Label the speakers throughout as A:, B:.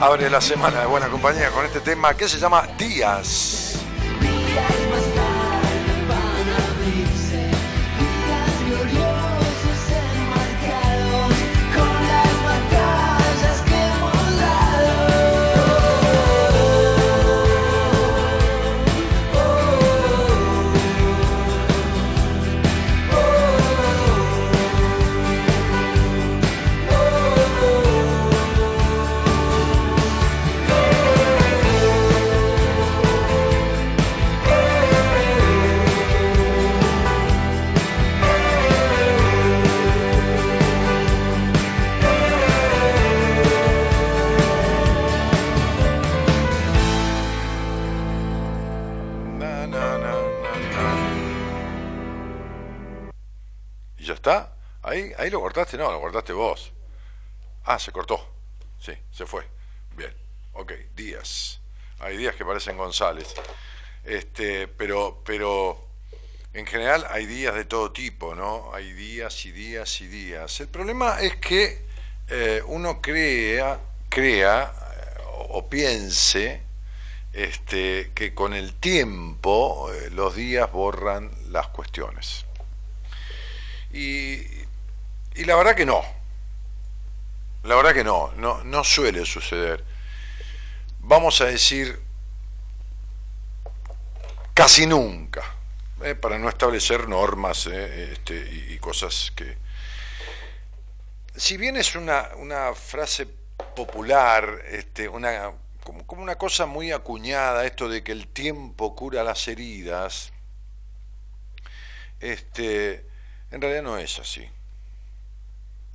A: Abre la semana de buena compañía con este tema que se llama Días. Cortaste? No, lo cortaste vos. Ah, se cortó. Sí, se fue. Bien. Ok, días.
B: hay días que parecen González. Este, pero, pero en general hay días de todo tipo, ¿no? Hay días y días y días. El problema es que eh, uno crea, crea eh, o piense este, que con el tiempo eh, los días borran las cuestiones. Y, y, la verdad que no. La verdad que no, no, no suele suceder. Vamos a decir casi nunca, eh, para no establecer normas eh, este, y, cosas que... Si bien es una, una frase popular, este, una, como, como una cosa muy acuñada, esto de que el tiempo cura las heridas, este, en realidad no es así.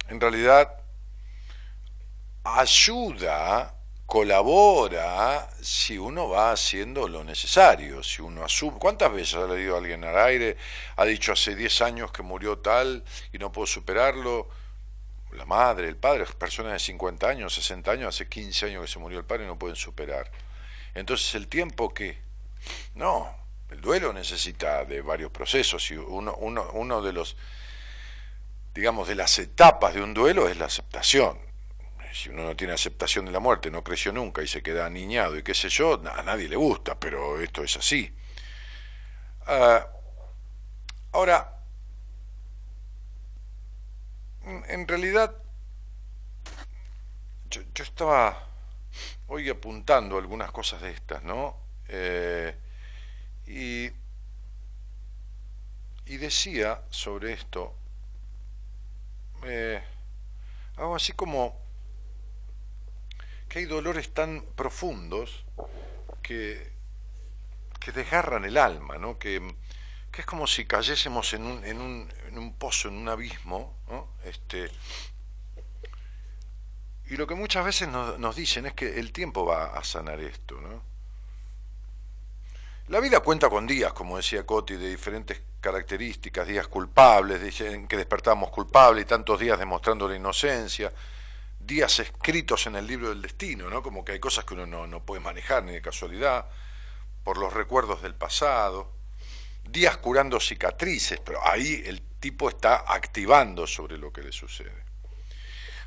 B: En realidad ayuda colabora si uno va haciendo lo necesario, si uno asume. ¿Cuántas veces ha leído alguien al aire? Ha dicho hace 10 años que murió tal y no puedo superarlo. La madre, el padre, personas de 50 años, 60 años, hace 15 años que se murió el padre y no pueden superar. Entonces, ¿el tiempo qué? No, el duelo necesita de varios procesos y uno, uno, uno de los, digamos, de las etapas de un duelo es la aceptación si uno no tiene aceptación de la muerte, no creció nunca y se queda niñado y qué sé yo, a nadie le gusta, pero esto es así. Ah, ahora, en realidad, yo, estaba hoy apuntando algunas cosas de estas, ¿no? Eh, y, y decía sobre esto, eh, algo así como que hay dolores tan profundos que, que desgarran el alma, ¿no? que, es como si cayésemos en un, en un, en un pozo, en un abismo, ¿no? este, y lo que muchas veces nos, nos, dicen es que el tiempo va a sanar esto. ¿no? La vida cuenta con días, como decía Coti, de diferentes características, días culpables, dicen que despertamos culpables y tantos días demostrando la inocencia, días escritos en el libro del destino, ¿no? Como que hay cosas que uno no, no puede manejar ni de casualidad, por los recuerdos del pasado, días curando cicatrices, pero ahí el tipo está activando sobre lo que le sucede.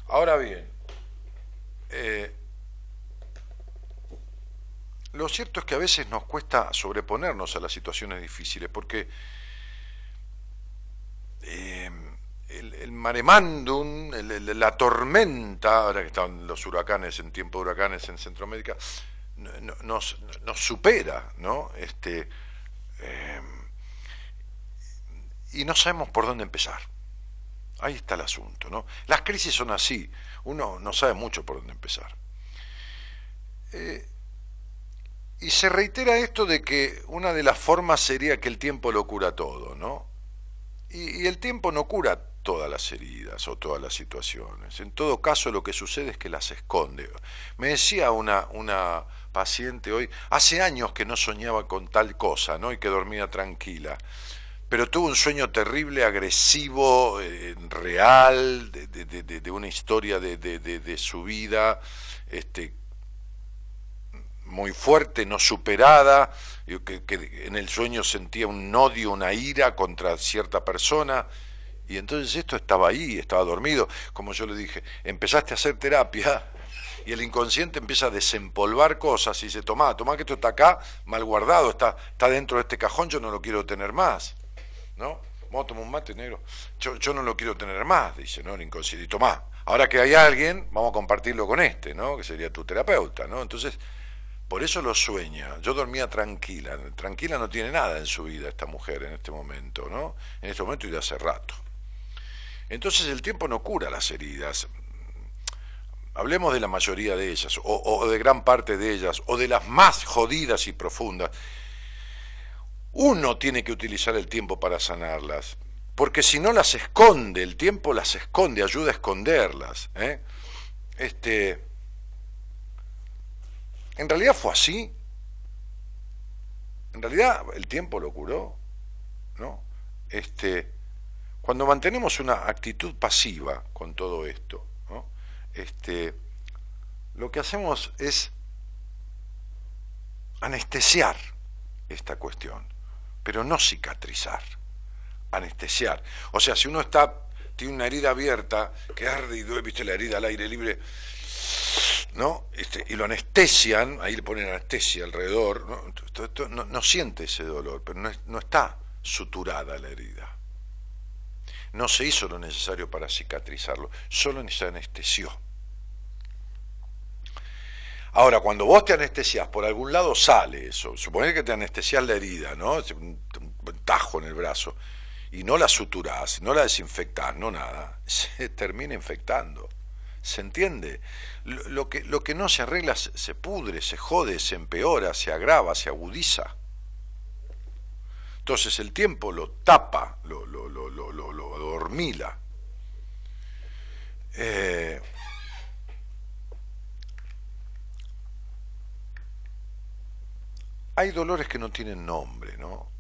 B: Ahora bien, eh, lo cierto es que a veces nos cuesta sobreponernos a las situaciones difíciles, porque eh, el, el maremandum, la tormenta, ahora que están los huracanes en tiempo de huracanes en Centroamérica, nos, supera, ¿no? Este, eh, y no sabemos por dónde empezar. Ahí está el asunto, ¿no? Las crisis son así, uno no sabe mucho por dónde empezar. Eh, y se reitera esto de que una de las formas sería que el tiempo lo cura todo, ¿no? Y, el tiempo no cura todas las heridas o todas las situaciones. En todo caso, lo que sucede es que las esconde. Me decía una, una paciente hoy, hace años que no soñaba con tal cosa, ¿no? Y que dormía tranquila. Pero tuvo un sueño terrible, agresivo, eh, real, de, de, de, una historia de, su vida, este, muy fuerte, no superada, que, en el sueño sentía un odio, una ira contra cierta persona y entonces esto estaba ahí, estaba dormido. Como yo le dije, empezaste a hacer terapia y el inconsciente empieza a desempolvar cosas y dice, tomá, tomá que esto está acá, mal guardado, está, está dentro de este cajón, yo no lo quiero tener más. ¿No? Vamos a tomar un mate negro. Yo, yo no lo quiero tener más, dice, ¿no? El inconsciente. Y tomá, ahora que hay alguien, vamos a compartirlo con este, ¿no? Que sería tu terapeuta, ¿no? Entonces, por eso lo sueña. Yo dormía tranquila. Tranquila no tiene nada en su vida esta mujer en este momento, ¿no? En este momento y de hace rato. Entonces el tiempo no cura las heridas. Hablemos de la mayoría de ellas, o, de gran parte de ellas, o de las más jodidas y profundas. Uno tiene que utilizar el tiempo para sanarlas, porque si no las esconde, el tiempo las esconde, ayuda a esconderlas. ¿eh? Este, en realidad fue así. En realidad el tiempo lo curó, ¿no? Este, cuando mantenemos una actitud pasiva con todo esto, este, lo que hacemos es anestesiar esta cuestión, pero no cicatrizar, anestesiar. O sea, si uno está, tiene una herida abierta, que arde y duele, viste la herida al aire libre, ¿no? Este, y lo anestesian, ahí le ponen anestesia alrededor, ¿no? siente ese dolor, pero no, no está suturada la herida. No se hizo lo necesario para cicatrizarlo, solo se anestesió. Ahora, cuando vos te anestesias, por algún lado sale eso. Suponer que te anestesias la herida, ¿no? Un, tajo en el brazo. Y no la suturás, no la desinfectás, no nada. Se termina infectando. ¿Se entiende? Lo, que, lo que no se arregla se, pudre, se jode, se empeora, se agrava, se agudiza. Entonces el tiempo lo tapa, lo, lo, lo, lo. Eh, hay dolores que no tienen nombre, ¿no?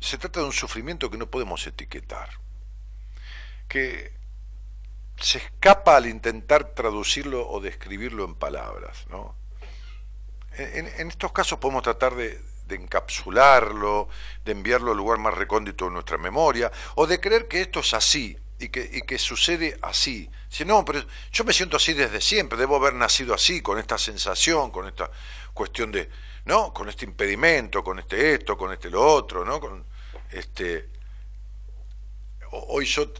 B: Se trata de un sufrimiento que no podemos etiquetar, que se escapa al intentar traducirlo o describirlo en palabras, ¿no? En, estos casos podemos tratar de, encapsularlo, de enviarlo al lugar más recóndito de nuestra memoria, o de creer que esto es así y que, sucede así. Si no, pero yo me siento así desde siempre, debo haber nacido así, con esta sensación, con esta cuestión de, ¿no? Con este impedimento, con este esto, con este lo otro, ¿no? Con este hoy yo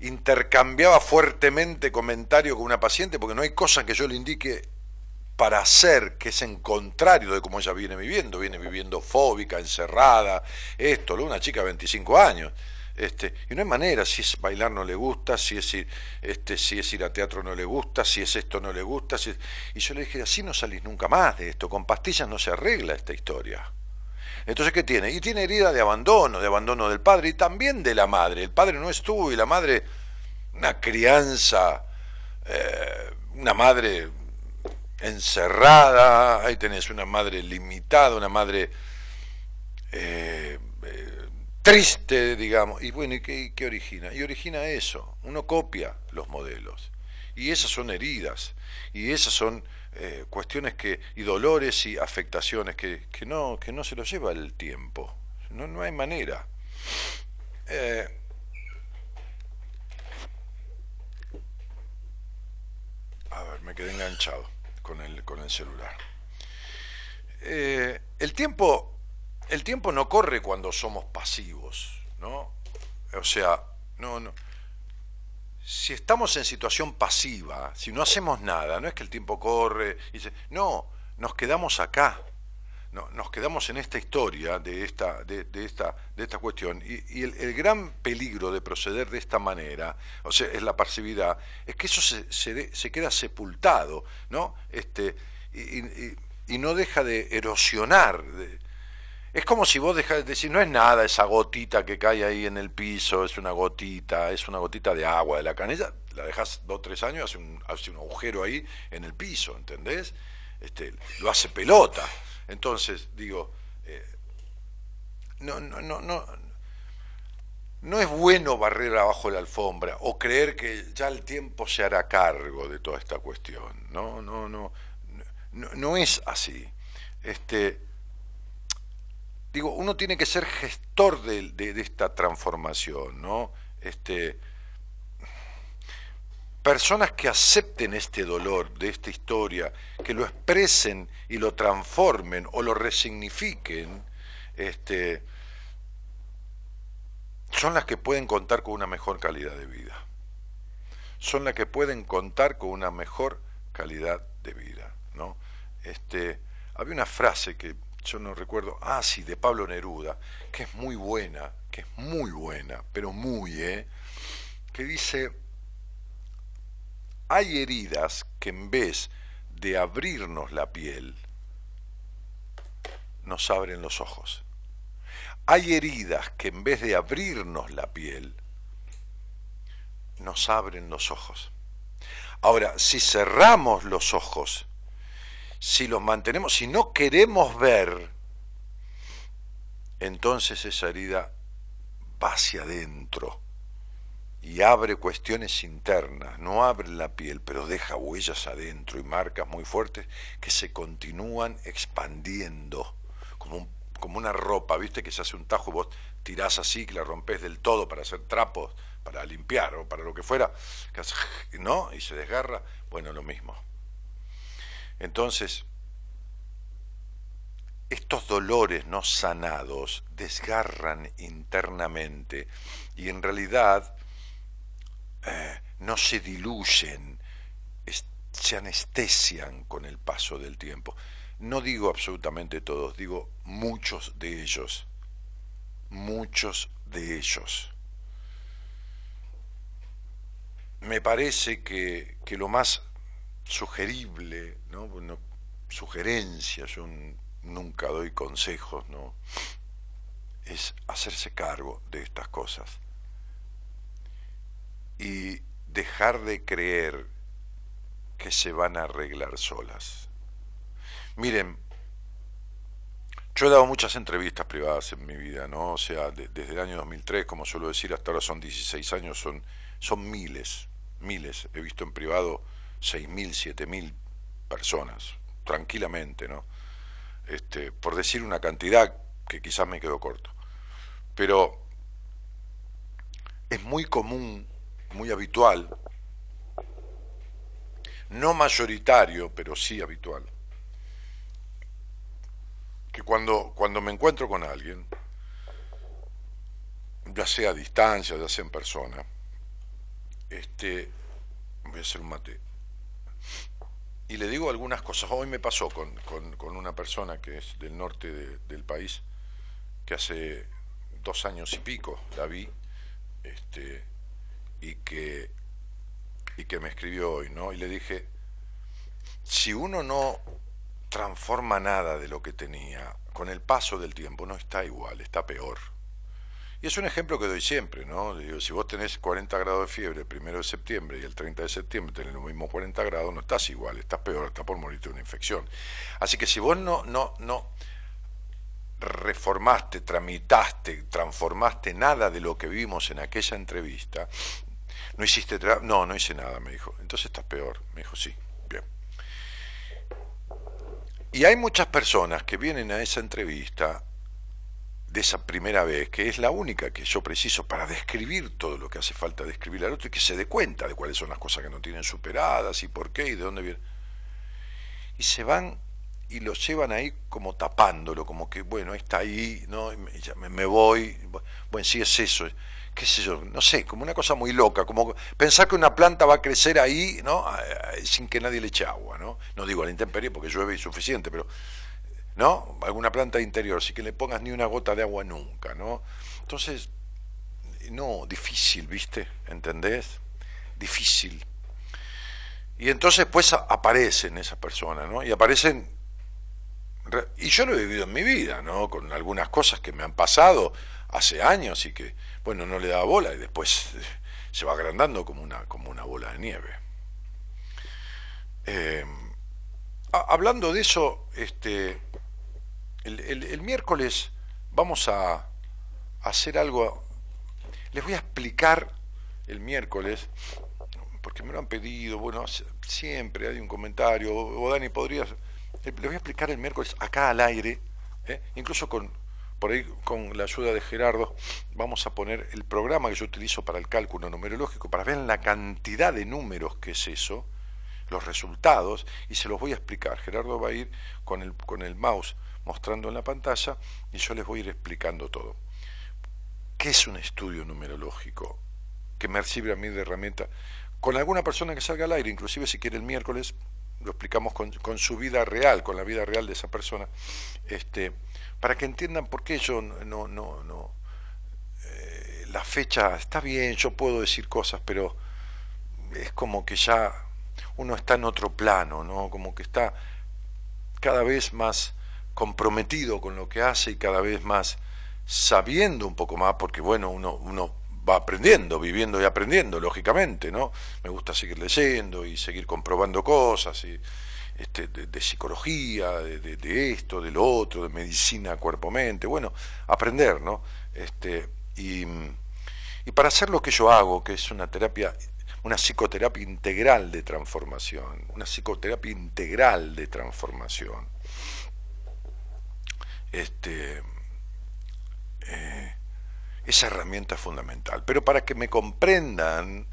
B: intercambiaba fuertemente comentario con una paciente porque no hay cosa que yo le indique para hacer que es en contrario de cómo ella viene viviendo, viene viviendo fóbica, encerrada, esto, una chica de 25 años. Este, y no hay manera, si es bailar no le gusta, si es ir, este, si es ir a teatro no le gusta, si es esto no le gusta. Si Y yo le dije, así no salís nunca más de esto, con pastillas no se arregla esta historia. Entonces, ¿qué tiene? Y tiene herida de abandono, de abandono del padre y también de la madre. El padre no estuvo y la madre, una crianza, eh, una madre encerrada, ahí tenés una madre limitada, una madre... Eh, triste, digamos. Y bueno, ¿y qué, origina? Y origina eso. Uno copia los modelos. Y esas son heridas. Y esas son eh, cuestiones que, y dolores y afectaciones que, que, no, que no se los lleva el tiempo. No, no hay manera. Eh, a ver, me quedé enganchado con el, con el celular. Eh, el tiempo el tiempo no corre cuando somos pasivos, ¿no? O sea, no, no. Si estamos en situación pasiva, si no hacemos nada, no es que el tiempo corre, y no, nos quedamos acá, no, nos quedamos en esta historia de esta, de, esta, de esta cuestión. Y, el, gran peligro de proceder de esta manera, o sea, es la pasividad, es que eso se, se, queda sepultado, ¿no? Este, y, y, no deja de erosionar. De, es como si vos dejas de decir, no es nada esa gotita que cae ahí en el piso, es una gotita, es una gotita de agua de la canilla, la dejas dos o tres años, hace un, hace un agujero ahí en el piso, ¿entendés? Este, lo hace pelota. Entonces, digo, eh, no, no, no, no, no es bueno barrer abajo la alfombra o creer que ya el tiempo se hará cargo de toda esta cuestión. No, no, no, no, no es así. Este, digo, uno tiene que ser gestor de, esta transformación, ¿no? Este, personas que acepten este dolor de esta historia, que lo expresen y lo transformen o lo resignifiquen, este, son las que pueden contar con una mejor calidad de vida. Son las que pueden contar con una mejor calidad de vida, ¿no? Este, había una frase que yo no recuerdo, ah, sí, de Pablo Neruda, que es muy buena, que es muy buena, pero muy, ¿eh? Que dice, hay heridas que en vez de abrirnos la piel, nos abren los ojos. Hay heridas que en vez de abrirnos la piel, nos abren los ojos. Ahora, si cerramos los ojos, si los mantenemos, si no queremos ver, entonces esa herida va hacia adentro y abre cuestiones internas, no abre la piel, pero deja huellas adentro y marcas muy fuertes que se continúan expandiendo, como, como una ropa, ¿viste? Que se hace un tajo y vos tirás así, que la rompes del todo para hacer trapos, para limpiar o para lo que fuera, ¿no? Y se desgarra, bueno, lo mismo. Entonces, estos dolores no sanados desgarran internamente y en realidad eh, no se diluyen, se anestesian con el paso del tiempo. No digo absolutamente todos, digo muchos de ellos, muchos de ellos. Me parece que, lo más sugerible, ¿no? sugerencia, yo nunca doy consejos, ¿no? es hacerse cargo de estas cosas y dejar de creer que se van a arreglar solas. Miren, yo he dado muchas entrevistas privadas en mi vida, ¿no? O sea, desde el año 2003, como suelo decir, hasta ahora son 16 años, son, son miles, miles. He visto en privado 6.000, 7.000 personas, tranquilamente, ¿no? Este, por decir una cantidad que quizás me quedo corto. Pero es muy común muy habitual, no mayoritario, pero sí habitual, que cuando, cuando me encuentro con alguien, ya sea a distancia, ya sea en persona, este, voy a hacer un mate, y le digo algunas cosas. Hoy me pasó con, con, una persona que es del norte del país, que hace dos años y pico la vi, este, y que, y que me escribió hoy, ¿no? Y le dije, si uno no transforma nada de lo que tenía, con el paso del tiempo no está igual, está peor. Y es un ejemplo que doy siempre, ¿no? Digo, si vos tenés 40 grados de fiebre el primero de septiembre y el 30 de septiembre tenés los mismos 40 grados, no estás igual, estás peor, estás por morirte de una infección. Así que si vos no, no, no reformaste, tramitaste, transformaste nada de lo que vimos en aquella entrevista, ¿No hiciste No, no hice nada, me dijo. Entonces estás peor. Me dijo, sí, bien. Y hay muchas personas que vienen a esa entrevista de esa primera vez, que es la única que yo preciso para describir todo lo que hace falta describir al otro y que se dé cuenta de cuáles son las cosas que no tienen superadas y por qué y de dónde vienen. Y se van y lo llevan ahí como tapándolo, como que, bueno, está ahí, ¿no? me, voy. Bueno, sí es eso qué sé yo, no sé, como una cosa muy loca, como pensar que una planta va a crecer ahí, ¿no? Sin que nadie le eche agua, ¿no? No digo a la intemperie porque llueve y suficiente, pero, ¿no? Alguna planta interior, sin que le pongas ni una gota de agua nunca, ¿no? Entonces, no, difícil, ¿viste? ¿Entendés? Difícil. Y entonces pues aparecen esas personas, ¿no? Y aparecen y yo lo he vivido en mi vida, ¿no? Con algunas cosas que me han pasado hace años y que bueno, no le daba bola y después eh, se va agrandando como una, como una bola de nieve. Eh, hablando de eso, este, el, miércoles vamos a, hacer algo, les voy a explicar el miércoles, porque me lo han pedido, bueno, siempre hay un comentario, o Dani, podrías, les voy a explicar el miércoles acá al aire, ¿eh? incluso con, por ahí con la ayuda de Gerardo vamos a poner el programa que yo utilizo para el cálculo numerológico, para ver la cantidad de números que es eso, los resultados, y se los voy a explicar. Gerardo va a ir con el, con el mouse mostrando en la pantalla y yo les voy a ir explicando todo. ¿Qué es un estudio numerológico? Que me sirve a mí de herramienta con alguna persona que salga al aire, inclusive si quiere el miércoles, lo explicamos con, con su vida real, con la vida real de esa persona. Este, para que entiendan por qué yo no, no, no, eh, la fecha está bien, yo puedo decir cosas, pero es como que ya uno está en otro plano, ¿no? Como que está cada vez más comprometido con lo que hace y cada vez más sabiendo un poco más, porque bueno, uno, uno va aprendiendo, viviendo y aprendiendo, lógicamente, ¿no? Me gusta seguir leyendo y seguir comprobando cosas y este, de, psicología, de, esto, de lo otro, de medicina cuerpo-mente, bueno, aprender, ¿no? Este, y, Y para hacer lo que yo hago, que es una terapia, una psicoterapia integral de transformación, una psicoterapia integral de transformación, este, eh, esa herramienta es fundamental. Pero para que me comprendan,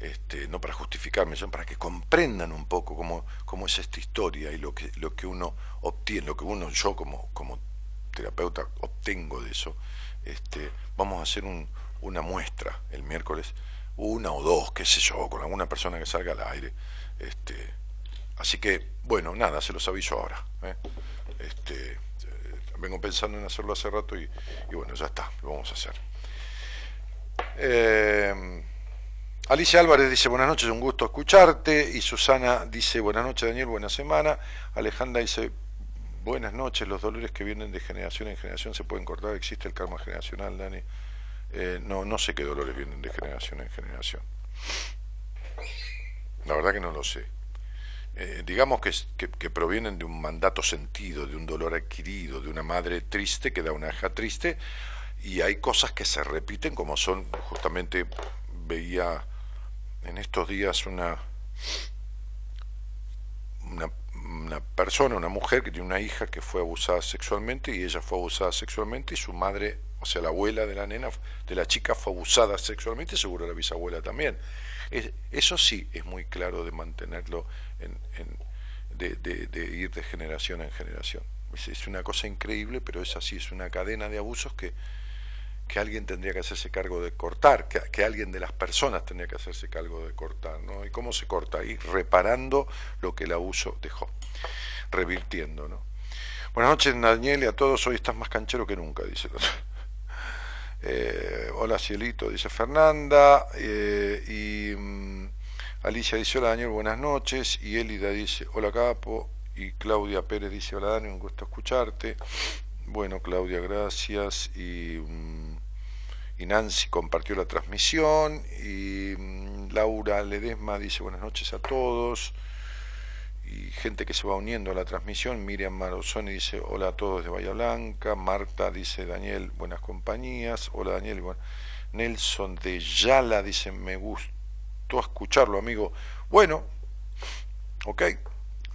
B: este, no para justificarme, sino para que comprendan un poco cómo, es esta historia y lo que, lo que uno obtiene, lo que uno, yo como, terapeuta obtengo de eso, este, vamos a hacer un, una muestra el miércoles, una o dos, qué sé yo, con alguna persona que salga al aire. Este, así que, bueno, nada, se los aviso ahora. ¿eh? Este, vengo pensando en hacerlo hace rato y, bueno, ya está, lo vamos a hacer. Eh, Alicia Álvarez dice buenas noches, un gusto escucharte. Y Susana dice buenas noches Daniel, buena semana. Alejandra dice buenas noches, los dolores que vienen de generación en generación se pueden cortar, existe el karma generacional, Dani. Eh, no, no sé qué dolores vienen de generación en generación. La verdad que no lo sé. Eh, digamos que, que, provienen de un mandato sentido, de un dolor adquirido, de una madre triste que da una hija triste, y hay cosas que se repiten, como son, justamente veía en estos días una, una, una, persona, una mujer que tiene una hija que fue abusada sexualmente y ella fue abusada sexualmente y su madre o sea, la abuela de la nena, de la chica fue abusada sexualmente, seguro la bisabuela también. eso sí es muy claro de mantenerlo, de, ir de generación en generación. Es, una cosa increíble, pero es así, es una cadena de abusos que, que alguien tendría que hacerse cargo de cortar, que, que, alguien de las personas tendría que hacerse cargo de cortar, ¿no? ¿Y cómo se corta? Ahí reparando lo que el abuso dejó, revirtiendo, ¿no? Buenas noches, Daniel, y a todos. Hoy estás más canchero que nunca, dice. Eh, hola Cielito, dice Fernanda. Eh, y mm, Alicia dice hola Daniel, buenas noches. Y Elida dice hola Capo. Y Claudia Pérez dice hola Daniel, un gusto escucharte. Bueno, Claudia, gracias. Y, mm, y Nancy compartió la transmisión. Y mm, Laura Ledesma dice buenas noches a todos y gente que se va uniendo a la transmisión. Miriam Marozoni dice hola a todos de Bahía Blanca. Marta dice Daniel, buenas compañías. Hola Daniel. Bueno. Nelson de Yala dice me gustó escucharlo, amigo. Bueno, ok.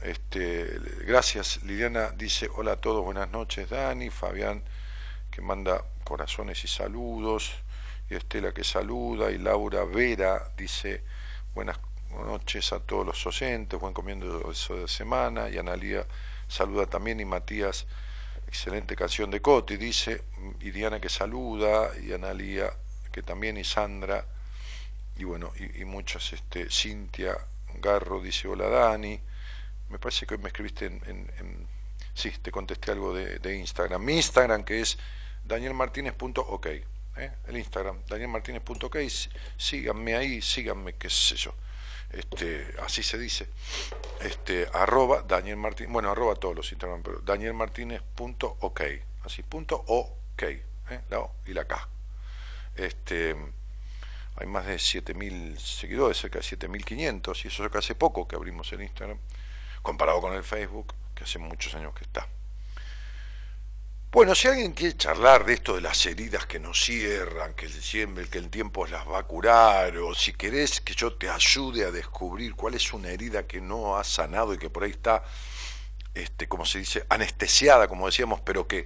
B: Este, gracias. Liliana dice hola a todos, buenas noches Dani. Fabián que manda corazones y saludos. Y Estela que saluda. Y Laura Vera dice buenas noches a todos los oyentes, buen comiendo eso de semana. Y Analía saluda también y Matías, excelente canción de Coti, dice. Y Diana que saluda, y Analía que también, y Sandra, y bueno, y, muchas, este, Cintia Garro dice hola Dani. Me parece que hoy me escribiste en, sí, te contesté algo de, Instagram. Mi Instagram que es danielmartinez.ok. ¿eh? El Instagram, danielmartinez.ok. Síganme ahí, síganme, qué sé yo este, así se dice, este, arroba Daniel Martín, bueno, arroba todos los Instagram, pero danielmartinez.ok, así, punto ok, ¿eh? la O y la K. Este, hay más de 7.000 seguidores, cerca de 7.500, y eso es que hace poco que abrimos el Instagram, comparado con el Facebook, que hace muchos años que está. Bueno, si alguien quiere charlar de esto de las heridas que nos cierran, que el, el tiempo las va a curar, o si querés que yo te ayude a descubrir cuál es una herida que no ha sanado y que por ahí está, este, como se dice, anestesiada, como decíamos, pero que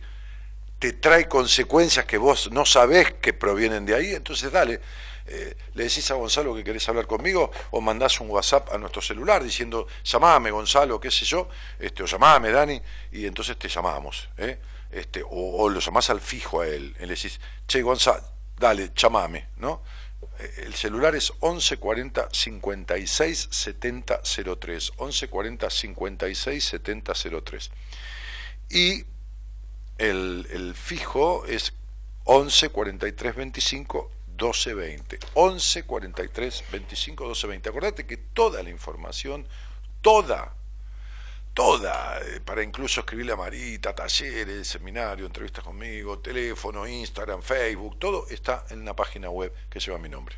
B: te trae consecuencias que vos no sabés que provienen de ahí, entonces dale, eh, le decís a Gonzalo que querés hablar conmigo o mandás un WhatsApp a nuestro celular diciendo, llamame Gonzalo, qué sé yo, este, o llamame Dani, y entonces te llamamos. ¿eh? este, o, lo llamás al fijo a él, y le decís, che Gonzalo, dale, chamame, ¿no? Eh, el celular es 11 40 56 70 03, 11 40 56 70 03. Y el, fijo es 11 43 25 12 20. 11 43 25 12 20. Acordate que toda la información, toda toda, eh, para incluso escribirle a Marita, talleres, seminario, entrevistas conmigo, teléfono, Instagram, Facebook, todo está en una página web que lleva mi nombre.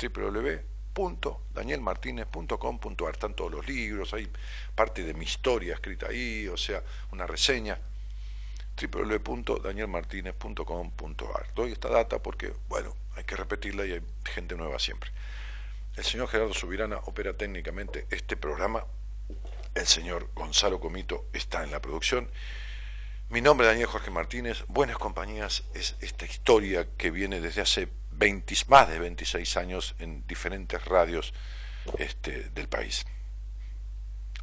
B: www.danielmartinez.com.ar Están todos los libros, hay parte de mi historia escrita ahí, o sea, una reseña. www.danielmartinez.com.ar. Doy esta data porque, bueno, hay que repetirla y hay gente nueva siempre. El señor Gerardo Subirana opera técnicamente este programa. El señor Gonzalo Comito está en la producción. Mi nombre es Daniel Jorge Martínez. Buenas compañías es esta historia que viene desde hace 20, más de 26 años en diferentes radios este, del país.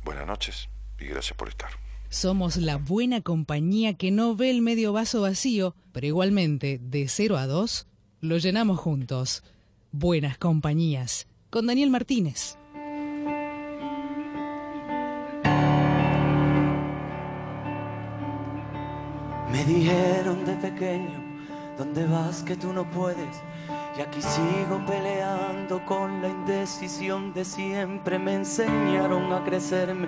B: Buenas noches y gracias por estar.
C: Somos la buena compañía que no ve el medio vaso vacío, pero igualmente, de 0 a 2, lo llenamos juntos. Buenas compañías con Daniel Martínez.
A: Me dijeron de pequeño, ¿dónde vas que tú no puedes? Y aquí sigo peleando con la indecisión de siempre. Me enseñaron a crecerme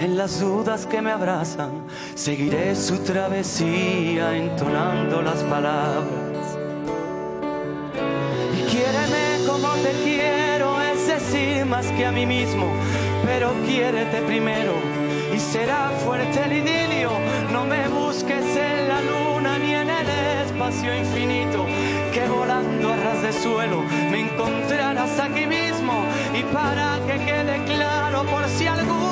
A: en las dudas que me abrazan, seguiré su travesía entonando las palabras. Y quiéreme como te quiero, es decir, más que a mí mismo, pero quiérete primero y será fuerte el idilio. No me busques en la luna ni en el espacio infinito, que volando a ras de suelo me encontrarás aquí mismo. Y para que quede claro, por si algunos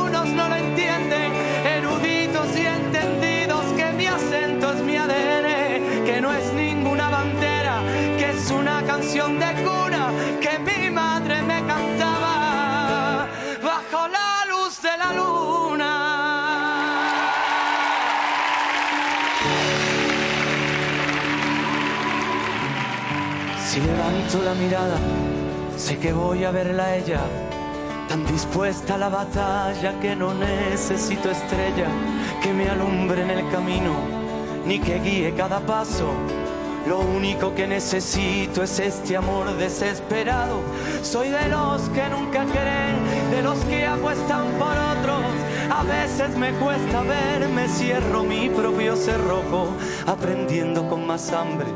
A: canción de cuna que mi madre me cantaba bajo la luz de la luna. Si levanto la mirada, sé que voy a verla a ella, tan dispuesta a la batalla que no necesito estrella que me alumbre en el camino, ni que guíe cada paso. Lo único que necesito es este amor desesperado. Soy de los que nunca creen, de los que apuestan por otros. A veces me cuesta verme, cierro mi propio cerrojo, aprendiendo con más hambre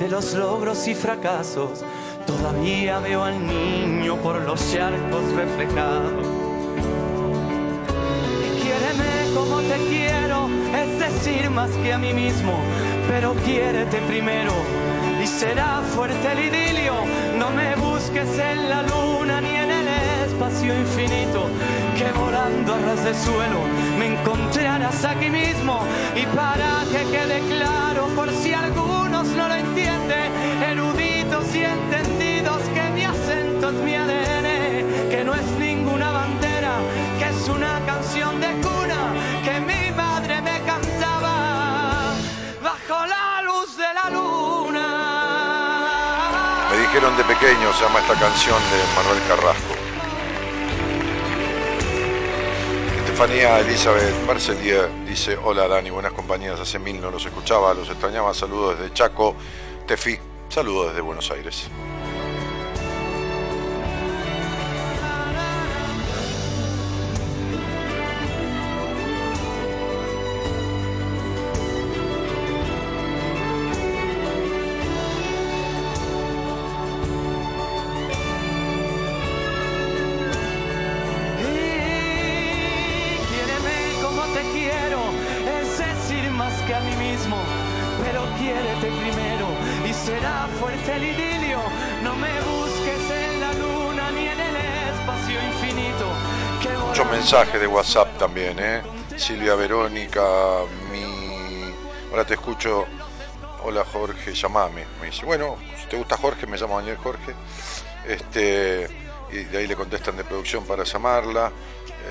A: de los logros y fracasos. Todavía veo al niño por los charcos reflejados. Quiéreme como te quiero, es decir, más que a mí mismo, pero quiérete primero. Y será fuerte el idilio, no me busques en la luna ni en el espacio infinito, que volando a ras de suelo me encontrarás aquí mismo. Y para que quede claro, por si algunos no lo entienden, eruditos y entendidos, que mi acento es mi De
B: pequeño, se llama esta canción de Manuel Carrasco. Estefanía Elizabeth Marcelier dice, hola Dani, buenas compañías, hace mil no los escuchaba, los extrañaba, saludos desde Chaco, Tefi, saludos desde Buenos Aires. WhatsApp también, ¿eh? Silvia Verónica, mi... Ahora te escucho hola Jorge, llamame. Me dice, bueno, si te gusta Jorge, me llamo Daniel Jorge. Este, y de ahí le contestan de producción para llamarla.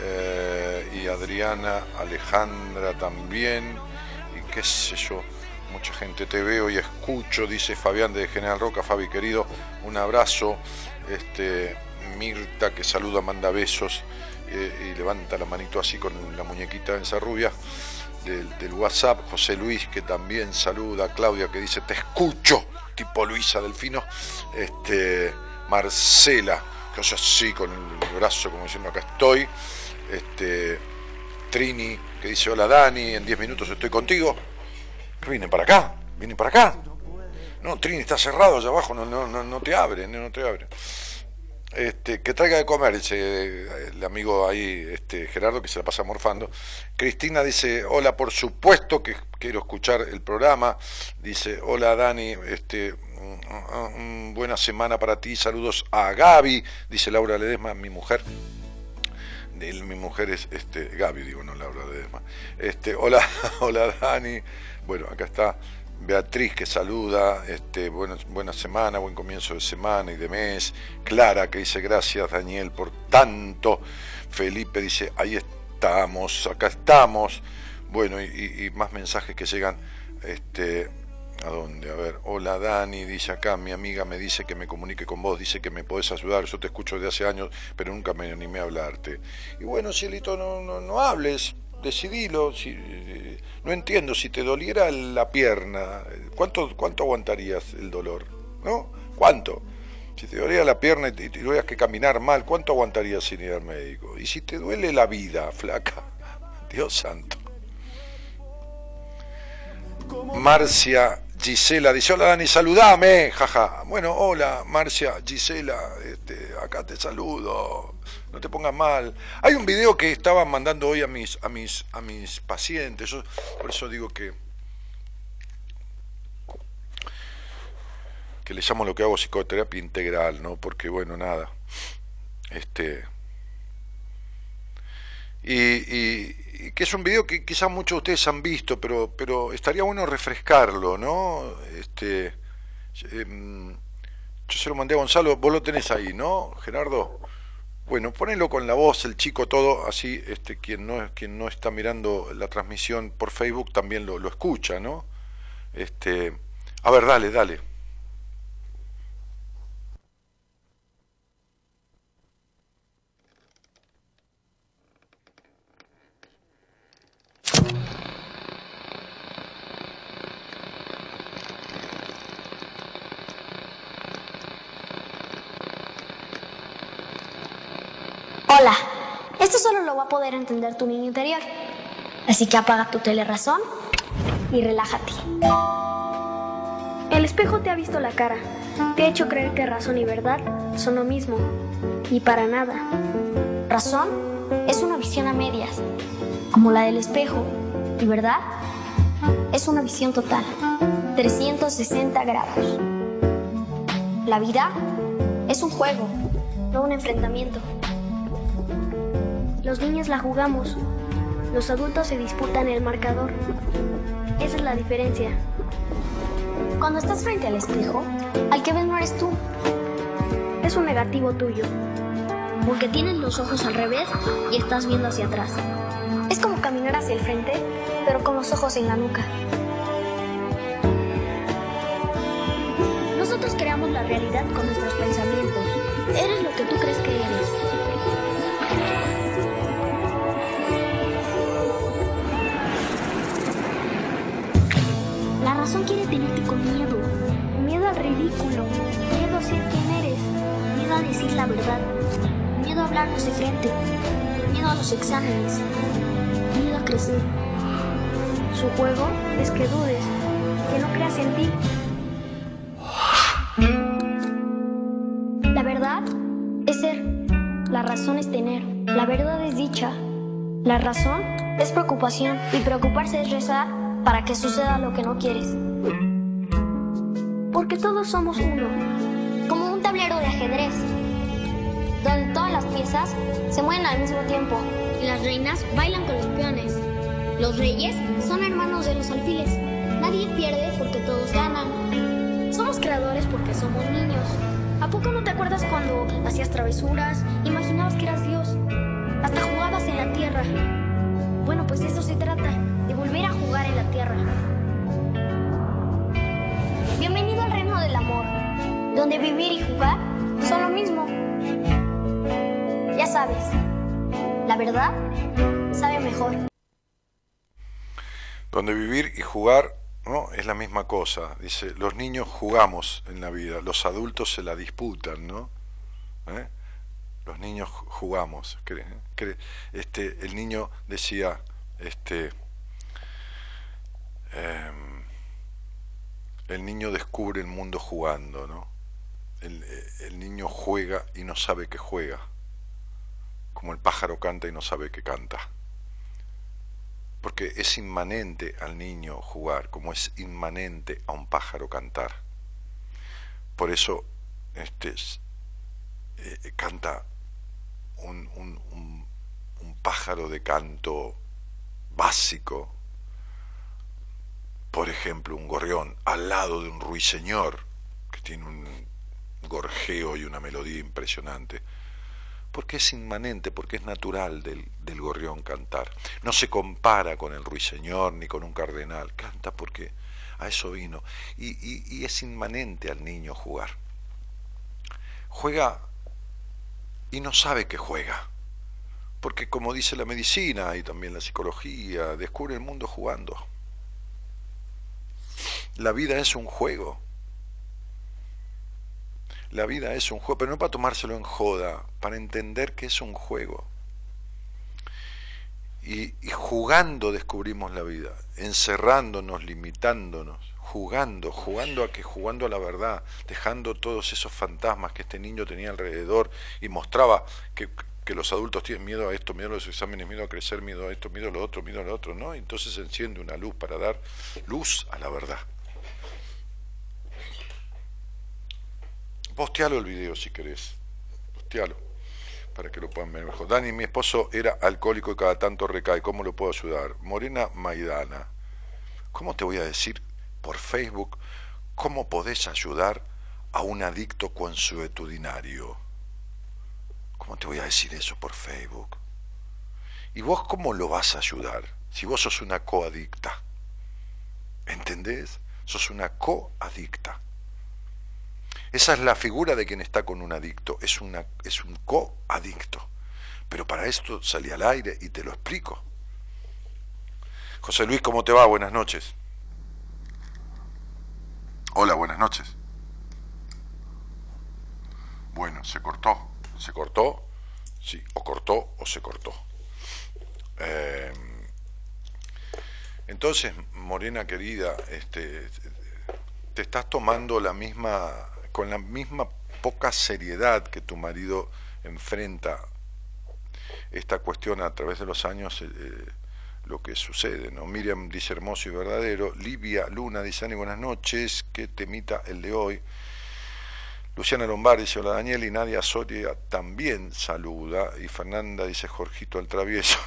B: Eh, y Adriana, Alejandra también. Y qué sé yo, mucha gente te veo y escucho, dice Fabián de General Roca, Fabi querido, un abrazo. Este, Mirta que saluda, manda besos y levanta la manito así con la muñequita esa rubia del, WhatsApp, José Luis que también saluda, Claudia que dice te escucho, tipo Luisa Delfino, este, Marcela, que hace así con el brazo como diciendo acá estoy, este, Trini que dice hola Dani, en 10 minutos estoy contigo, vienen para acá, vienen para acá. No, Trini está cerrado allá abajo, no, no, no, no te abren, no te abren. Este, que traiga de comer, ese, el amigo ahí, este, Gerardo, que se la pasa morfando. Cristina dice, hola, por supuesto que quiero escuchar el programa. Dice, hola Dani, este, mm, mm, buena semana para ti, saludos a Gaby, dice Laura Ledesma, mi mujer. mi mujer es este, Gaby, digo, no Laura Ledesma. Este, hola, hola Dani. Bueno, acá está Beatriz que saluda, este, buena, semana, buen comienzo de semana y de mes. Clara que dice gracias Daniel por tanto. Felipe dice ahí estamos, acá estamos. Bueno, y, más mensajes que llegan. Este, ¿A dónde? A ver, hola Dani, dice acá, mi amiga me dice que me comunique con vos, dice que me podés ayudar, yo te escucho desde hace años, pero nunca me animé a hablarte. Y bueno, Cielito, no, no, no hables, decidilo. Si, no entiendo, si te doliera la pierna, ¿cuánto, cuánto aguantarías el dolor? ¿No? ¿Cuánto? Si te doliera la pierna y tuvieras que caminar mal, ¿cuánto aguantarías sin ir al médico? Y si te duele la vida, flaca, Dios santo. Marcia Gisela dice, hola Dani, saludame, jaja. Bueno, hola Marcia, Gisela, este, acá te saludo no te pongas mal. Hay un video que estaban mandando hoy a mis, a mis, a mis pacientes, yo por eso digo que, que le llamo lo que hago psicoterapia integral, ¿no? Porque bueno, nada. Este. Y, que es un video que quizás muchos de ustedes han visto, pero, pero estaría bueno refrescarlo, ¿no? Este. Em, yo se lo mandé a Gonzalo, vos lo tenés ahí, ¿no, Gerardo? Bueno, ponelo con la voz, el chico todo, así este, quien, no, quien no está mirando la transmisión por Facebook también lo, lo escucha, ¿no? Este, a ver, dale, dale.
D: Hola, esto solo lo va a poder entender tu niño interior. Así que apaga tu telerazón y relájate. El espejo te ha visto la cara, te ha hecho creer que razón y verdad son lo mismo. Y para nada. Razón es una visión a medias, como la del espejo. Y verdad es una visión total, 360 grados. La vida es un juego, no un enfrentamiento. Los niños la jugamos, los adultos se disputan el marcador. Esa es la diferencia. Cuando estás frente al espejo, al que ves no eres tú. Es un negativo tuyo. Porque tienes los ojos al revés y estás viendo hacia atrás. Es como caminar hacia el frente, pero con los ojos en la nuca. Nosotros creamos la realidad con nuestros pensamientos. Eres lo que tú crees que eres. La razón quiere tenerte con miedo. Miedo al ridículo. Miedo a ser quien eres. Miedo a decir la verdad. Miedo a hablarnos de frente. Miedo a los exámenes. Crecer. Su juego es que dudes, que no creas en ti. La verdad es ser. La razón es tener. La verdad es dicha. La razón es preocupación y preocuparse es rezar para que suceda lo que no quieres. Porque todos somos uno, como un tablero de ajedrez, donde todas las piezas se mueven al mismo tiempo las reinas bailan con los peones. Los reyes son hermanos de los alfiles. Nadie pierde porque todos ganan. Somos creadores porque somos niños. ¿A poco no te acuerdas cuando hacías travesuras, imaginabas que eras Dios? Hasta jugabas en la tierra. Bueno, pues de eso se trata, de volver a jugar en la tierra. Bienvenido al reino del amor, donde vivir y jugar son lo mismo. Ya sabes, la verdad sabe mejor.
B: Donde vivir y jugar no es la misma cosa. Dice, los niños jugamos en la vida, los adultos se la disputan, ¿no? ¿Eh? Los niños jugamos. Este, el niño decía, este, em, el niño descubre el mundo jugando, ¿no? El, el niño juega y no sabe que juega, como el pájaro canta y no sabe que canta. Porque es inmanente al niño jugar, como es inmanente a un pájaro cantar. Por eso este, eh, canta un, un, un, pájaro de canto básico, por ejemplo, un gorrión al lado de un ruiseñor, que tiene un gorjeo y una melodía impresionante porque es inmanente, porque es natural del, gorrión cantar. No se compara con el ruiseñor ni con un cardenal, canta porque a eso vino. Y, y es inmanente al niño jugar. Juega y no sabe que juega, porque como dice la medicina y también la psicología, descubre el mundo jugando. La vida es un juego la vida es un juego, pero no para tomárselo en joda, para entender que es un juego. Y, jugando descubrimos la vida, encerrándonos, limitándonos, jugando, jugando a que jugando a la verdad, dejando todos esos fantasmas que este niño tenía alrededor y mostraba que, que los adultos tienen miedo a esto, miedo a los exámenes, miedo a crecer, miedo a esto, miedo a lo otro, miedo a lo otro, ¿no? Entonces enciende una luz para dar luz a la verdad. Postealo el video si querés. Postealo. Para que lo puedan ver mejor. Dani, mi esposo era alcohólico y cada tanto recae. ¿Cómo lo puedo ayudar? Morena Maidana. ¿Cómo te voy a decir por Facebook cómo podés ayudar a un adicto consuetudinario? ¿Cómo te voy a decir eso por Facebook? ¿Y vos cómo lo vas a ayudar si vos sos una coadicta? ¿Entendés? Sos una coadicta. Esa es la figura de quien está con un adicto, es, una, es un coadicto. Pero para esto salí al aire y te lo explico. José Luis, ¿cómo te va? Buenas noches. Hola, buenas noches. Bueno, se cortó. ¿Se cortó? Sí, o cortó o se cortó. Eh, entonces, Morena querida, este, te estás tomando la misma con la misma poca seriedad que tu marido enfrenta esta cuestión a través de los años, eh, eh, lo que sucede. ¿no? Miriam dice hermoso y verdadero. Livia Luna dice, Ani, buenas noches, que temita el de hoy. Luciana Lombardi dice, hola Daniel, y Nadia Soria también saluda. Y Fernanda dice, Jorgito el travieso.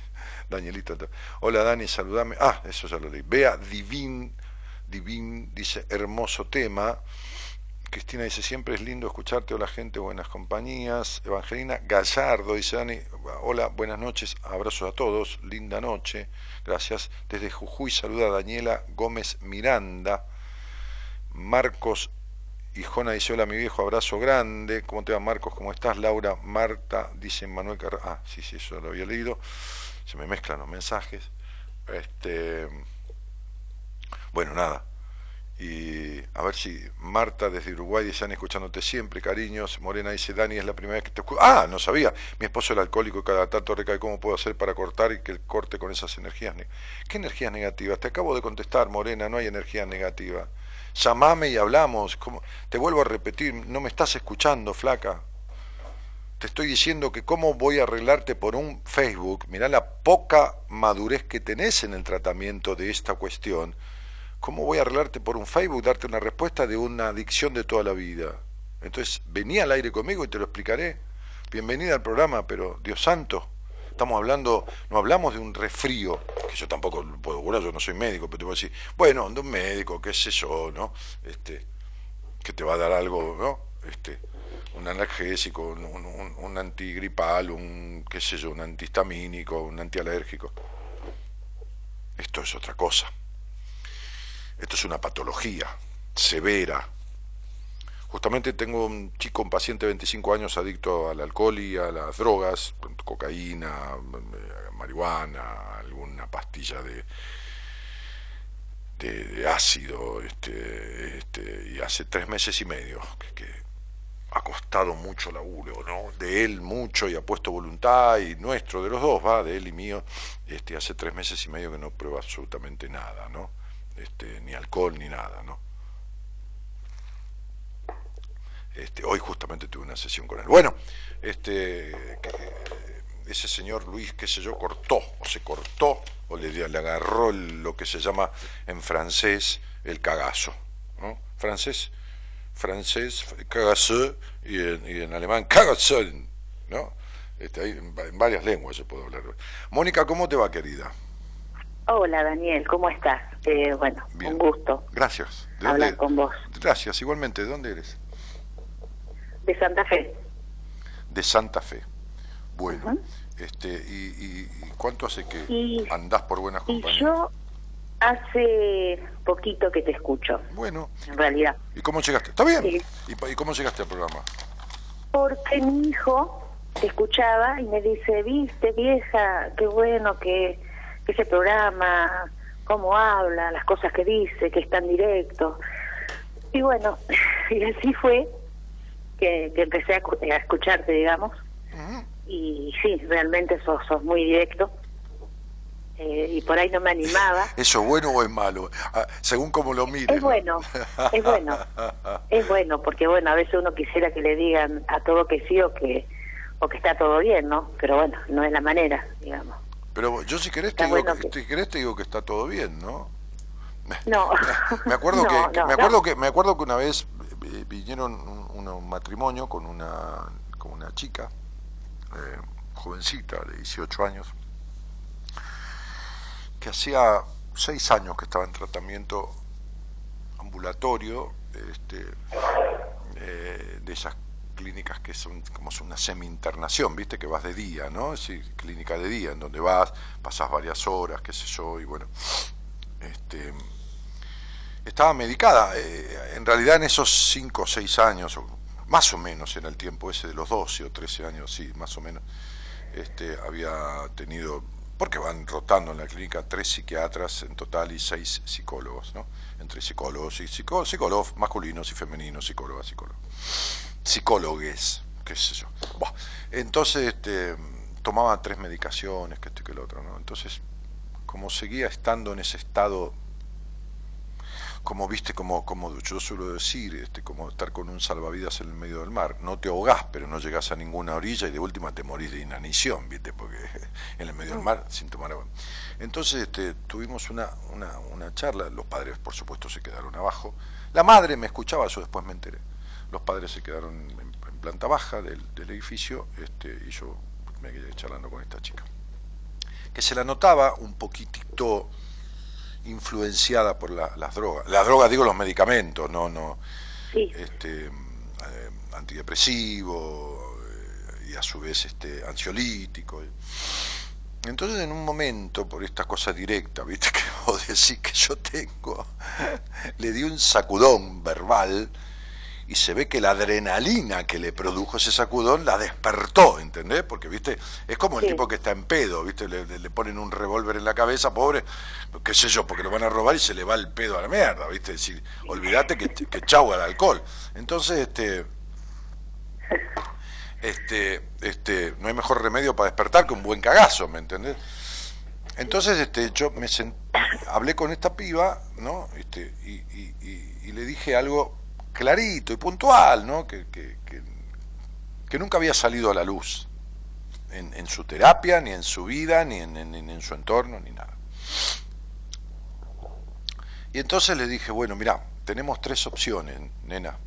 B: Danielito, hola Dani, saludame. Ah, eso ya lo leí. Vea Divin, Divin dice, hermoso tema. Cristina dice, siempre es lindo escucharte, hola gente, buenas compañías. Evangelina Gallardo dice, Dani, hola, buenas noches, abrazos a todos, linda noche, gracias. Desde Jujuy saluda a Daniela Gómez Miranda. Marcos y Jona dice, hola mi viejo, abrazo grande. ¿Cómo te va Marcos? ¿Cómo estás? Laura, Marta, dice Manuel Carrera. Ah, sí, sí, eso lo había leído. Se me mezclan los mensajes. Este, bueno, nada y a ver si Marta desde Uruguay están escuchándote siempre, cariños. Morena dice, Dani, es la primera vez que te escucho. Ah, no sabía. Mi esposo era alcohólico cada tanto recae. ¿Cómo puedo hacer para cortar y que él corte con esas energías? ¿Qué energías negativas? Te acabo de contestar, Morena, no hay energía negativa. Llamame y hablamos. Te vuelvo a repetir, no me estás escuchando, flaca. Te estoy diciendo que cómo voy a arreglarte por un Facebook. Mirá la poca madurez que tenés en el tratamiento de esta cuestión ¿Cómo voy a arreglarte por un Facebook, darte una respuesta de una adicción de toda la vida? Entonces, vení al aire conmigo y te lo explicaré. Bienvenida al programa, pero Dios santo, estamos hablando, no hablamos de un resfrío, que yo tampoco puedo curar, yo no soy médico, pero te voy a decir, bueno, anda un médico, qué sé yo, ¿no? Este, que te va a dar algo, ¿no? Este, un analgésico, un, un, antigripal, un, qué sé yo, un antihistamínico, un antialérgico. Esto es otra cosa. Esto es una patología severa. Justamente tengo un chico, un paciente de 25 años adicto al alcohol y a las drogas, cocaína, marihuana, alguna pastilla de, de, ácido, este, este, y hace tres meses y medio que, ha costado mucho laburo, ¿no? De él mucho y ha puesto voluntad, y nuestro, de los dos, va, de él y mío, este, hace tres meses y medio que no prueba absolutamente nada, ¿no? Este, ni alcohol ni nada, ¿no? Este, hoy justamente tuve una sesión con él. Bueno, este, ese señor Luis, qué sé yo, cortó, o se cortó, o le, le agarró lo que se llama en francés el cagazo. ¿no? Francés, francés, cagazo, y en, alemán cagazo, ¿no? Este, en, varias lenguas se puede hablar. Mónica, ¿cómo te va, querida?
E: Hola, Daniel, ¿cómo estás? Eh, bueno, un gusto.
B: Gracias.
E: hablar con vos.
B: Gracias, igualmente. ¿De dónde eres?
E: De Santa Fe.
B: De Santa Fe. Bueno, este, y, cuánto hace que andás por buenas compañías?
E: Y yo hace poquito que te escucho.
B: Bueno.
E: En realidad.
B: ¿Y cómo llegaste? ¿Está bien? ¿Y, cómo llegaste al programa?
E: Porque mi hijo te escuchaba y me dice, viste vieja, qué bueno que ese programa, cómo habla, las cosas que dice, que es tan directo. Y bueno, y así fue que, empecé a, escucharte, digamos. Y sí, realmente sos, sos muy directo. Eh, y por ahí no me animaba.
B: ¿Eso es bueno o es malo? Ah, según como lo mires.
E: Es bueno, es bueno. es bueno, porque bueno, a veces uno quisiera que le digan a todo que sí o que, o que está todo bien, ¿no? Pero bueno, no es la manera, digamos.
B: Pero yo si querés te, digo, que... si querés te digo que está todo bien, ¿no?
E: No.
B: me acuerdo que, me acuerdo que me acuerdo que una vez eh, vinieron un, un, matrimonio con una con una chica eh, jovencita de 18 años, que hacía seis años que estaba en tratamiento ambulatorio este, eh, de esas clínicas que son como una semi-internación, viste, que vas de día, ¿no? Es decir, clínica de día, en donde vas, pasas varias horas, qué sé yo, y bueno, este, estaba medicada. Eh, en realidad en esos cinco o seis años, más o menos en el tiempo ese de los 12 o 13 años, sí, más o menos, este, había tenido, porque van rotando en la clínica tres psiquiatras en total y seis psicólogos, ¿no? Entre psicólogos y psicólogos, psicólogos masculinos y femeninos, psicólogas, psicólogos. Psicólogues, qué sé yo. entonces, este, tomaba tres medicaciones, que esto y que lo otro, ¿no? Entonces, como seguía estando en ese estado como viste, como, como yo suelo decir, este, como estar con un salvavidas en el medio del mar. No te ahogás, pero no llegas a ninguna orilla y de última te morís de inanición, viste, porque en el medio del mar sin tomar agua. Entonces este, tuvimos una, una, una charla, los padres por supuesto se quedaron abajo. La madre me escuchaba, yo después me enteré. Los padres se quedaron en, planta baja del, del edificio este, y yo me quedé charlando con esta chica. Que se la notaba un poquitito influenciada por las drogas. Las drogas, digo, los medicamentos, no, no. Este, eh, antidepresivo eh, y a su vez este, ansiolítico. Entonces, en un momento, por esta cosa directa, ¿viste? Que vos decís que yo tengo, le di un sacudón verbal y se ve que la adrenalina que le produjo ese sacudón la despertó, ¿entendés? Porque, viste, es como el tipo que está en pedo, viste, le, ponen un revólver en la cabeza, pobre, qué sé yo, porque lo van a robar y se le va el pedo a la mierda, viste, decir, olvídate que, que chau al alcohol. Entonces, este, este, este, no hay mejor remedio para despertar que un buen cagazo, ¿me entendés? Entonces, este, yo me hablé con esta piba, ¿no? Este, y, y le dije algo clarito y puntual, ¿no? que, que, que, nunca había salido a la luz en, su terapia, ni en su vida, ni en, en, su entorno, ni nada. Y entonces le dije, bueno, mira, tenemos tres opciones, nena.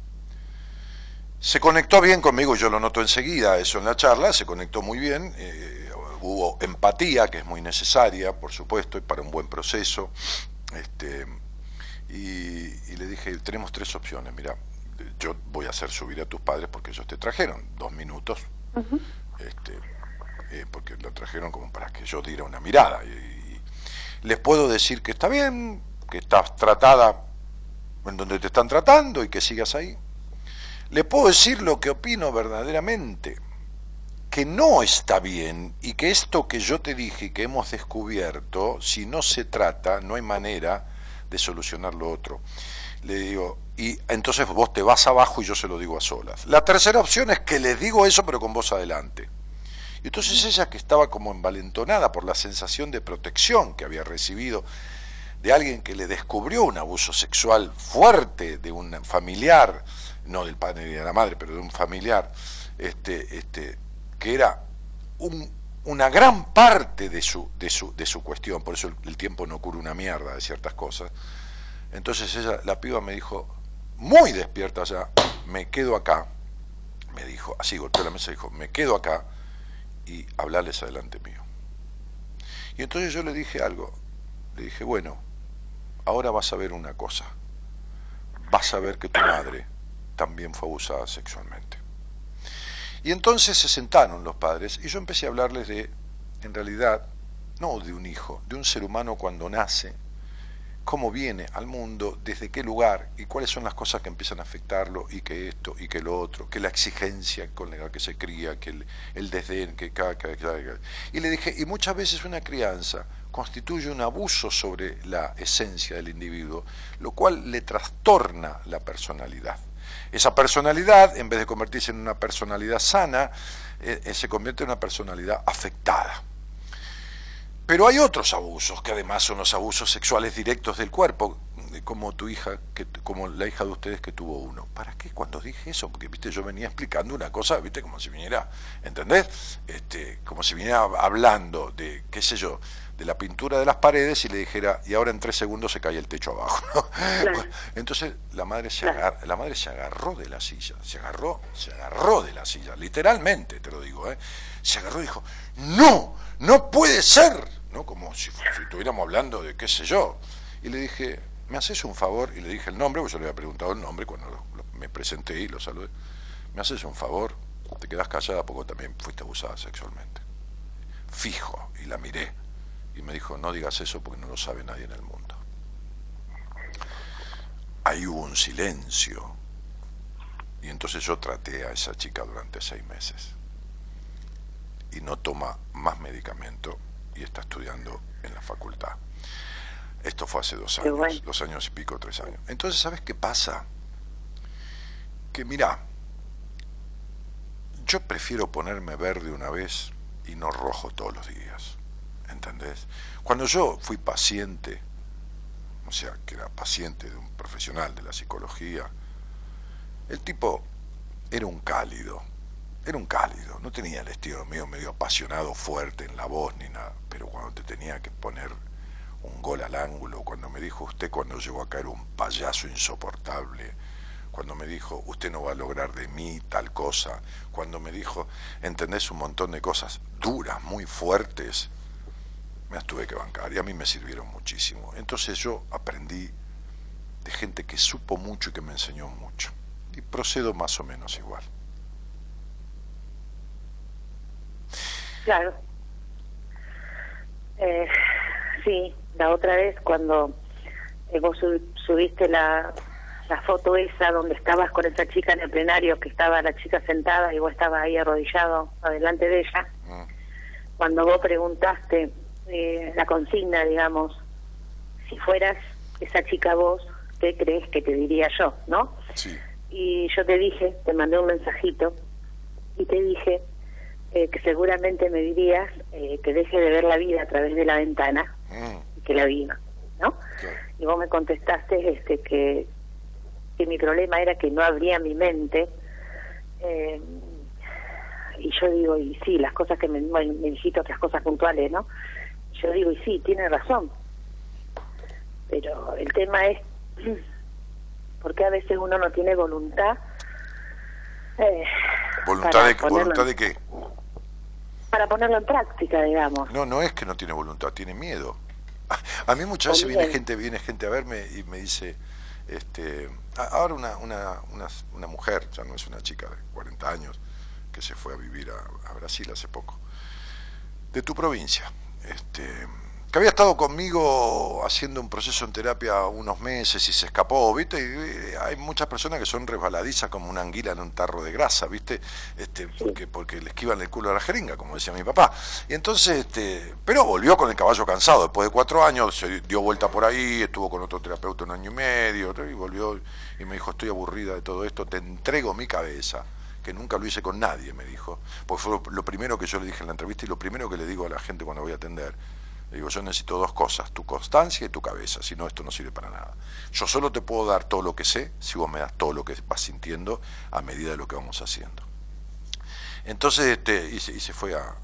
B: Se conectó bien conmigo, yo lo noto enseguida, eso en la charla, se conectó muy bien, eh, hubo empatía, que es muy necesaria, por supuesto, y para un buen proceso. Este, y, le dije, tenemos tres opciones, mira, yo voy a hacer subir a tus padres porque ellos te trajeron dos minutos, este, eh, porque lo trajeron como para que yo diera una mirada. Y, les puedo decir que está bien, que estás tratada en donde te están tratando y que sigas ahí. Le puedo decir lo que opino verdaderamente, que no está bien y que esto que yo te dije y que hemos descubierto, si no se trata, no hay manera de solucionar lo otro. Le digo, y entonces vos te vas abajo y yo se lo digo a solas. La tercera opción es que les digo eso pero con voz adelante. Y entonces ella que estaba como envalentonada por la sensación de protección que había recibido de alguien que le descubrió un abuso sexual fuerte de un familiar, no del padre ni de la madre, pero de un familiar, este, este, que era un, una gran parte de su, de, su, de su cuestión, por eso el, tiempo no cura una mierda de ciertas cosas. Entonces ella, la piba me dijo, muy despierta ya, me quedo acá, me dijo, así golpeó la mesa y dijo, me quedo acá y hablarles adelante mío. Y entonces yo le dije algo, le dije, bueno, ahora vas a ver una cosa, vas a ver que tu madre también fue abusada sexualmente. Y entonces se sentaron los padres y yo empecé a hablarles de, en realidad, no de un hijo, de un ser humano cuando nace, cómo viene al mundo, desde qué lugar y cuáles son las cosas que empiezan a afectarlo y que esto y que lo otro, que la exigencia con la que se cría, que el, desdén, que cada, Y le dije, y muchas veces una crianza constituye un abuso sobre la esencia del individuo, lo cual le trastorna la personalidad. Esa personalidad, en vez de convertirse en una personalidad sana, eh, eh, se convierte en una personalidad afectada. Pero hay otros abusos, que además son los abusos sexuales directos del cuerpo, como tu hija, que, como la hija de ustedes que tuvo uno. ¿Para qué cuando dije eso? Porque viste, yo venía explicando una cosa, viste, como si viniera, ¿entendés? Este, como si viniera hablando de, qué sé yo, de la pintura de las paredes y le dijera, y ahora en tres segundos se cae el techo abajo. entonces la madre, se la madre se agarró de la silla, se agarró, se agarró de la silla, literalmente te lo digo, ¿eh? se agarró y dijo, no, no puede ser ¿no? Como si, estuviéramos hablando de qué sé yo. Y le dije, ¿me haces un favor? Y le dije el nombre, porque yo le había preguntado el nombre cuando me presenté y lo saludé. ¿Me haces un favor? Te quedas callada porque también fuiste abusada sexualmente. Fijo, y la miré. Y me dijo, no digas eso porque no lo sabe nadie en el mundo. Ahí hubo un silencio. Y entonces yo traté a esa chica durante seis meses. Y no toma más medicamento y está estudiando en la facultad. Esto fue hace dos años, dos años y pico, tres años. Entonces, ¿sabes qué pasa? Que mira, yo prefiero ponerme verde una vez y no rojo todos los días. ¿Entendés? Cuando yo fui paciente, o sea, que era paciente de un profesional de la psicología, el tipo era un cálido, era un cálido, no tenía el estilo mío medio apasionado, fuerte en la voz ni nada, pero cuando te tenía que poner un gol al ángulo, cuando me dijo usted cuando llegó a caer un payaso insoportable, cuando me dijo usted no va a lograr de mí tal cosa, cuando me dijo, entendés un montón de cosas duras, muy fuertes, me las tuve que bancar y a mí me sirvieron muchísimo. Entonces yo aprendí de gente que supo mucho y que me enseñó mucho. Y procedo más o menos igual.
E: Claro. Eh, sí, la otra vez cuando eh, vos subiste la, la foto esa donde estabas con esa chica en el plenario, que estaba la chica sentada y vos estabas ahí arrodillado adelante de ella, mm. cuando vos preguntaste eh, la consigna, digamos, si fueras esa chica vos, ¿qué crees que te diría yo, no? Sí. Y yo te dije, te mandé un mensajito y te dije, eh, que seguramente me dirías eh, que deje de ver la vida a través de la ventana mm. Que la viva, ¿no? Y vos me contestaste este que, que mi problema era que no abría mi mente eh, y yo digo, y sí, las cosas que me, me dijiste, otras cosas puntuales, ¿no? Yo digo, y sí, tiene razón. Pero el tema es, porque a veces uno no tiene voluntad.
B: ¿Voluntad, de, ¿Voluntad de qué?
E: para ponerlo en práctica, digamos.
B: No, no es que no tiene voluntad, tiene miedo. A mí muchas veces viene gente, viene gente a verme y me dice, este, ahora una, una, una, una, mujer, ya no es una chica de 40 años, que se fue a vivir a, a Brasil hace poco, de tu provincia. Este, que había estado conmigo haciendo un proceso en terapia unos meses y se escapó, ¿viste? Y hay muchas personas que son resbaladizas como una anguila en un tarro de grasa, ¿viste? Este, porque, porque le esquivan el culo a la jeringa, como decía mi papá. Y entonces, este, pero volvió con el caballo cansado, después de cuatro años, se dio vuelta por ahí, estuvo con otro terapeuta un año y medio, y volvió y me dijo, estoy aburrida de todo esto, te entrego mi cabeza que nunca lo hice con nadie, me dijo, porque fue lo primero que yo le dije en la entrevista y lo primero que le digo a la gente cuando voy a atender digo, yo necesito dos cosas, tu constancia y tu cabeza, si no esto no sirve para nada. Yo solo te puedo dar todo lo que sé si vos me das todo lo que vas sintiendo a medida de lo que vamos haciendo. Entonces, este, y, se, fue a,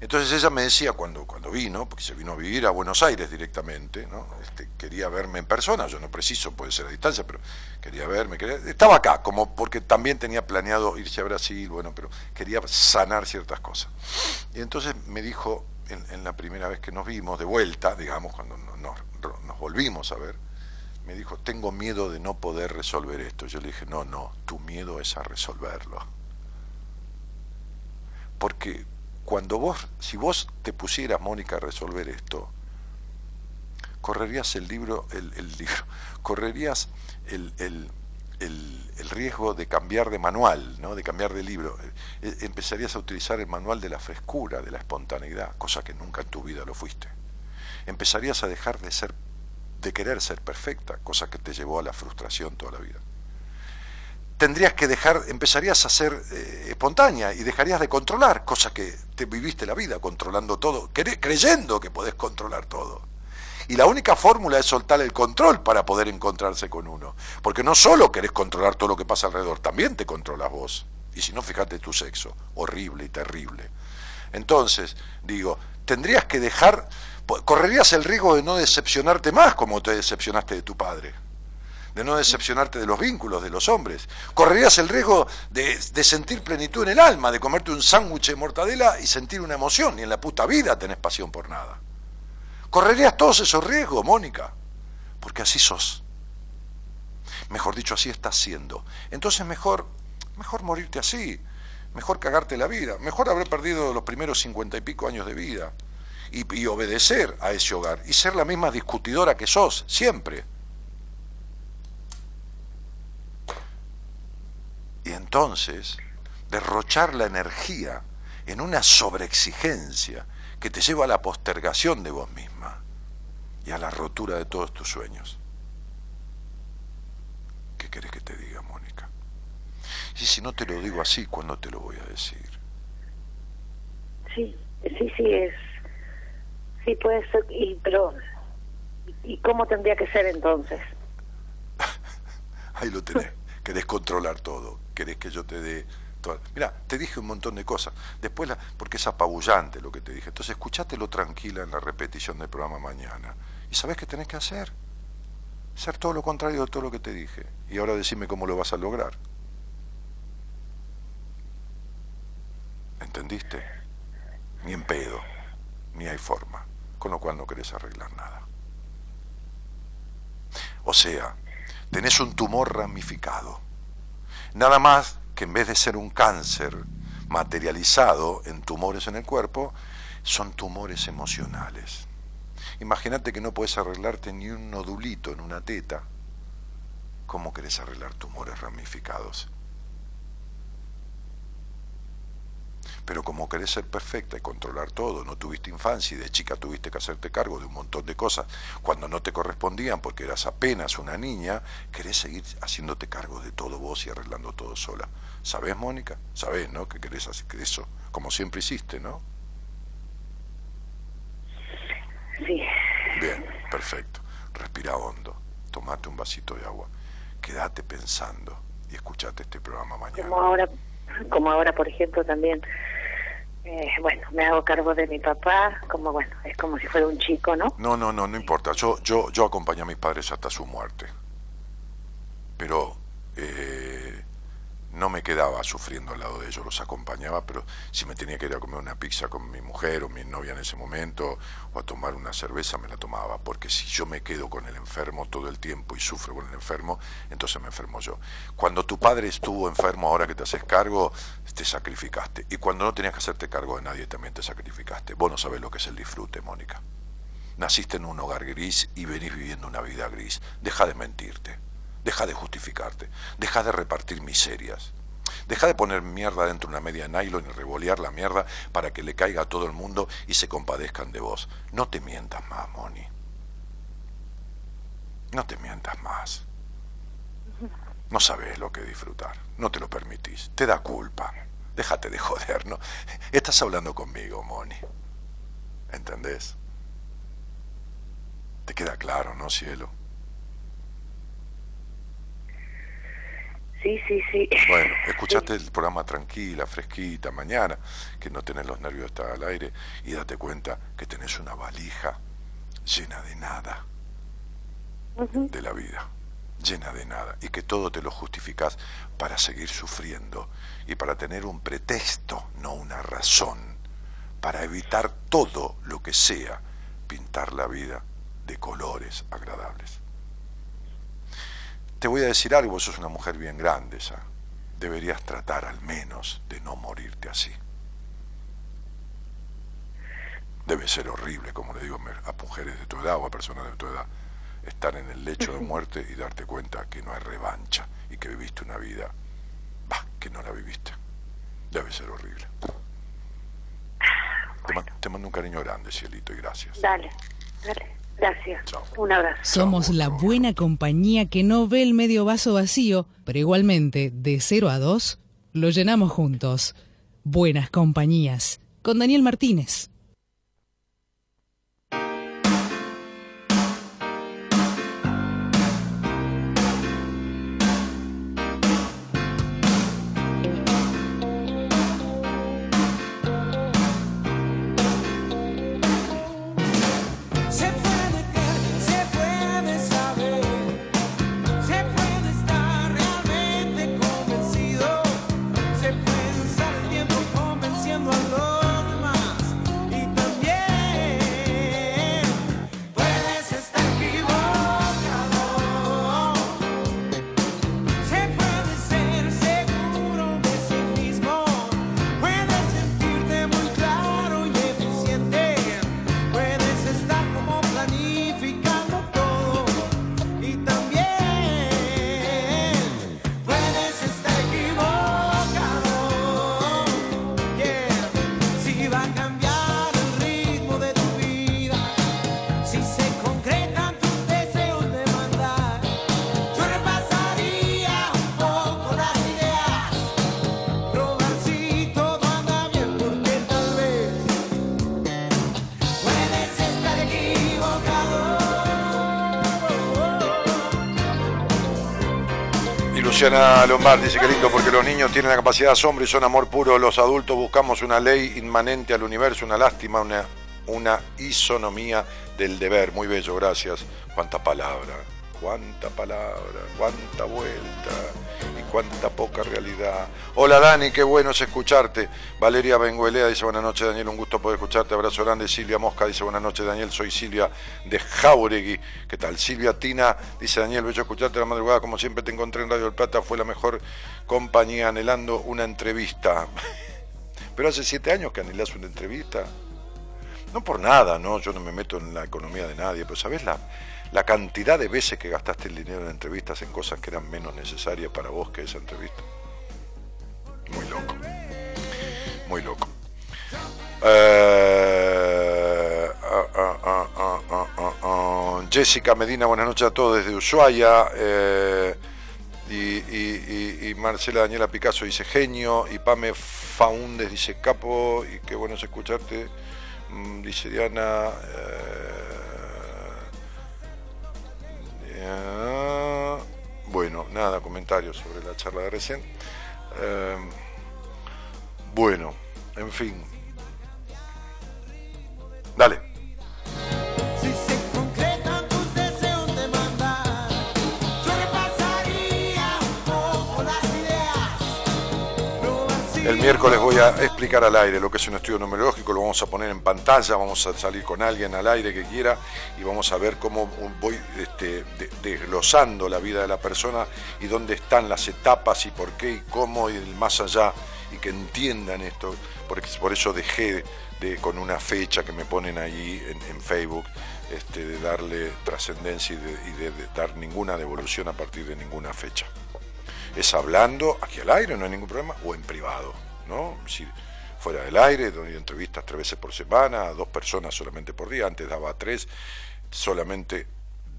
B: Entonces ella me decía cuando, cuando vino, porque se vino a vivir a Buenos Aires directamente, ¿no? Este, quería verme en persona, yo no preciso, puede ser a distancia, pero quería verme, quería, estaba acá, como porque también tenía planeado irse a Brasil, bueno, pero quería sanar ciertas cosas. Y entonces me dijo, en, la primera vez que nos vimos, de vuelta, digamos, cuando nos, nos volvimos a ver, me dijo, tengo miedo de no poder resolver esto. Yo le dije, no, no, tu miedo es a resolverlo. Porque cuando vos, si vos te pusieras, Mónica, a resolver esto, correrías el libro, el, el libro, correrías el, el, el, riesgo de cambiar de manual, ¿no? de cambiar de libro. Eh, empezarías a utilizar el manual de la frescura, de la espontaneidad, cosa que nunca en tu vida lo fuiste. Empezarías a dejar de ser, de querer ser perfecta, cosa que te llevó a la frustración toda la vida. Tendrías que dejar, empezarías a ser eh, espontánea y dejarías de controlar, cosa que te viviste la vida controlando todo, creyendo que podés controlar todo. Y la única fórmula es soltar el control para poder encontrarse con uno. Porque no solo querés controlar todo lo que pasa alrededor, también te controlas vos. Y si no, fíjate tu sexo, horrible y terrible. Entonces, digo, tendrías que dejar, correrías el riesgo de no decepcionarte más como te decepcionaste de tu padre, de no decepcionarte de los vínculos de los hombres. Correrías el riesgo de, sentir plenitud en el alma, de comerte un sándwich de mortadela y sentir una emoción, y en la puta vida tenés pasión por nada. Correrías todos esos riesgos, Mónica, porque así sos. Mejor dicho, así estás siendo. Entonces mejor, mejor morirte así, mejor cagarte la vida, mejor haber perdido los primeros cincuenta y pico años de vida y, y obedecer a ese hogar y ser la misma discutidora que sos, siempre. Y entonces, derrochar la energía en una sobreexigencia que te lleva a la postergación de vos misma y a la rotura de todos tus sueños. ¿Qué querés que te diga, Mónica? Y si no te lo digo así, ¿cuándo te lo voy a decir?
E: Sí, sí, sí, es. Sí, puede ser, y, pero. ¿Y cómo tendría que ser entonces?
B: Ahí lo tenés. Querés controlar todo. Querés que yo te dé Mira, te dije un montón de cosas. Después, la, porque es apabullante lo que te dije. Entonces, escuchátelo tranquila en la repetición del programa mañana. ¿Y sabes qué tenés que hacer? Ser todo lo contrario de todo lo que te dije. Y ahora decime cómo lo vas a lograr. ¿Entendiste? Ni en pedo, ni hay forma. Con lo cual no querés arreglar nada. O sea, tenés un tumor ramificado. Nada más que en vez de ser un cáncer materializado en tumores en el cuerpo, son tumores emocionales. Imagínate que no puedes arreglarte ni un nodulito en una teta. ¿Cómo querés arreglar tumores ramificados? Pero como querés ser perfecta y controlar todo, no tuviste infancia y de chica tuviste que hacerte cargo de un montón de cosas cuando no te correspondían porque eras apenas una niña, querés seguir haciéndote cargo de todo vos y arreglando todo sola. ¿Sabés, Mónica? ¿Sabés, no? Que querés hacer eso, como siempre hiciste, ¿no?
E: Sí.
B: Bien, perfecto. Respira hondo, tomate un vasito de agua, quédate pensando y escuchate este programa mañana.
E: Como ahora, como ahora por ejemplo, también eh, bueno, me hago cargo de mi papá, como bueno, es como si fuera un chico, ¿no?
B: No, no, no, no importa. Yo, yo, yo acompañé a mis padres hasta su muerte. Pero eh, no me quedaba sufriendo al lado de ellos, los acompañaba, pero si me tenía que ir a comer una pizza con mi mujer o mi novia en ese momento, o a tomar una cerveza, me la tomaba, porque si yo me quedo con el enfermo todo el tiempo y sufro con el enfermo, entonces me enfermo yo. Cuando tu padre estuvo enfermo, ahora que te haces cargo, te sacrificaste. Y cuando no tenías que hacerte cargo de nadie, también te sacrificaste. Vos no sabés lo que es el disfrute, Mónica. Naciste en un hogar gris y venís viviendo una vida gris. Deja de mentirte. Deja de justificarte, deja de repartir miserias. Deja de poner mierda dentro de una media nylon y revolear la mierda para que le caiga a todo el mundo y se compadezcan de vos. No te mientas más, Moni. No te mientas más. No sabes lo que disfrutar. No te lo permitís. Te da culpa. Déjate de joder, ¿no? Estás hablando conmigo, Moni. ¿Entendés? ¿Te queda claro, no, cielo?
E: Sí, sí, sí.
B: Bueno, escuchate el programa tranquila, fresquita, mañana, que no tenés los nervios hasta al aire, y date cuenta que tenés una valija llena de nada de la vida, llena de nada, y que todo te lo justificás para seguir sufriendo y para tener un pretexto, no una razón, para evitar todo lo que sea pintar la vida de colores agradables. Te voy a decir algo, vos sos una mujer bien grande, ya. Deberías tratar al menos de no morirte así. Debe ser horrible, como le digo a mujeres de tu edad o a personas de tu edad, estar en el lecho de muerte y darte cuenta que no hay revancha y que viviste una vida, bah, que no la viviste. Debe ser horrible. Te, te, mando un cariño grande, cielito, y gracias.
E: Dale, dale. Gracias. Un abrazo.
F: Somos la buena compañía que no ve el medio vaso vacío, pero igualmente, de 0 a 2, lo llenamos juntos. Buenas compañías. Con Daniel Martínez.
B: Luciana Lombard dice que lindo porque los niños tienen la capacidad de asombro y son amor puro. Los adultos buscamos una ley inmanente al universo, una lástima, una, una isonomía del deber. Muy bello, gracias. Cuánta palabra, cuánta palabra, cuánta vuelta y cuánta poca realidad. Hola Dani, qué bueno es escucharte. Valeria Benguelea dice buenas noches Daniel, un gusto poder escucharte. Abrazo grande. Silvia Mosca dice buenas noches Daniel, soy Silvia de Jauregui. ¿Qué tal? Silvia Tina dice Daniel, bello escucharte la madrugada, como siempre te encontré en Radio del Plata, fue la mejor compañía anhelando una entrevista. Pero hace siete años que anhelas una entrevista. No por nada, ¿no? Yo no me meto en la economía de nadie, pero ¿sabes la, la cantidad de veces que gastaste el dinero en entrevistas en cosas que eran menos necesarias para vos que esa entrevista? Muy loco. Muy loco. Eh, ah, ah, ah, Jessica Medina, buenas noches a todos desde Ushuaia. Eh, y, Marcela Daniela Picasso dice genio. Y Pame Faundes dice capo. Y qué bueno es escucharte. Mm, dice Diana. Eh, bueno, nada, comentarios sobre la charla de recién. bueno, en fin, Dale. El miércoles voy a explicar al aire lo que es un estudio numerológico, lo vamos a poner en pantalla, vamos a salir con alguien al aire que quiera y vamos a ver cómo voy este, desglosando la vida de la persona y dónde están las etapas y por qué y cómo y más allá y que entiendan esto, porque por eso dejé de, con una fecha que me ponen ahí en, Facebook, este, de darle trascendencia y, de dar ninguna devolución a partir de ninguna fecha es hablando aquí al aire, no hay ningún problema, o en privado, ¿no? Si fuera del aire, donde entrevistas tres veces por semana, dos personas solamente por día, antes daba tres, solamente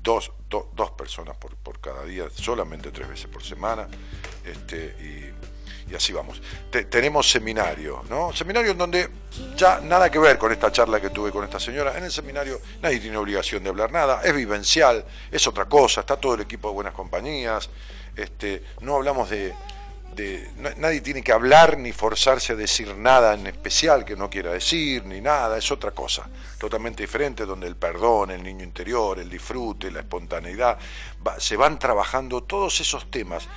B: dos, dos personas por, por, cada día, solamente tres veces por semana, este, y, y así vamos. tenemos seminario, ¿no? Seminario en donde ya nada que ver con esta charla que tuve con esta señora. En el seminario nadie tiene obligación de hablar nada, es vivencial, es otra cosa, está todo el equipo de buenas compañías, este, no hablamos de, nadie tiene que hablar ni forzarse a decir nada en especial que no quiera decir, ni nada, es otra cosa, totalmente diferente, donde el perdón, el niño interior, el disfrute, la espontaneidad, se van trabajando todos esos temas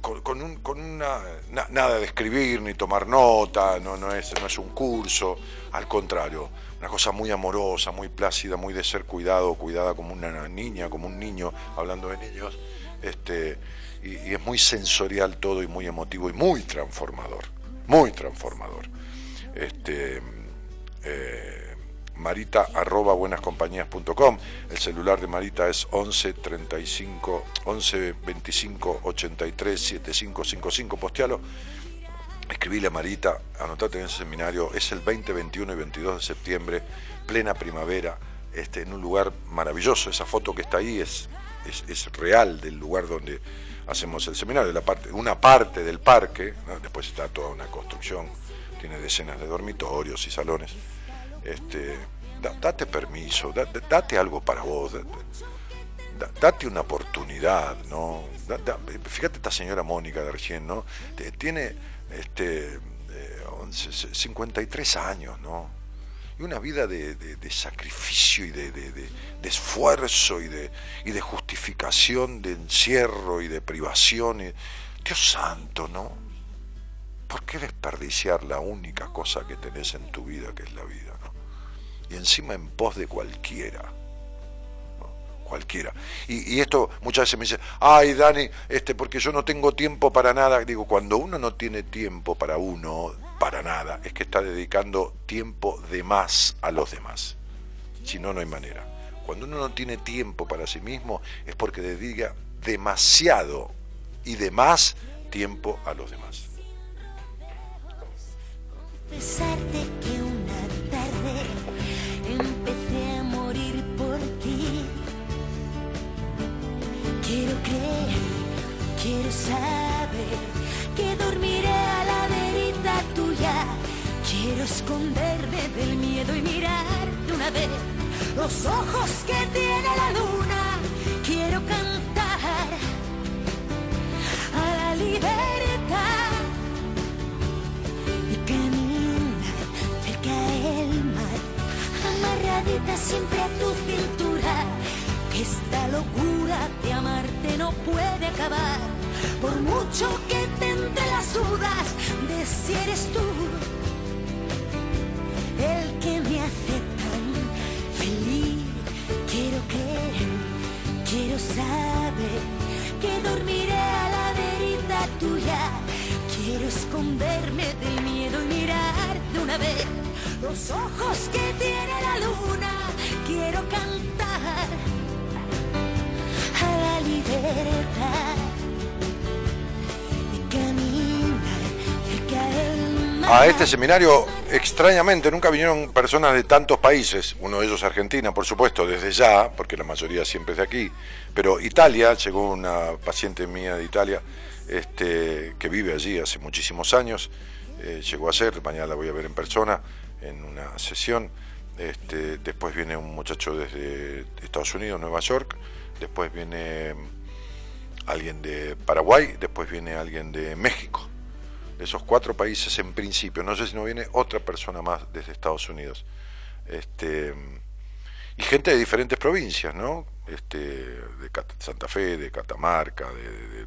B: con, una, nada de escribir ni tomar nota, no, no, es, no es un curso, al contrario, una cosa muy amorosa, muy plácida, muy de ser cuidado, cuidada como una niña, como un niño, hablando de niños este, y, es muy sensorial todo y muy emotivo y muy transformador, muy transformador. Este, eh, marita arroba buenascompañías.com el celular de Marita es 11 35 11 25 83 7555 postealo escribile a Marita anotate en ese seminario es el 20 21 y 22 de septiembre plena primavera este, en un lugar maravilloso esa foto que está ahí es es, real del lugar donde hacemos el seminario, la parte, una parte del parque, después está toda una construcción, tiene decenas de dormitorios y salones. Este, date permiso, date algo para vos, date una oportunidad, ¿no? fíjate esta señora Mónica de recién, ¿no? Tiene este, 53 eh, años, ¿no? Y una vida de, sacrificio y de, esfuerzo y de, y de justificación, de encierro y de privación. Dios santo, ¿no? ¿Por qué desperdiciar la única cosa que tenés en tu vida, que es la vida? ¿no? Y encima en pos de cualquiera. Cualquiera. Y, y, esto muchas veces me dicen, ay Dani, este, porque yo no tengo tiempo para nada. Digo, cuando uno no tiene tiempo para uno, para nada, es que está dedicando tiempo de más a los demás. Si no, no hay manera. Cuando uno no tiene tiempo para sí mismo es porque dedica demasiado y de más tiempo a los demás.
A: Quiero creer, quiero saber esconderme del miedo y mirar de una vez los ojos que tiene la luna. Quiero cantar a la libertad y caminar cerca del mar, amarradita siempre a tu cintura. Que esta locura de amarte no puede acabar por mucho que te entre las dudas de si eres tú el que me hace tan feliz. Quiero creer, quiero saber que dormiré a la verita tuya. Quiero esconderme del miedo y mirar de una vez los ojos que tiene la luna. Quiero cantar a la libertad.
B: A este seminario, extrañamente, nunca vinieron personas de tantos países, uno de ellos Argentina, por supuesto, desde ya, porque la mayoría siempre es de aquí, pero Italia, llegó una paciente mía de Italia, este, que vive allí hace muchísimos años, eh, llegó a ser, mañana la voy a ver en persona, en una sesión, este, después viene un muchacho desde Estados Unidos, Nueva York, después viene alguien de Paraguay, después viene alguien de México esos cuatro países en principio. No sé si no viene otra persona más desde Estados Unidos. Este, y gente de diferentes provincias, ¿no? Este, de Santa Fe, de Catamarca, de,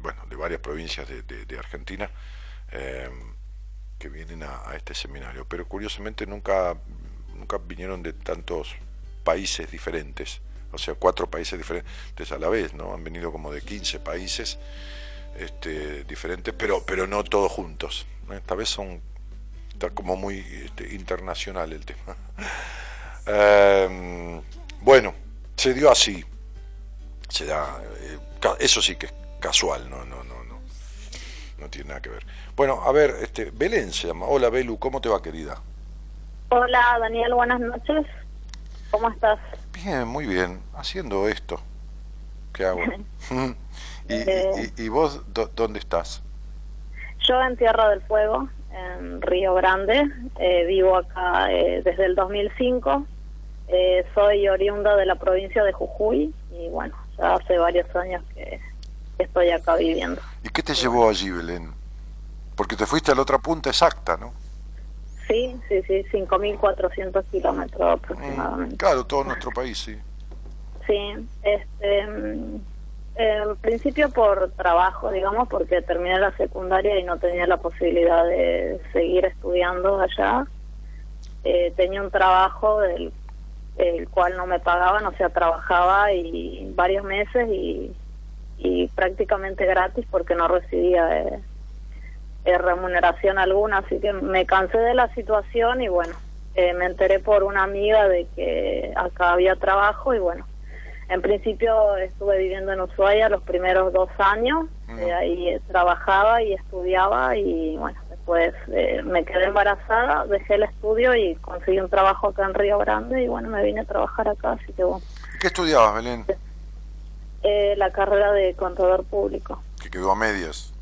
B: bueno, de varias provincias de, Argentina. eh, que vienen a, a, este seminario, pero curiosamente nunca, nunca vinieron de tantos países diferentes, o sea, cuatro países diferentes a la vez, ¿no? Han venido como de 15 países este, diferentes, pero, pero no todos juntos. Esta vez son, está como muy este, internacional el tema. eh, bueno, se dio así, se da, eh, eso sí que es casual, no, no, no, no, no tiene nada que ver. Bueno, a ver, este, Belén se llama. Hola Belu, ¿cómo te va querida?
G: Hola Daniel, buenas noches. ¿Cómo estás?
B: Bien, muy bien, haciendo esto. ¿Qué hago? ¿Y, eh, y, y, vos dónde estás?
G: Yo en Tierra del Fuego, en Río Grande. Eh, vivo acá eh, desde el 2005. Eh, soy oriunda de la provincia de Jujuy y bueno, ya hace varios años que estoy acá viviendo.
B: ¿Y qué te llevó allí, Belén? Porque te fuiste a la otra punta exacta, ¿no?
G: Sí, sí, sí, 5.400 kilómetros aproximadamente.
B: Mm, claro, todo nuestro país, sí.
G: Sí, este, en principio por trabajo, digamos, porque terminé la secundaria y no tenía la posibilidad de seguir estudiando allá. Eh, tenía un trabajo del el cual no me pagaban, o sea, trabajaba y varios meses y, y prácticamente gratis porque no recibía eh, eh, remuneración alguna, así que me cansé de la situación y bueno, eh, me enteré por una amiga de que acá había trabajo y bueno, en principio estuve viviendo en Ushuaia los primeros dos años, eh, ahí trabajaba y estudiaba y bueno, después eh, me quedé embarazada, dejé el estudio y conseguí un trabajo acá en Río Grande y bueno, me vine a trabajar acá, así que bueno.
B: ¿Qué estudiabas, Belén?
G: Eh, la carrera de contador público.
B: ¿Que quedó a medias?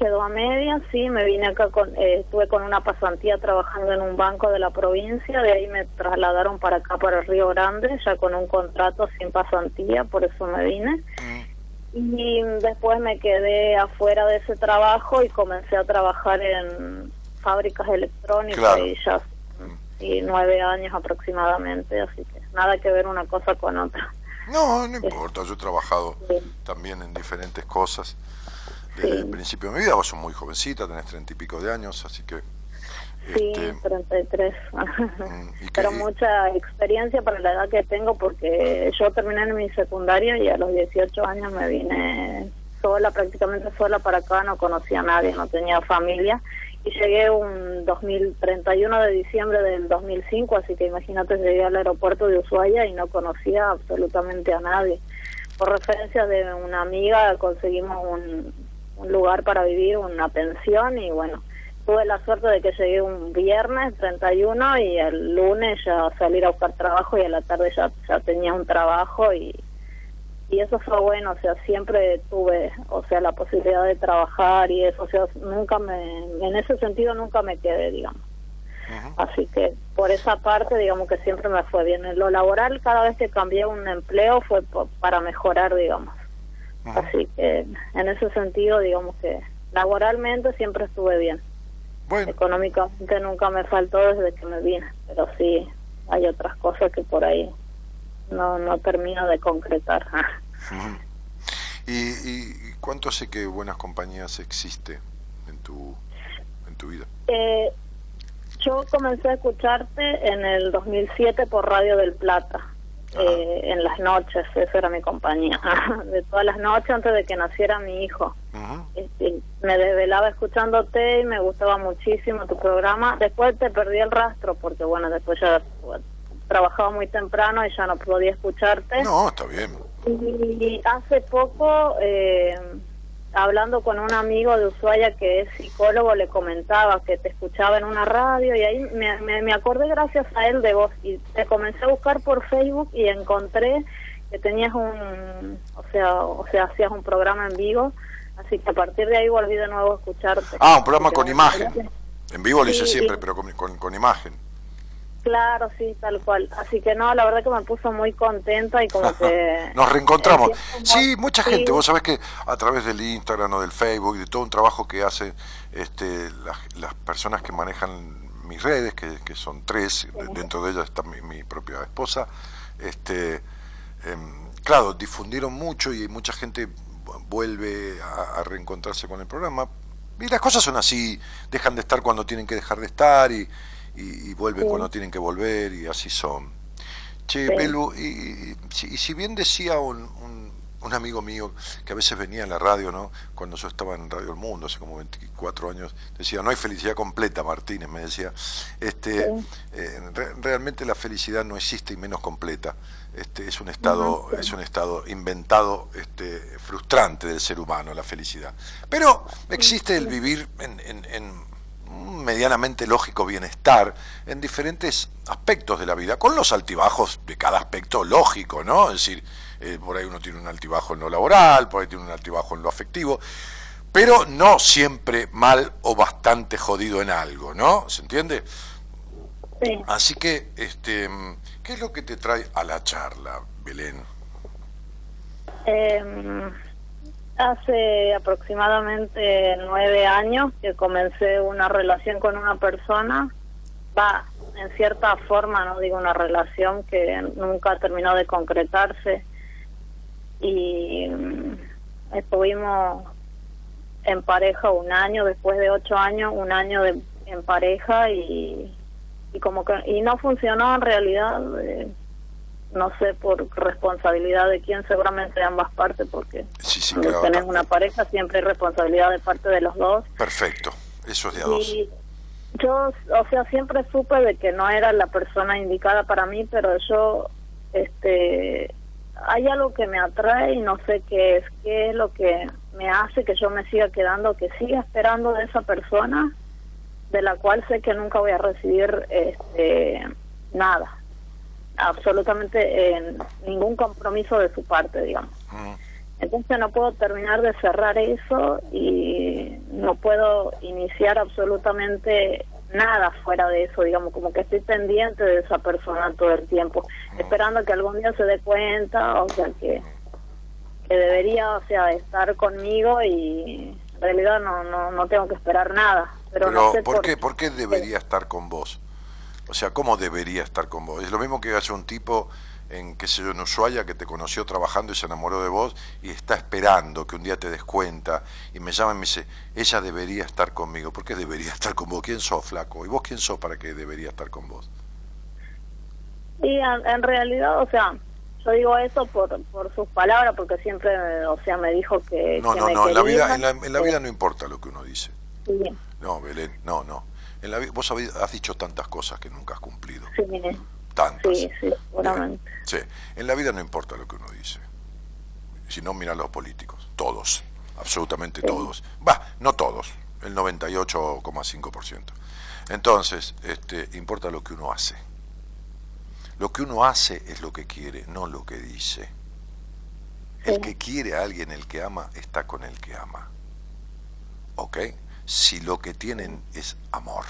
G: Quedó a medias, sí, me vine acá, con, eh, estuve con una pasantía trabajando en un banco de la provincia, de ahí me trasladaron para acá, para el Río Grande, ya con un contrato sin pasantía, por eso me vine. Mm. Y después me quedé afuera de ese trabajo y comencé a trabajar en fábricas electrónicas
B: claro.
G: y ya y nueve años aproximadamente, así que nada que ver una cosa con otra.
B: No, no importa, yo he trabajado sí. también en diferentes cosas sí. el principio de mi vida. Vos sos muy jovencita, tenés treinta y pico de años, así que...
G: Sí, este, 33. ¿y qué, Pero mucha experiencia para la edad que tengo porque yo terminé en mi secundaria y a los 18 años me vine sola, prácticamente sola para acá, no conocía a nadie, no tenía familia y llegué un 2031 de diciembre del 2005, así que imagínate, llegué al aeropuerto de Ushuaia y no conocía absolutamente a nadie. Por referencia de una amiga conseguimos un, un lugar para vivir, una pensión y bueno, tuve la suerte de que llegué un viernes 31 y el lunes ya salir a buscar trabajo y a la tarde ya, ya tenía un trabajo y y eso fue bueno, o sea, siempre tuve, o sea, la posibilidad de trabajar y eso, o sea, nunca me, en ese sentido nunca me quedé, digamos. Así que por esa parte, digamos que siempre me fue bien. En lo laboral, cada vez que cambié un empleo fue para mejorar, digamos. Así que en ese sentido, digamos que laboralmente siempre estuve bien.
B: Bueno.
G: Económicamente nunca me faltó desde que me vine, pero sí hay otras cosas que por ahí no no termino de concretar.
B: ¿Y, ¿Y, cuánto hace que Buenas Compañías existe en tu, en tu vida?
G: Eh, yo comencé a escucharte en el 2007 por Radio del Plata, eh, en las noches, esa era mi compañía, de todas las noches antes de que naciera mi hijo. Este, me desvelaba escuchándote y me gustaba muchísimo tu programa. Después te perdí el rastro porque, bueno, después ya trabajaba muy temprano y ya no podía escucharte.
B: No, está bien.
G: Y hace poco, eh, hablando con un amigo de Ushuaia que es psicólogo, le comentaba que te escuchaba en una radio y ahí me, me, me acordé gracias a él de vos y te comencé a buscar por Facebook y encontré que tenías un, o sea, o sea, hacías un programa en vivo, así que a partir de ahí volví de nuevo a escucharte.
B: Ah, un programa con imagen. En vivo lo hice sí, siempre, pero con, con, con imagen.
G: Claro, sí, tal cual. Así que no, la verdad que me puso muy contenta y como que...
B: Nos reencontramos. Sí, mucha sí. gente, vos sabés que a través del Instagram o del Facebook y de todo un trabajo que hacen este, las, las personas que manejan mis redes, que, que son tres, sí. dentro de ellas está mi, mi propia esposa, este, eh, claro, difundieron mucho y mucha gente vuelve a, a reencontrarse con el programa Y las cosas son así, dejan de estar cuando tienen que dejar de estar y, y, vuelven cuando tienen que volver y así son. Che, Belu, y, si bien decía un, un amigo mío que a veces venía en la radio, ¿no? Cuando yo estaba en Radio El Mundo, hace como 24 años, decía, no hay felicidad completa, Martínez, me decía. Este, eh, realmente la felicidad no existe y menos completa. Este, es un estado, es un estado inventado, este, frustrante del ser humano, la felicidad. Pero existe el vivir en, en, en un medianamente lógico bienestar en diferentes aspectos de la vida, con los altibajos de cada aspecto lógico, ¿no? Es decir, eh, por ahí uno tiene un altibajo en lo laboral, por ahí tiene un altibajo en lo afectivo, pero no siempre mal o bastante jodido en algo, ¿no? ¿Se entiende? Sí. Así que, este, ¿qué es lo que te trae a la charla, Belén?
G: Em, hace aproximadamente nueve años que comencé una relación con una persona, va, en cierta forma, no digo una relación que nunca terminó de concretarse, y mm, estuvimos en pareja un año, después de ocho años, un año de, en pareja y, y como que y no funcionó en realidad, eh, no sé por responsabilidad de quién, seguramente de ambas partes, porque
B: si
G: tenés una pareja siempre hay responsabilidad de parte de los dos.
B: Perfecto, eso es de a dos.
G: Yo, o sea, siempre supe de que no era la persona indicada para mí, pero yo, este, hay algo que me atrae y no sé qué es, qué es lo que me hace que yo me siga quedando, que siga esperando de esa persona, de la cual sé que nunca voy a recibir este, nada, absolutamente ningún compromiso de su parte, digamos. Entonces no puedo terminar de cerrar eso y no puedo iniciar absolutamente nada fuera de eso, digamos, como que estoy pendiente de esa persona todo el tiempo, esperando que algún día se dé cuenta, o sea, que, que debería, o sea, estar conmigo y en realidad no, no, no tengo que esperar nada. Pero, no sé
B: ¿por, qué? ¿Por qué debería estar con vos? O sea, ¿cómo debería estar con vos? Es lo mismo que hace un tipo en, qué sé yo, en Ushuaia, que te conoció trabajando y se enamoró de vos y está esperando que un día te des cuenta y me llama y me dice, ella debería estar conmigo. ¿Por qué debería estar con vos? ¿Quién sos, flaco? ¿Y vos quién sos para que debería estar con vos?
G: Y en, realidad, o sea, yo digo eso por, por sus palabras, porque siempre, o sea, me dijo que...
B: No, no, no, en la, vida, en, la, vida no importa lo que uno dice.
G: Sí.
B: No, Belén, no, no. En la, vos has dicho tantas cosas que nunca has cumplido.
G: Sí,
B: Tantas.
G: Sí, sí, seguramente.
B: Sí, en la vida no importa lo que uno dice. Si no, mira a los políticos. Todos, absolutamente todos. Va, no todos, el 98,5%. Entonces, este, importa lo que uno hace. Lo que uno hace es lo que quiere, no lo que dice. El que quiere a alguien, el que ama, está con el que ama. ¿Ok? Si lo que tienen es amor.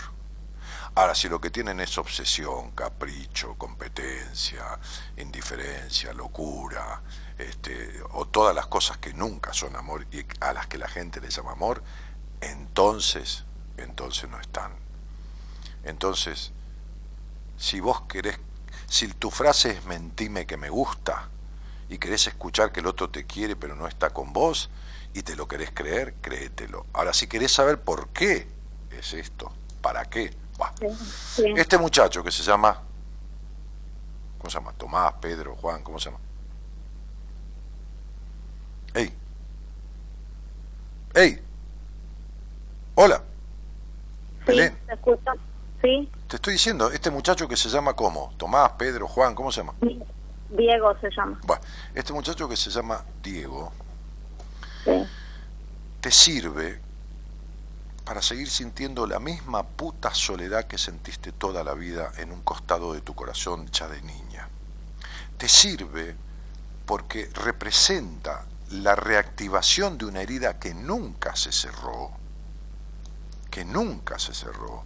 B: Ahora, si lo que tienen es obsesión, capricho, competencia, indiferencia, locura, este, o todas las cosas que nunca son amor y a las que la gente le llama amor, entonces, entonces no están. Entonces, si vos querés, si tu frase es mentime que me gusta y querés escuchar que el otro te quiere pero no está con vos y te lo querés creer, créetelo. Ahora, si querés saber por qué es esto, para qué, este muchacho que se llama, ¿cómo se llama? Tomás, Pedro, Juan, ¿cómo se llama? ¡Ey! ¡Ey! Hola.
G: Belén. ¿te? Sí.
B: Te estoy diciendo, este muchacho que se llama ¿cómo? Tomás, Pedro, Juan, ¿cómo se llama?
G: Diego se llama.
B: Bueno, este muchacho que se llama Diego, te sirve para seguir sintiendo la misma puta soledad que sentiste toda la vida en un costado de tu corazón ya de niña. Te sirve porque representa la reactivación de una herida que nunca se cerró, que nunca se cerró,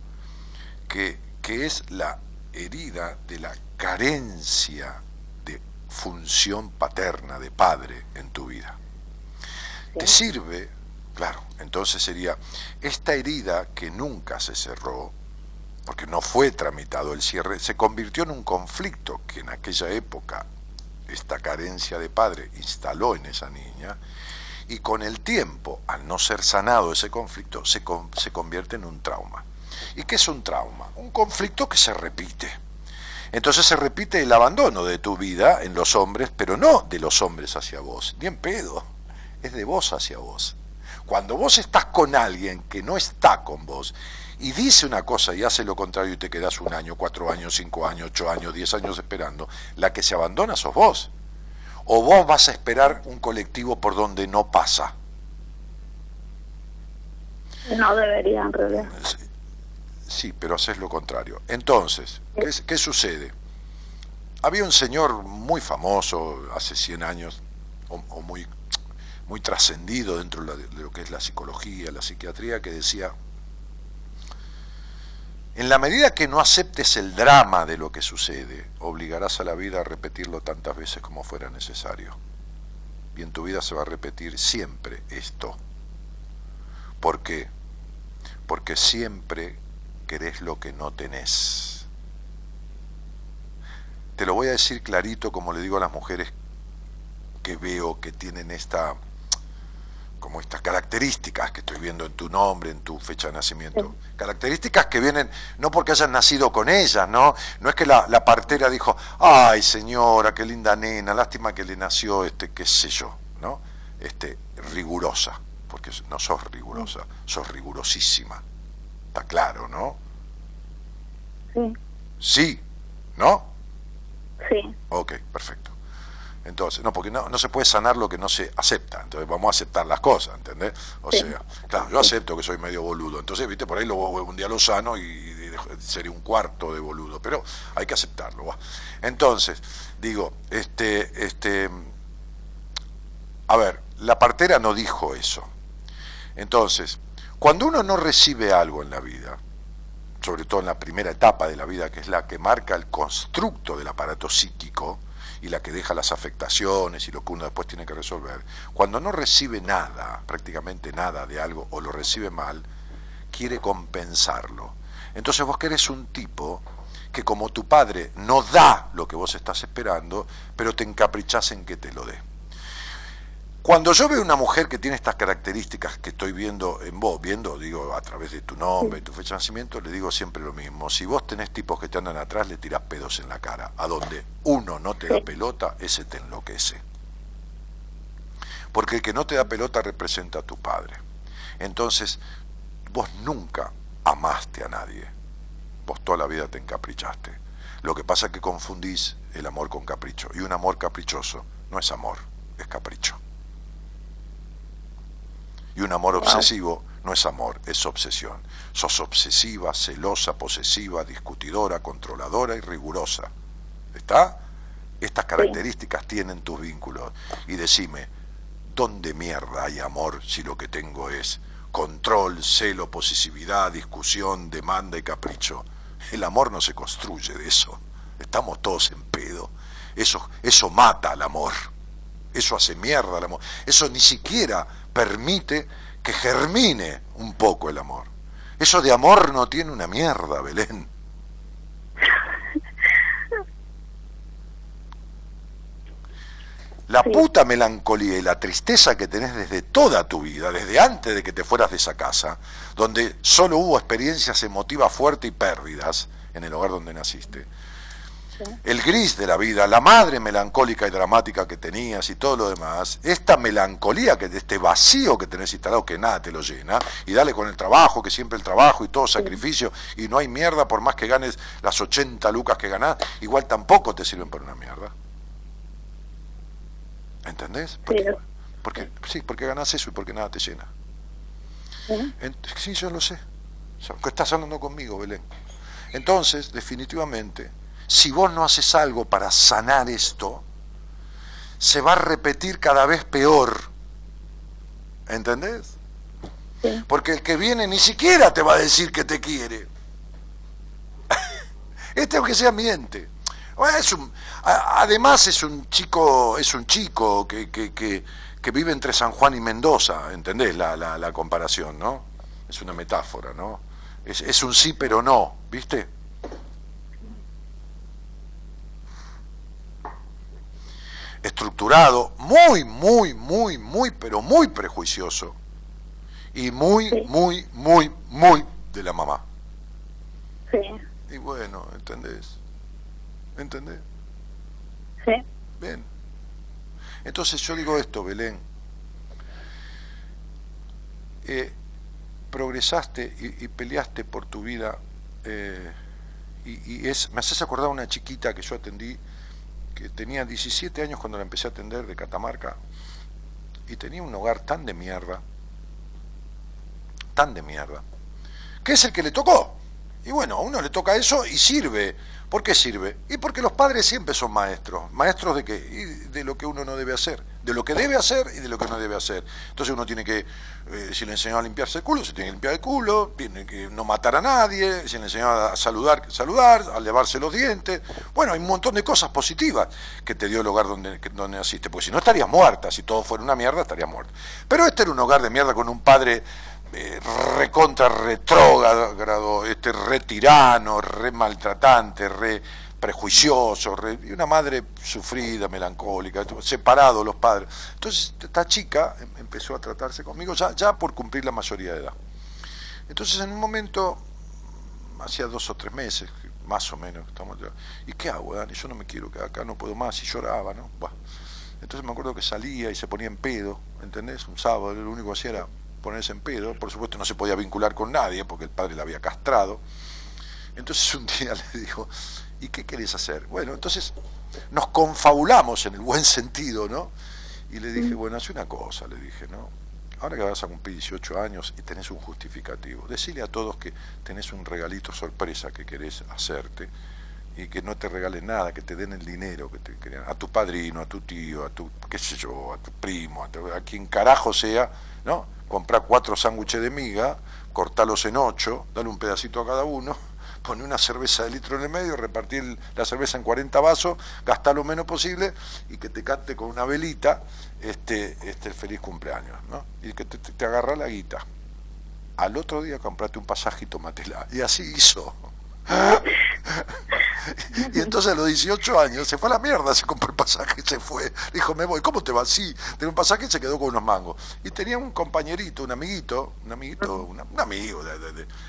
B: que, que es la herida de la carencia de función paterna, de padre en tu vida. Te sirve Claro, entonces sería esta herida que nunca se cerró, porque no fue tramitado el cierre, se convirtió en un conflicto que en aquella época esta carencia de padre instaló en esa niña Y con el tiempo, al no ser sanado ese conflicto, se, se convierte en un trauma. ¿Y qué es un trauma? Un conflicto que se repite. Entonces se repite el abandono de tu vida en los hombres, pero no de los hombres hacia vos, ni en pedo, es de vos hacia vos. Cuando vos estás con alguien que no está con vos y dice una cosa y hace lo contrario y te quedas un año, cuatro años, cinco años, ocho años, diez años esperando, la que se abandona sos vos. O vos vas a esperar un colectivo por donde no pasa.
G: No debería en realidad.
B: Sí, pero haces lo contrario. Entonces, ¿qué, ¿qué, sucede? Había un señor muy famoso hace 100 años, o, o muy, muy trascendido dentro de lo que es la psicología, la psiquiatría, que decía, en la medida que no aceptes el drama de lo que sucede, obligarás a la vida a repetirlo tantas veces como fuera necesario. Y en tu vida se va a repetir siempre esto. ¿Por qué? Porque siempre querés lo que no tenés. Te lo voy a decir clarito como le digo a las mujeres que veo que tienen esta como estas características que estoy viendo en tu nombre, en tu fecha de nacimiento. Características que vienen no porque hayas nacido con ellas, ¿no? No es que la, la, partera dijo, ay señora, qué linda nena, lástima que le nació, este, qué sé yo, ¿no? Este, rigurosa, porque no sos rigurosa, sos rigurosísima. Está claro, ¿no?
G: Sí.
B: Sí, ¿no?
G: Sí.
B: Ok, perfecto. Entonces, no, porque no, no se puede sanar lo que no se acepta. Entonces vamos a aceptar las cosas, ¿entendés? O
G: Sí.
B: sea, claro, yo acepto que soy medio boludo. Entonces, viste, por ahí lo, un día lo sano y, y sería un cuarto de boludo. Pero hay que aceptarlo. va. Entonces, digo, este, este, a ver, la partera no dijo eso. Entonces, cuando uno no recibe algo en la vida, sobre todo en la primera etapa de la vida, que es la que marca el constructo del aparato psíquico y la que deja las afectaciones y lo que uno después tiene que resolver, cuando no recibe nada, prácticamente nada de algo, o lo recibe mal, quiere compensarlo. Entonces vos querés un tipo que como tu padre no da lo que vos estás esperando, pero te encaprichás en que te lo dé. Cuando yo veo una mujer que tiene estas características que estoy viendo en vos, viendo, digo, a través de tu nombre, tu fecha de nacimiento, le digo siempre lo mismo. Si vos tenés tipos que te andan atrás, le tirás pedos en la cara. A donde uno no te da pelota, ese te enloquece. Porque el que no te da pelota representa a tu padre. Entonces, vos nunca amaste a nadie. Vos toda la vida te encaprichaste. Lo que pasa es que confundís el amor con capricho. Y un amor caprichoso no es amor, es capricho. Y un amor obsesivo no es amor, es obsesión. Sos obsesiva, celosa, posesiva, discutidora, controladora y rigurosa. ¿Está? Estas características tienen tus vínculos. Y decime, ¿dónde mierda hay amor si lo que tengo es control, celo, posesividad, discusión, demanda y capricho? El amor no se construye de eso. Estamos todos en pedo. Eso, eso mata al amor. Eso hace mierda al amor. Eso ni siquiera permite que germine un poco el amor. Eso de amor no tiene una mierda, Belén. La puta melancolía y la tristeza que tenés desde toda tu vida, desde antes de que te fueras de esa casa, donde solo hubo experiencias emotivas fuertes y pérdidas en el hogar donde naciste, el gris de la vida, la madre melancólica y dramática que tenías y todo lo demás, esta melancolía, que este vacío que tenés instalado que nada te lo llena, y dale con el trabajo, que siempre el trabajo y todo sacrificio, y no hay mierda por más que ganes las 80 lucas que ganás, igual tampoco te sirven para una mierda. ¿Entendés? Porque,
G: Sí.
B: porque, sí, porque ganás eso y porque nada te llena. En- sí, yo lo sé. Estás hablando conmigo, Belén. Entonces, definitivamente, si vos no haces algo para sanar esto, se va a repetir cada vez peor. ¿Entendés?
G: Sí.
B: Porque el que viene ni siquiera te va a decir que te quiere. Este aunque sea miente. Bueno, es un- a- además es un chico, es un chico que, que, que, que vive entre San Juan y Mendoza, ¿entendés la, la, la comparación, no? Es una metáfora, ¿no? Es, es un sí pero no, ¿viste? Estructurado, muy, muy, muy, muy, pero muy prejuicioso. Y muy, muy, muy, muy de la mamá.
G: Sí.
B: Y bueno, ¿entendés? ¿Entendés?
G: Sí.
B: Bien. Entonces yo digo esto, Belén. Eh, progresaste y, peleaste por tu vida eh, y, es, me haces acordar una chiquita que yo atendí que tenía 17 años cuando la empecé a atender de Catamarca y tenía un hogar tan de mierda, tan de mierda, que es el que le tocó. Y bueno, a uno le toca eso y sirve. ¿Por qué sirve? Y porque los padres siempre son maestros. ¿Maestros de qué? de lo que uno no debe hacer. De lo que debe hacer y de lo que no debe hacer. Entonces uno tiene que, eh, si le enseñó a limpiarse el culo, se tiene que limpiar el culo, tiene que no matar a nadie, si le enseñó a saludar, saludar, a lavarse los dientes. Bueno, hay un montón de cosas positivas que te dio el hogar donde, donde naciste. Porque si no estarías muerta, si todo fuera una mierda, estarías muerta. Pero este era un hogar de mierda con un padre eh, recontra retrógrado, este re tirano, re maltratante, re prejuicioso, y una madre sufrida, melancólica, separados los padres. Entonces esta chica em, empezó a tratarse conmigo ya, ya por cumplir la mayoría de edad. Entonces en un momento, hacía dos o tres meses, más o menos, estamos ¿y qué hago, Dani? Yo no me quiero quedar acá, no puedo más, y lloraba, ¿no? Entonces me acuerdo que salía y se ponía en pedo, ¿entendés? Un sábado, lo único que hacía era ponerse en pedo, por supuesto no se podía vincular con nadie porque el padre la había castrado. Entonces un día le dijo, ¿y qué querés hacer? Bueno, entonces nos confabulamos en el buen sentido, ¿no? Y le dije, bueno, hace una cosa, le dije, ¿no? Ahora que vas a cumplir 18 años y tenés un justificativo, decile a todos que tenés un regalito sorpresa que querés hacerte y que no te regalen nada, que te den el dinero, que te a tu padrino, a tu tío, a tu, qué sé yo, a tu primo, a, a quien carajo sea, ¿no? comprar cuatro sándwiches de miga, cortarlos en ocho, darle un pedacito a cada uno, poner una cerveza de litro en el medio, repartir la cerveza en 40 vasos, gastar lo menos posible y que te cante con una velita este, este feliz cumpleaños, ¿no? Y que te, te agarra la guita. Al otro día comprate un pasaje y tomatela. Y así hizo. y entonces a los 18 años se fue a la mierda, se compró el pasaje, se fue. Dijo, me voy, ¿cómo te vas? Sí, tenía un pasaje y se quedó con unos mangos. Y tenía un compañerito, un amiguito, un amiguito, un amigo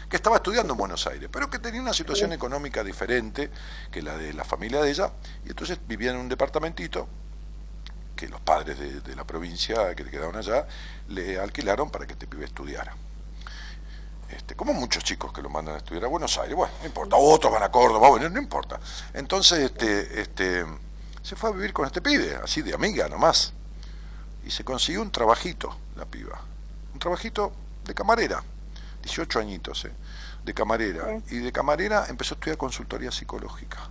B: que estaba estudiando en Buenos Aires, pero que tenía una situación económica diferente que la de la familia de ella, y entonces vivía en un departamentito que los padres de, de la provincia que quedaban allá le alquilaron para que este pibe estudiara. Este, como muchos chicos que lo mandan a estudiar a Buenos Aires, bueno, no importa, otros van a Córdoba, bueno, no importa. Entonces, este, este, se fue a vivir con este pibe, así de amiga nomás, y se consiguió un trabajito, la piba, un trabajito de camarera, 18 añitos, eh, de camarera, y de camarera empezó a estudiar consultoría psicológica.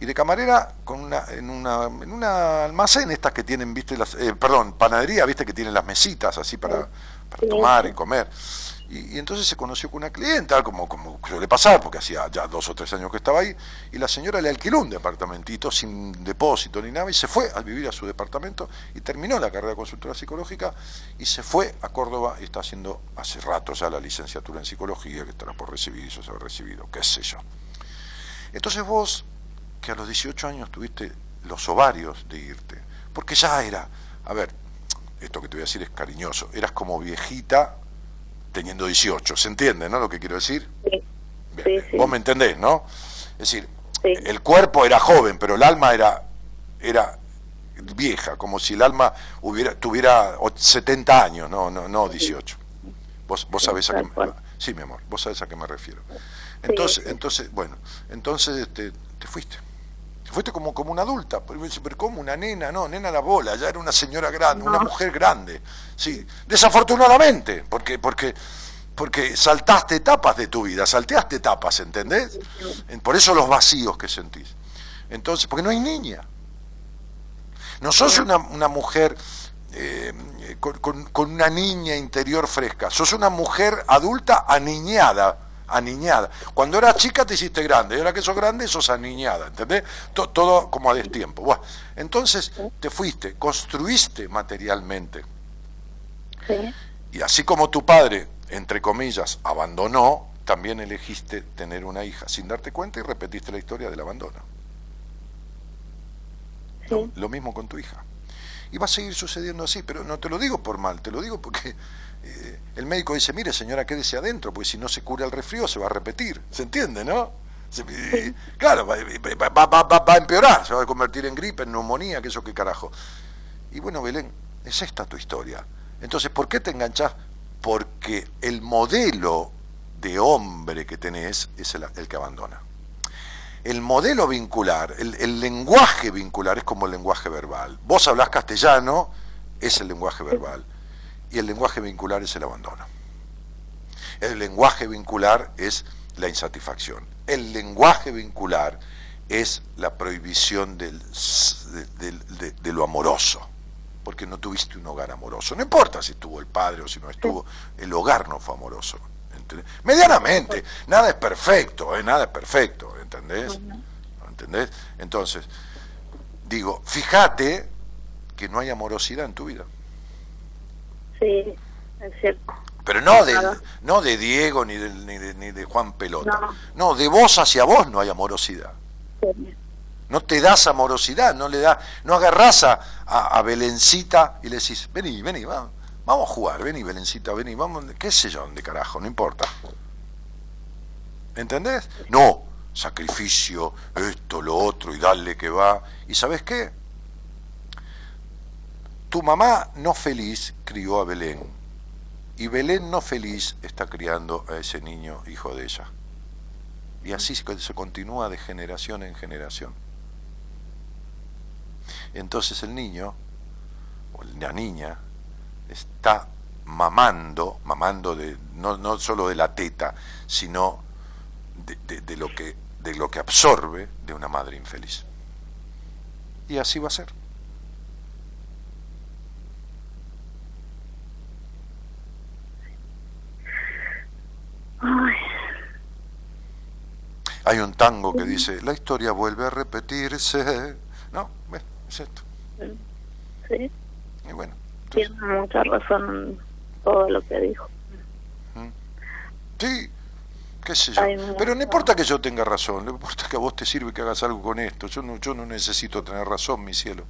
B: Y de camarera con una, en una en una almacén estas que tienen, viste, las, eh, perdón, panadería, viste que tienen las mesitas así para, para tomar y comer. Y, entonces se conoció con una clienta, como, como suele pasar, porque hacía ya dos o tres años que estaba ahí, y la señora le alquiló un departamentito sin depósito ni nada, y se fue a vivir a su departamento y terminó la carrera de consultora psicológica y se fue a Córdoba y está haciendo hace rato ya la licenciatura en psicología, que estará por recibir, eso se ha recibido, qué sé yo. Entonces vos, que a los 18 años tuviste los ovarios de irte, porque ya era, a ver, esto que te voy a decir es cariñoso, eras como viejita teniendo 18. ¿Se entiende, no? Lo que quiero decir. Sí. Vos me entendés, ¿no? Es decir, el cuerpo era joven, pero el alma era, era vieja, como si el alma hubiera, tuviera 70 años, no, no, no 18. Vos, vos sabés a qué me, sí, mi amor, vos sabés a qué me refiero. Entonces, entonces, bueno, entonces este, te fuiste fuiste como, como una adulta, pero, como una nena, no, nena la bola, ya era una señora grande, una mujer grande, sí, desafortunadamente, porque, porque, porque saltaste etapas de tu vida, salteaste etapas, ¿entendés? Por eso los vacíos que sentís. Entonces, porque no hay niña. No sos una, una mujer eh, con, con, una niña interior fresca, sos una mujer adulta aniñada aniñada. Cuando eras chica te hiciste grande, y ahora que sos grande sos aniñada, ¿entendés? Todo, como a destiempo. Entonces te fuiste, construiste materialmente. Y así como tu padre, entre comillas, abandonó, también elegiste tener una hija sin darte cuenta y repetiste la historia del abandono. Lo, mismo con tu hija. Y va a seguir sucediendo así, pero no te lo digo por mal, te lo digo porque eh, el médico dice, mire señora, quédese adentro, porque si no se cura el resfrío se va a repetir. ¿Se entiende, no? claro, va, a empeorar, se va a convertir en gripe, en neumonía, que eso qué carajo. Y bueno, Belén, es esta tu historia. Entonces, ¿por qué te enganchás? Porque el modelo de hombre que tenés es el, que abandona. El modelo vincular, el, el, lenguaje vincular es como el lenguaje verbal. Vos hablás castellano, es el lenguaje verbal. Y el lenguaje vincular es el abandono. El lenguaje vincular es la insatisfacción. El lenguaje vincular es la prohibición del, de, lo amoroso, porque no tuviste un hogar amoroso. No importa si estuvo el padre o si no estuvo, el hogar no fue amoroso. Medianamente, nada es perfecto, ¿eh? nada es perfecto, ¿entendés? ¿Entendés? Entonces, digo, fíjate que no hay amorosidad en tu vida.
G: Sí, es cierto.
B: Pero no de, no de Diego ni de, ni de, ni de Juan Pelota. No. de vos hacia vos no hay amorosidad. No te das amorosidad, no le da, no agarrás a, a, Belencita y le decís, vení, vení, vamos, vamos a jugar, vení Belencita, vení, vamos, qué sé yo, dónde carajo, no importa. ¿Entendés? No, sacrificio, esto, lo otro, y dale que va. ¿Y sabes qué? Tu mamá no feliz crió a Belén y Belén no feliz está criando a ese niño hijo de ella. Y así se continúa de generación en generación. Entonces el niño, o la niña, está mamando, mamando de, no, no solo de la teta, sino de, de, lo que, de lo que absorbe de una madre infeliz. Y así va a ser. Hay un tango que dice, la historia vuelve a repetirse. No, bueno, es esto.
G: Sí.
B: Y bueno.
G: Tiene mucha razón en todo lo que dijo.
B: ¿Mm? Sí, qué sé yo. Pero no importa que yo tenga razón, no importa que a vos te sirva que hagas algo con esto. Yo no, yo no necesito tener razón, mi cielo.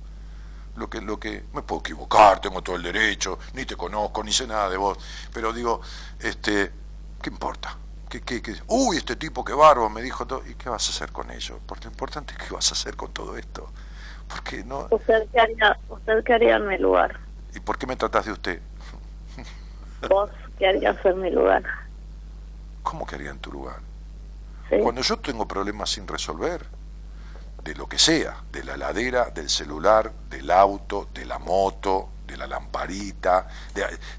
B: Lo que, lo que me puedo equivocar, tengo todo el derecho, ni te conozco, ni sé nada de vos. Pero digo, este, ¿qué importa? ¿Qué, qué, qué? Uy, este tipo que barbo me dijo todo. ¿Y qué vas a hacer con ello? Porque lo importante es qué vas a hacer con todo esto. Porque no...
G: ¿Usted qué haría, usted qué haría en mi lugar?
B: ¿Y por qué me tratás de usted?
G: ¿Vos qué harías en mi lugar?
B: ¿Cómo que haría en tu lugar? Cuando yo tengo problemas sin resolver, de lo que sea, de la ladera, del celular, del auto, de la moto, de la lamparita,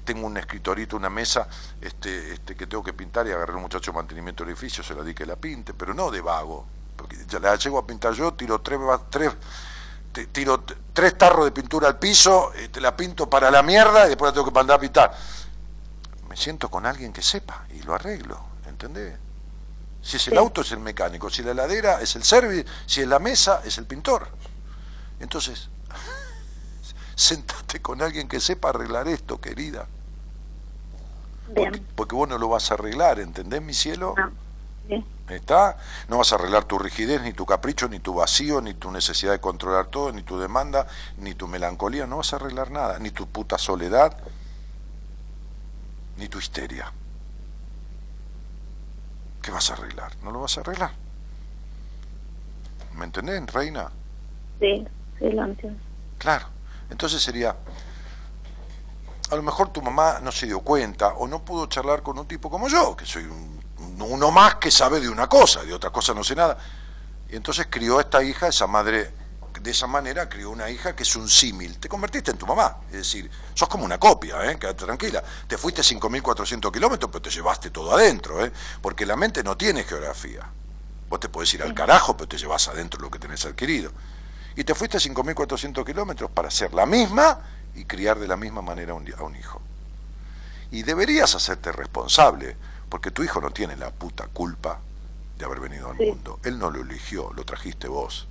B: tengo un escritorito, una mesa este, este, que tengo que pintar y agarré un muchacho de mantenimiento del edificio, se la di que la pinte, pero no de vago, porque ya la llego a pintar yo, tiro tres, tres, tiro tres tarros de pintura al piso, te este, la pinto para la mierda y después la tengo que mandar a pintar. Me siento con alguien que sepa y lo arreglo, ¿entendés? Si es el auto es el mecánico, si la heladera es el service, si es la mesa es el pintor. Entonces, sentate con alguien que sepa arreglar esto, querida. Porque, vos no lo vas a arreglar, ¿entendés, mi cielo? No. ¿Está? No vas a arreglar tu rigidez, ni tu capricho, ni tu vacío, ni tu necesidad de controlar todo, ni tu demanda, ni tu melancolía, no vas a arreglar nada, ni tu puta soledad, ni tu histeria. ¿Qué vas a arreglar? No lo vas a arreglar. ¿Me entendés, reina?
G: Sí, sí, lo entiendo.
B: Claro. Entonces sería, a lo mejor tu mamá no se dio cuenta o no pudo charlar con un tipo como yo, que soy uno más que sabe de una cosa, de otra cosa no sé nada. Y entonces crió a esta hija, esa madre, de esa manera crió una hija que es un símil. Te convertiste en tu mamá, es decir, sos como una copia, ¿eh? quédate tranquila. Te fuiste 5.400 kilómetros, pero te llevaste todo adentro, ¿eh? porque la mente no tiene geografía. Vos te podés ir al carajo, pero te llevas adentro lo que tenés adquirido y te fuiste a 5.400 kilómetros para ser la misma y criar de la misma manera a un, hijo. Y deberías hacerte responsable, porque tu hijo no tiene la puta culpa de haber venido al mundo. Él no lo eligió, lo trajiste vos.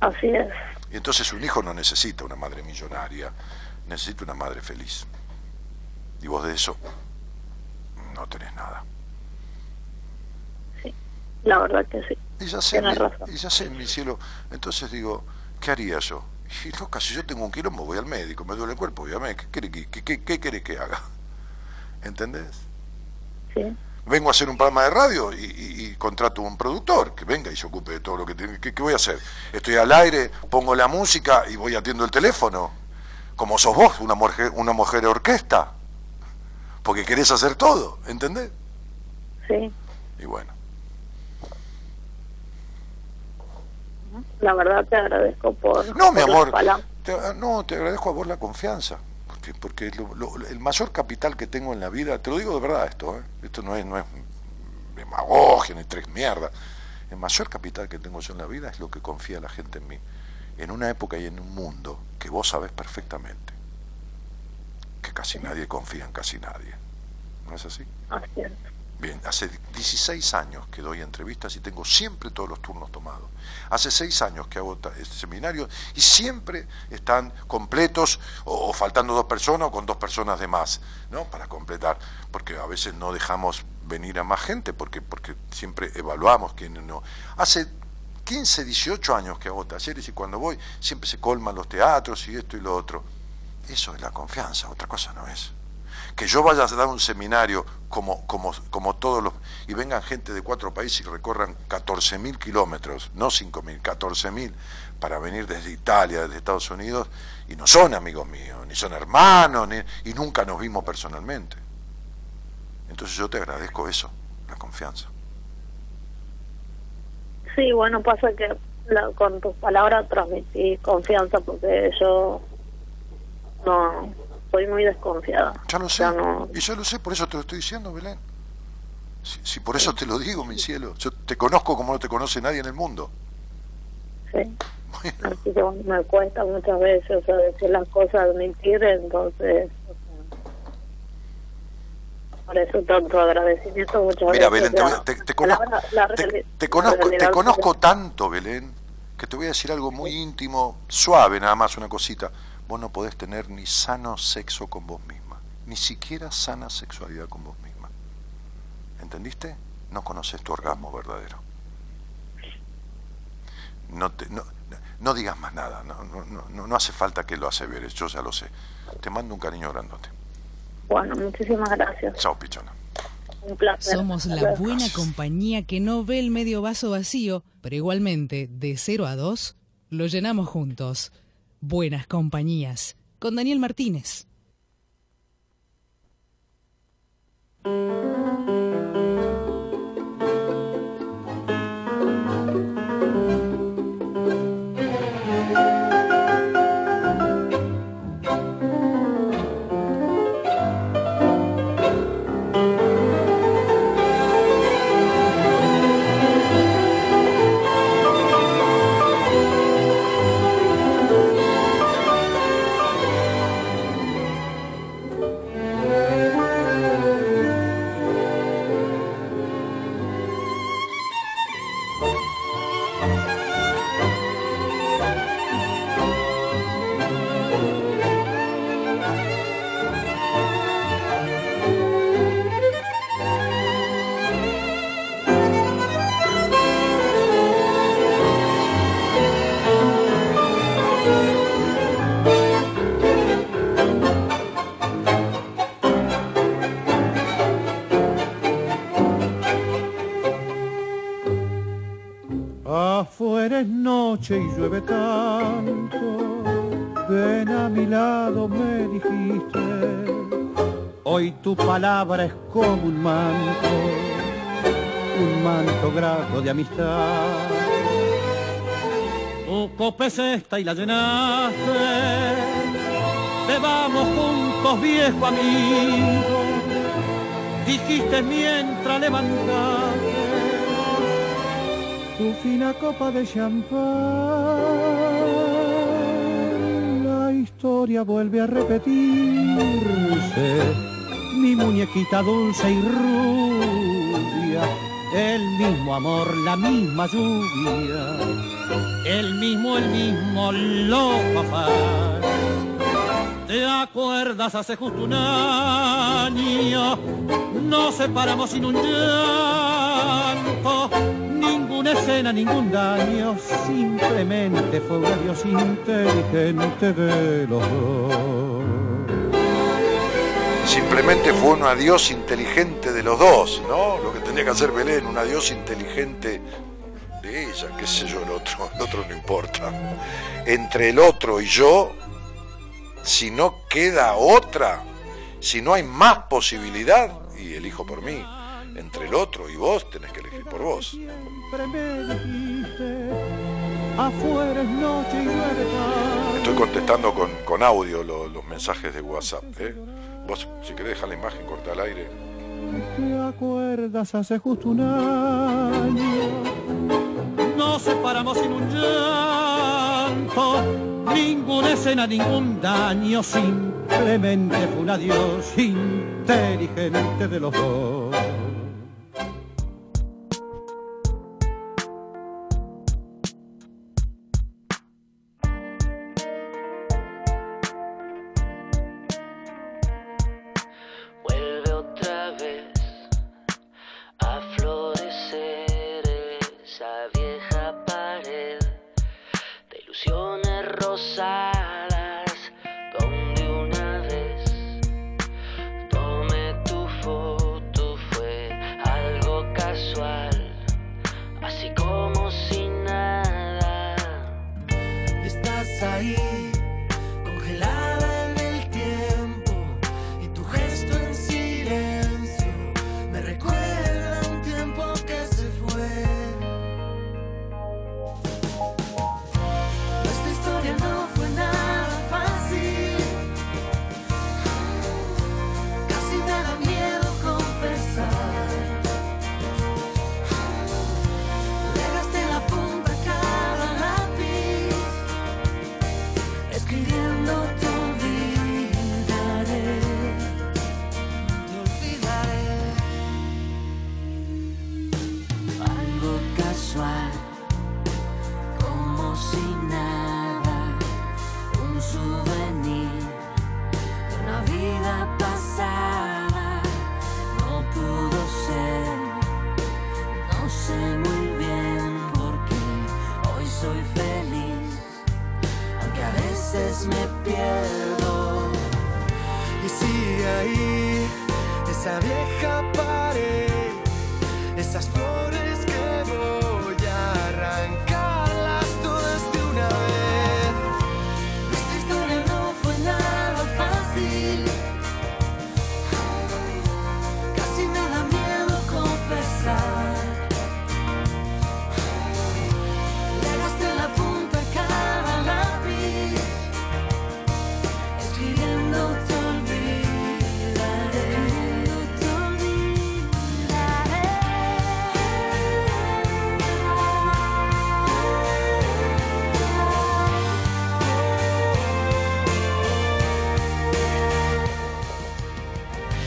G: Así es.
B: Y entonces un hijo no necesita una madre millonaria, necesita una madre feliz. Y vos de eso no tenés nada.
G: Sí, la verdad que sí.
B: Y ya sé, y ya sé, mi cielo. Entonces digo, ¿qué haría yo? Y loca, si yo tengo un quilombo, voy al médico, me duele el cuerpo, obviamente. ¿Qué quiere que, qué, qué, que haga? ¿Entendés?
G: Sí.
B: Vengo a hacer un programa de radio y, contrato un productor que venga y se ocupe de todo lo que tiene. ¿Qué, voy a hacer? Estoy al aire, pongo la música y voy atiendo el teléfono. Como sos vos, una mujer, una mujer de orquesta. Porque querés hacer todo, ¿entendés?
G: Sí.
B: Y bueno.
G: La verdad te agradezco por...
B: No, mi amor. no, te agradezco a vos la confianza. Porque, el mayor capital que tengo en la vida, te lo digo de verdad esto, ¿eh? esto no es, no es demagogia ni tres mierdas. El mayor capital que tengo yo en la vida es lo que confía la gente en mí. En una época y en un mundo que vos sabés perfectamente que casi nadie confía en casi nadie. ¿No es así?
G: Así es.
B: Bien, hace 16 años que doy entrevistas y tengo siempre todos los turnos tomados. Hace 6 años que hago este seminario y siempre están completos o, faltando dos personas o con dos personas de más, ¿no? Para completar, porque a veces no dejamos venir a más gente porque, porque siempre evaluamos quiénes no. Hace 15, 18 años que hago talleres y cuando voy siempre se colman los teatros y esto y lo otro. Eso es la confianza, otra cosa no es que yo vaya a dar un seminario como, como, como todos los, y vengan gente de cuatro países y recorran 14.000 kilómetros, no 5.000, 14.000, para venir desde Italia, desde Estados Unidos, y no son amigos míos, ni son hermanos, y nunca nos vimos personalmente. Entonces yo te agradezco eso, la confianza.
G: Sí, bueno, pasa que con tus palabras transmití confianza porque yo no soy muy desconfiada.
B: Ya lo sé, y yo lo sé, por eso te lo estoy diciendo, Belén. Si, por eso te lo digo, mi cielo. Yo te conozco como no te conoce nadie en el mundo.
G: Sí. Así que me cuesta muchas veces o sea, decir las cosas, mentir, entonces... por eso tanto agradecimiento muchas
B: Mira, Belén, te, te, conozco, te, conozco, te conozco tanto, Belén, que te voy a decir algo muy íntimo, suave nada más, una cosita vos no podés tener ni sano sexo con vos misma, ni siquiera sana sexualidad con vos misma. ¿Entendiste? No conoces tu orgasmo verdadero. No, te, no, no digas más nada, no, no, no, hace falta que lo aseveres, yo ya lo sé. Te mando un cariño grandote.
G: Bueno, muchísimas gracias.
B: Chao, pichona.
G: Un placer.
C: Somos la buena compañía que no ve el medio vaso vacío, pero igualmente, de 0 a 2, lo llenamos juntos. Buenas compañías, con Daniel Martínez.
H: Y llueve tanto, ven a mi lado me dijiste, hoy tu palabra es como un manto, un manto grato de amistad. Tu copa es esta y la llenaste, te vamos juntos viejo amigo, dijiste mientras levantaste tu fina copa de champán. La historia vuelve a repetirse, mi muñequita dulce y rubia, el mismo amor, la misma lluvia, el mismo, el mismo loco afán. ¿Te acuerdas hace justo un año? Nos separamos sin un llanto
A: escena, ningún daño, simplemente fue un adiós inteligente de los dos.
B: Simplemente fue un adiós inteligente de los dos, ¿no? Lo que tenía que hacer Belén, un adiós inteligente de ella, qué sé yo, el otro, el otro no importa. Entre el otro y yo, si no queda otra, si no hay más posibilidad, y elijo por mí, entre el otro y vos tenés que elegir por vos. Estoy contestando con, audio los, mensajes de WhatsApp. ¿eh? Vos, si querés dejar la imagen, corta al aire.
A: ¿Te acuerdas hace justo un año? Nos separamos sin un llanto, ninguna escena, ningún daño, simplemente fue un adiós inteligente de los dos.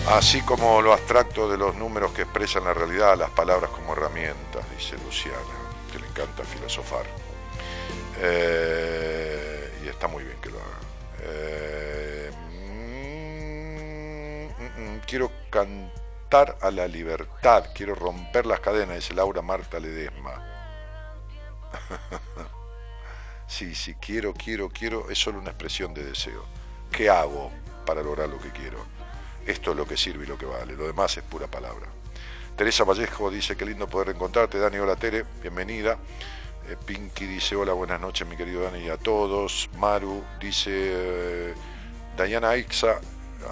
B: Así como lo abstracto de los números que expresan la realidad, las palabras como herramientas, dice Luciana, que le encanta filosofar. Eh, y está muy bien que lo haga. Eh, mm, mm, mm, quiero cantar a la libertad, quiero romper las cadenas, dice Laura Marta Ledesma. sí, sí, quiero, quiero, quiero, es solo una expresión de deseo. ¿Qué hago para lograr lo que quiero? Esto es lo que sirve y lo que vale, lo demás es pura palabra. Teresa Vallejo dice, qué lindo poder encontrarte. Dani, hola Tere, bienvenida. Eh, Pinky dice, hola, buenas noches mi querido Dani y a todos. Maru dice, eh, Dayana Ixa,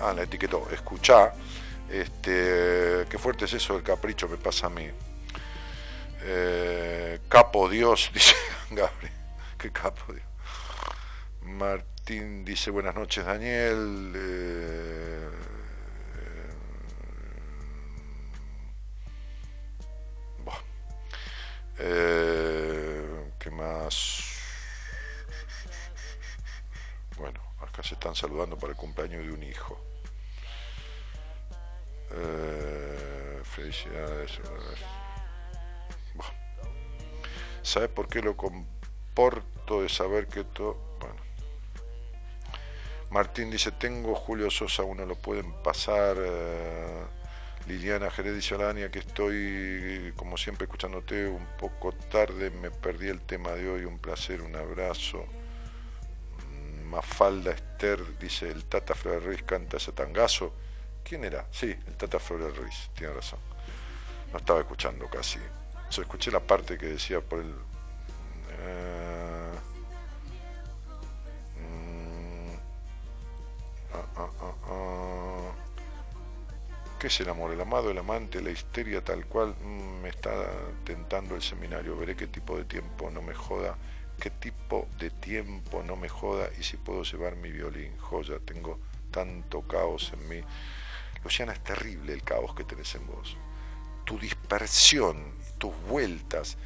B: ah, la etiquetó, escuchá. Este, qué fuerte es eso del capricho, me pasa a mí. Eh, capo Dios, dice Gabriel. Qué capo Dios. Martín dice, buenas noches Daniel. Eh, ¿Qué más? Bueno, acá se están saludando para el cumpleaños de un hijo. Eh, felicidades. ¿Sabes por qué lo comporto de saber que todo... Bueno. Martín dice, tengo Julio Sosa, uno lo pueden pasar... Eh, Liliana Jerez dice, hola que estoy como siempre escuchándote un poco tarde, me perdí el tema de hoy, un placer, un abrazo. Mafalda Esther dice, el Tata Flores Ruiz canta ese tangazo. ¿Quién era? Sí, el Tata Flores Ruiz, tiene razón. No estaba escuchando casi. O escuché la parte que decía por el... Eh, mm, ah, ah, ah, ¿Qué es el amor? El amado, el amante, la histeria tal cual mm, me está tentando el seminario. Veré qué tipo de tiempo no me joda, qué tipo de tiempo no me joda y si puedo llevar mi violín. Joya, tengo tanto caos en mí. Luciana, es terrible el caos que tenés en vos. Tu dispersión, tus vueltas,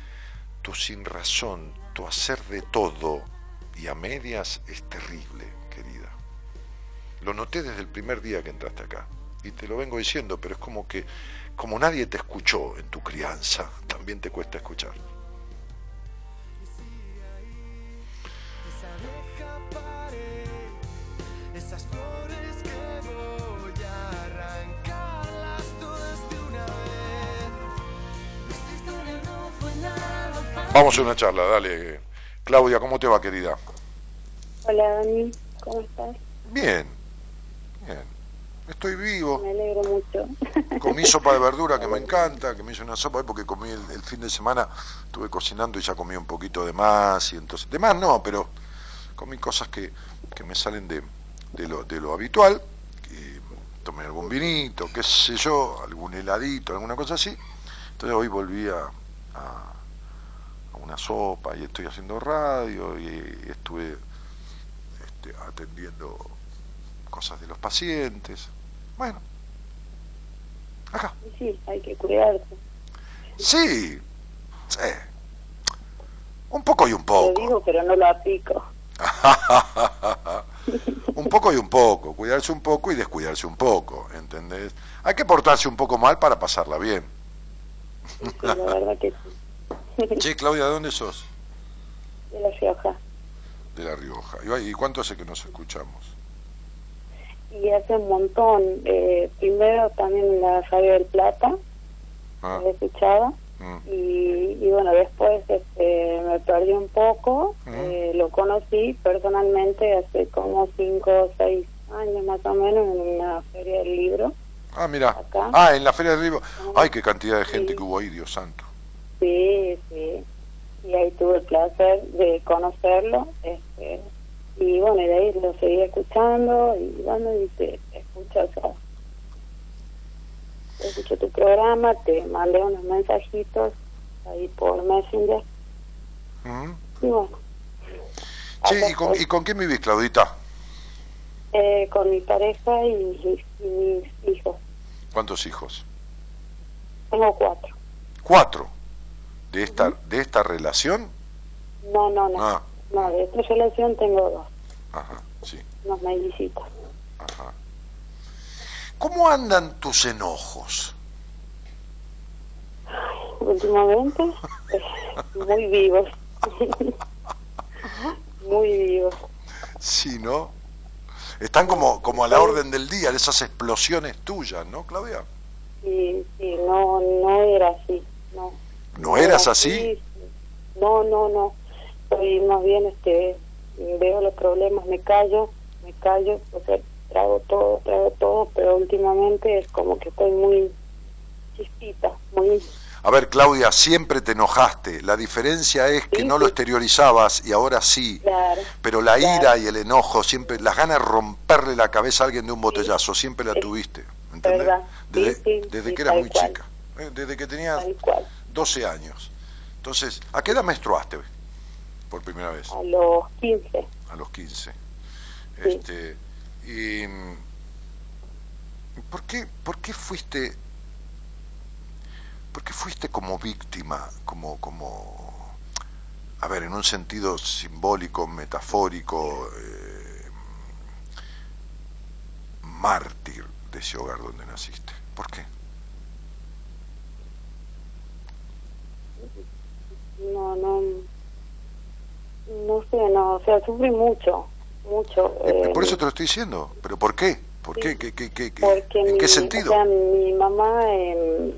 B: tu sin razón, tu hacer de todo y a medias es terrible, querida. Lo noté desde el primer día que entraste acá y te lo vengo diciendo, pero es como que, como nadie te escuchó en tu crianza, también te cuesta escuchar. Vamos a una charla, dale. Claudia, ¿cómo te va, querida?
I: Hola, Dani, ¿cómo estás?
B: Bien, bien. Estoy vivo.
I: Me alegro mucho.
B: Comí sopa de verdura que me encanta, que me hice una sopa porque comí el, fin de semana, estuve cocinando y ya comí un poquito de más y entonces, de más no, pero comí cosas que, me salen de, lo, de lo habitual, tomé algún vinito, qué sé yo, algún heladito, alguna cosa así. Entonces hoy volví a, a, una sopa y estoy haciendo radio y, estuve este, atendiendo cosas de los pacientes. Bueno, acá.
I: Sí, hay que cuidarse.
B: Sí, sí. Un poco y un poco.
I: Lo digo, pero no lo aplico.
B: un poco y un poco, cuidarse un poco y descuidarse un poco, ¿entendés? Hay que portarse un poco mal para pasarla bien.
I: la verdad que
B: sí. Che, Claudia, ¿de dónde sos?
I: De La Rioja.
B: De La Rioja. ¿Y cuánto hace que nos escuchamos?
I: Y hace un montón. Eh, primero también en la Radio del Plata, ah. he escuchado. Mm. Y, bueno, después este, me perdí un poco. Mm. Eh, lo conocí personalmente hace como cinco o seis años más o menos en una feria del libro.
B: Ah, mira. Ah, en la feria del libro. Ay, qué cantidad de gente que hubo ahí, Dios santo.
I: Sí, sí. Y ahí tuve el placer de conocerlo. Este, y bueno, y de ahí lo seguí escuchando y bueno, y te escucho, o escucho tu programa, te mandé unos mensajitos ahí por Messenger. Y bueno.
B: Sí, ¿y con, ¿y con quién vivís, Claudita?
I: Eh, con mi pareja y, mis hijos.
B: ¿Cuántos hijos?
I: Tengo cuatro.
B: ¿Cuatro? ¿De esta, ¿de esta relación?
I: No, no, no. Ah. No, de esta relación tengo dos.
B: Ajá, sí.
I: Unos mellicitos.
B: Ajá. ¿Cómo andan tus enojos?
I: Últimamente, muy vivos. muy vivos.
B: Sí, ¿no? Están como, como a la orden del día, de esas explosiones tuyas, ¿no, Claudia?
I: Sí, sí, no, no era así, no.
B: ¿No, eras así?
I: No, no, no soy más bien, este, veo los problemas, me callo, me callo, o sea, trago todo, trago todo, pero últimamente es como que estoy muy chispita, muy...
B: A ver, Claudia, siempre te enojaste. La diferencia es que no lo exteriorizabas y ahora sí.
I: Claro,
B: pero la ira y el enojo, siempre las ganas de romperle la cabeza a alguien de un botellazo, siempre la tuviste. ¿Entendés? Desde, desde que eras muy chica. ¿eh? Desde que tenías 12 años. Entonces, ¿a qué edad menstruaste? Por primera vez?
I: A los 15.
B: A los 15. Este, y, ¿por, qué, ¿Por qué fuiste por qué fuiste como víctima, como, como, a ver, en un sentido simbólico, metafórico, eh, mártir de ese hogar donde naciste? ¿Por qué?
I: No, no, no sé, no, o sea, sufrí mucho, mucho.
B: Eh, por eso te lo estoy diciendo, pero ¿por qué? ¿Por qué? ¿Qué, qué, qué, ¿En
I: mi,
B: qué sentido?
I: O sea, mi mamá eh,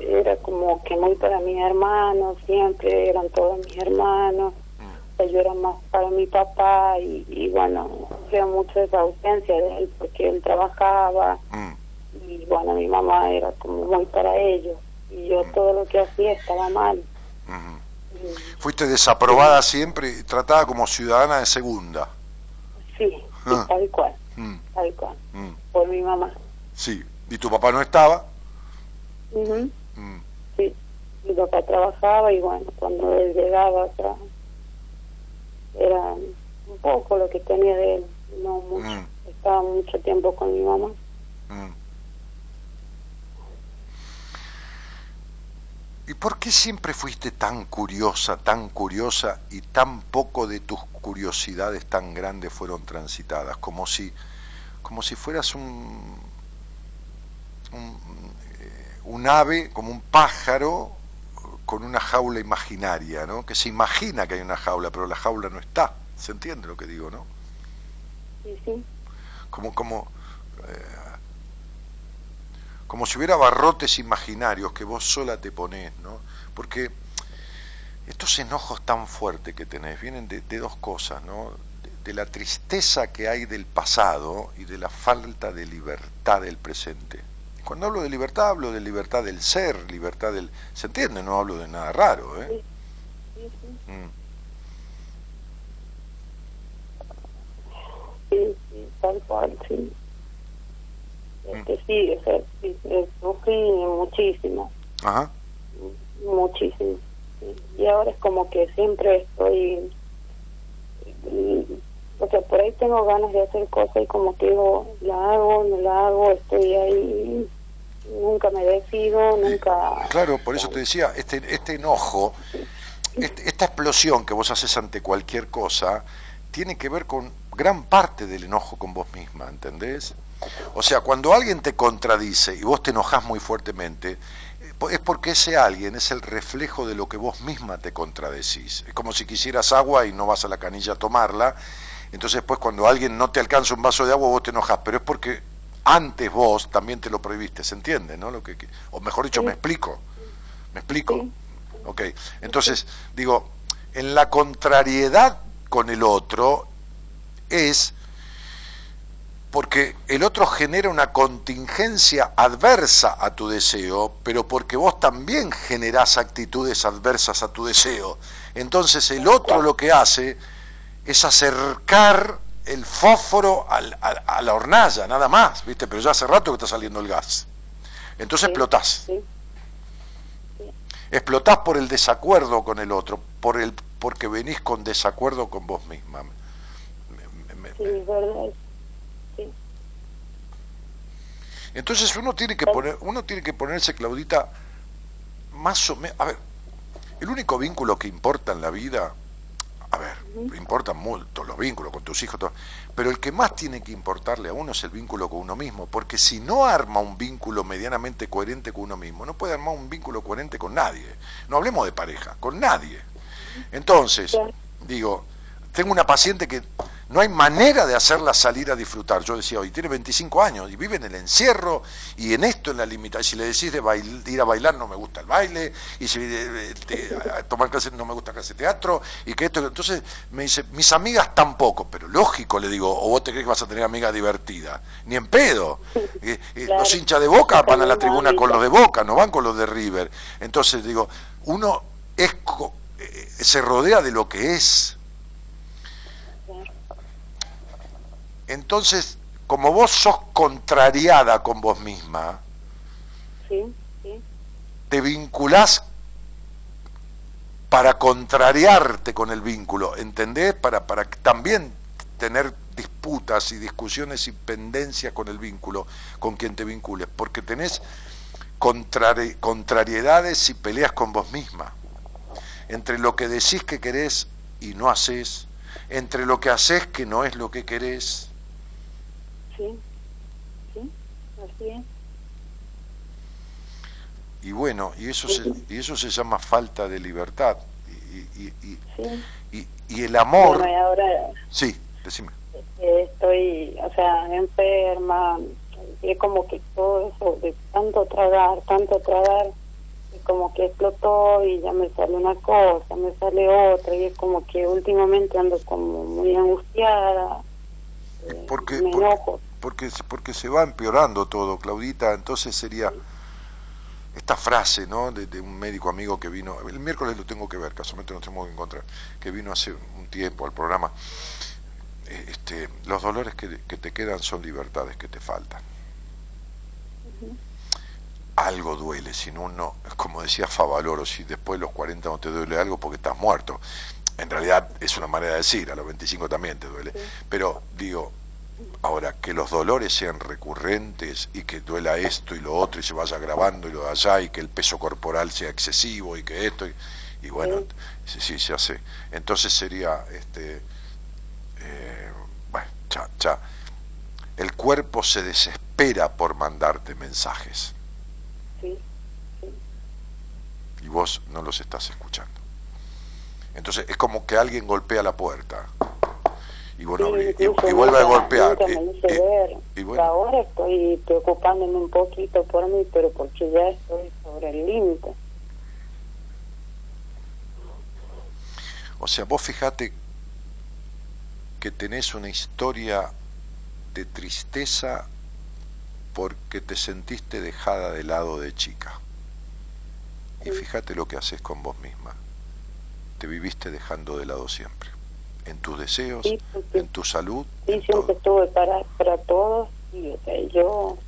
I: era como que muy para mis hermanos, siempre eran todos mis hermanos.
B: Mm.
I: O sea, yo era más para mi papá y, y bueno, veo mucho esa ausencia de él porque él trabajaba
B: Mm,
I: y bueno, mi mamá era como muy para ellos y yo todo lo que hacía estaba mal.
B: Fuiste desaprobada siempre tratada como ciudadana de segunda.
I: sí,
B: Ah.
I: tal cual,
B: Mm,
I: tal cual,
B: mm,
I: por mi mamá.
B: Sí. ¿Y tu papá no estaba? Mm,
I: Sí, mi papá trabajaba y bueno, cuando él llegaba acá, era un poco lo que tenía de él, no mucho.
B: Mm.
I: Estaba mucho tiempo con mi mamá.
B: ¿Y por qué siempre fuiste tan curiosa, tan curiosa y tan poco de tus curiosidades tan grandes fueron transitadas? Como si, como si fueras un, un, eh, un ave, como un pájaro con una jaula imaginaria, ¿no? Que se imagina que hay una jaula, pero la jaula no está. ¿Se entiende lo que digo, no?
I: Sí, sí,
B: Como, como, eh, como si hubiera barrotes imaginarios que vos sola te ponés, ¿no? Porque estos enojos tan fuertes que tenés vienen de, de dos cosas, ¿no? De, de la tristeza que hay del pasado y de la falta de libertad del presente. Cuando hablo de libertad, hablo de libertad del ser, libertad del... ¿Se entiende? No hablo de nada raro, ¿eh?
I: sí, sí,
B: Mm.
I: sí, sí, tal cual, sí.
B: Mm.
I: Este, sí, o sea, sí, eh, sufrí muchísimo,
B: Ajá.
I: muchísimo. Y ahora es como que siempre estoy, mm, o sea, por ahí tengo ganas de hacer cosas y como que digo, la hago, no la hago, estoy ahí, nunca me decido, nunca...
B: Claro, por eso te decía, este, este enojo, este- esta explosión que vos haces ante cualquier cosa, tiene que ver con gran parte del enojo con vos misma, ¿entendés? O sea, cuando alguien te contradice y vos te enojás muy fuertemente, eh, es porque ese alguien es el reflejo de lo que vos misma te contradecís. Es como si quisieras agua y no vas a la canilla a tomarla, entonces después cuando alguien no te alcanza un vaso de agua vos te enojas, pero es porque antes vos también te lo prohibiste, ¿se entiende? ¿no? Lo que, o mejor dicho, me explico. ¿Me explico?
I: Sí.
B: Ok, entonces digo, en la contrariedad con el otro es porque el otro genera una contingencia adversa a tu deseo, pero porque vos también generás actitudes adversas a tu deseo. Entonces el otro lo que hace es acercar el fósforo al- a la hornalla, nada más, ¿viste? Pero ya hace rato que está saliendo el gas. Entonces
I: Sí,
B: explotás.
I: sí.
B: Explotás por el desacuerdo con el otro, por el, porque venís con desacuerdo con vos misma. Me- me- me-
I: Sí, verdad. Sí,
B: Entonces uno tiene que poner, uno tiene que ponerse, Claudita, más o menos. A ver, el único vínculo que importa en la vida, a ver, importan mucho los vínculos con tus hijos, todo, pero el que más tiene que importarle a uno es el vínculo con uno mismo, porque si no arma un vínculo medianamente coherente con uno mismo, no puede armar un vínculo coherente con nadie. No hablemos de pareja, con nadie. Entonces, digo, tengo una paciente que no hay manera de hacerla salir a disfrutar. Yo decía, hoy tiene 25 años y vive en el encierro y en esto en la limitación. Si le decís de, bail- de ir a bailar, no me gusta el baile, y si de, de- de- a tomar clases, no me gusta clase de teatro, y que esto. Entonces me dice, mis amigas tampoco, pero lógico, le digo, o vos te crees que vas a tener amigas divertidas. Ni en pedo. Eh, eh,
I: Claro.
B: Los hinchas de boca van a la tribuna con los de boca, no van con los de River. Entonces digo, uno es eh, se rodea de lo que es. Entonces, como vos sos contrariada con vos misma,
I: Sí, sí,
B: te vinculás para contrariarte con el vínculo, ¿entendés? Para, para también tener disputas y discusiones y pendencias con el vínculo, con quien te vincules, porque tenés contrari- contrariedades y peleas con vos misma, entre lo que decís que querés y no haces, entre lo que haces que no es lo que querés.
I: Sí, sí, así es.
B: Y bueno, y eso se, y eso se llama falta de libertad. Y, y- y-
I: Sí.
B: y- y el amor...
I: Bueno, y ahora,
B: Sí, decime.
G: estoy, o sea, enferma, y es como que todo eso de tanto tragar, tanto tragar, es como que explotó y ya me sale una cosa, me sale otra, y es como que últimamente ando como muy angustiada.
B: Eh, porque, porque, porque, se va empeorando todo, Claudita, entonces sería esta frase ¿no? De, un médico amigo que vino, el miércoles lo tengo que ver, casualmente nos tenemos que encontrar, que vino hace un tiempo al programa, eh, este, los dolores que, que te quedan son libertades que te faltan algo duele, si no, como decía Favaloro, si después de los 40 no te duele algo porque estás muerto. En realidad es una manera de decir, a los 25 también te duele. Pero digo, ahora, que los dolores sean recurrentes y que duela esto y lo otro y se vaya grabando y lo de allá y que el peso corporal sea excesivo y que esto, y, bueno, sí. sí, se hace. Entonces sería, este, eh, bueno, cha, cha. El cuerpo se desespera por mandarte mensajes y vos no los estás escuchando. Entonces es como que alguien golpea la puerta y bueno y, vuelve a golpear.
G: Y, bueno. Ahora estoy preocupándome un poquito por mí, pero porque ya estoy sobre el límite.
B: O sea, vos fíjate que tenés una historia de tristeza porque te sentiste dejada de lado de chica. Y fíjate lo que haces con vos misma. Te viviste dejando de lado siempre. En tus deseos, en tu salud.
G: Sí, siempre estuve para, para todos y yo...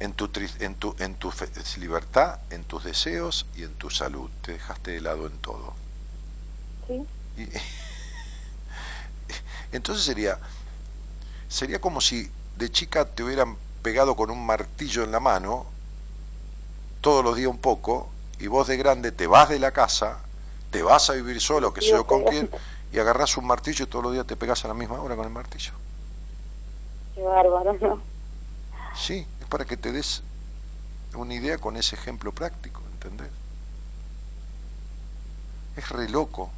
B: En tu, en, tu, en tu libertad, en tus deseos y en tu salud. Te dejaste de lado en todo.
G: Sí.
B: entonces sería, sería como si de chica te hubieran pegado con un martillo en la mano, todos los días un poco, y vos de grande te vas de la casa, te vas a vivir solo, que sé yo con quién, y agarrás un martillo y todos los días te pegas a la misma hora con el martillo.
G: Qué bárbaro, ¿no?
B: Sí, es para que te des una idea con ese ejemplo práctico, ¿entendés? Es re loco.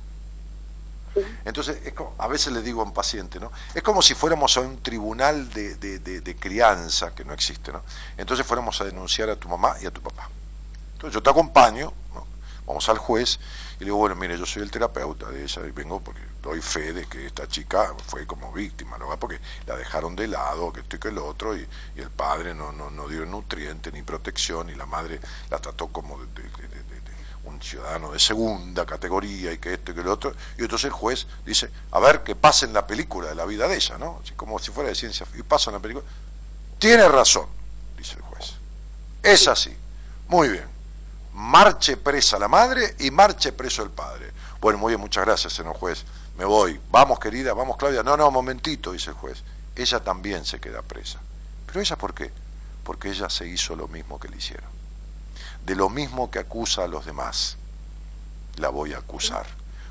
B: Entonces, a veces le digo a un paciente, ¿no? Es como si fuéramos a un tribunal de, de, crianza, que no existe, ¿no? Entonces fuéramos a denunciar a tu mamá y a tu papá. Entonces yo te acompaño, vamos al juez y le digo, bueno, mire, yo soy el terapeuta de ella y vengo porque doy fe de que esta chica fue como víctima, ¿no? Porque la dejaron de lado, que esto y que el otro, y, el padre no, no, no dio nutriente ni protección, y la madre la trató como de, un ciudadano de segunda categoría y que esto y que lo otro, y entonces el juez dice, a ver, que pase en la película de la vida de ella, ¿no? como si fuera de ciencia, y pasa en la película. Tiene razón, dice el juez. Es así. Muy bien. Marche presa la madre y marche preso el padre. Bueno, muy bien, muchas gracias, señor juez. Me voy. Vamos, querida, vamos, Claudia. No, no, momentito, dice el juez. Ella también se queda presa. ¿Pero ella por qué? Porque ella se hizo lo mismo que le hicieron de lo mismo que acusa a los demás, la voy a acusar,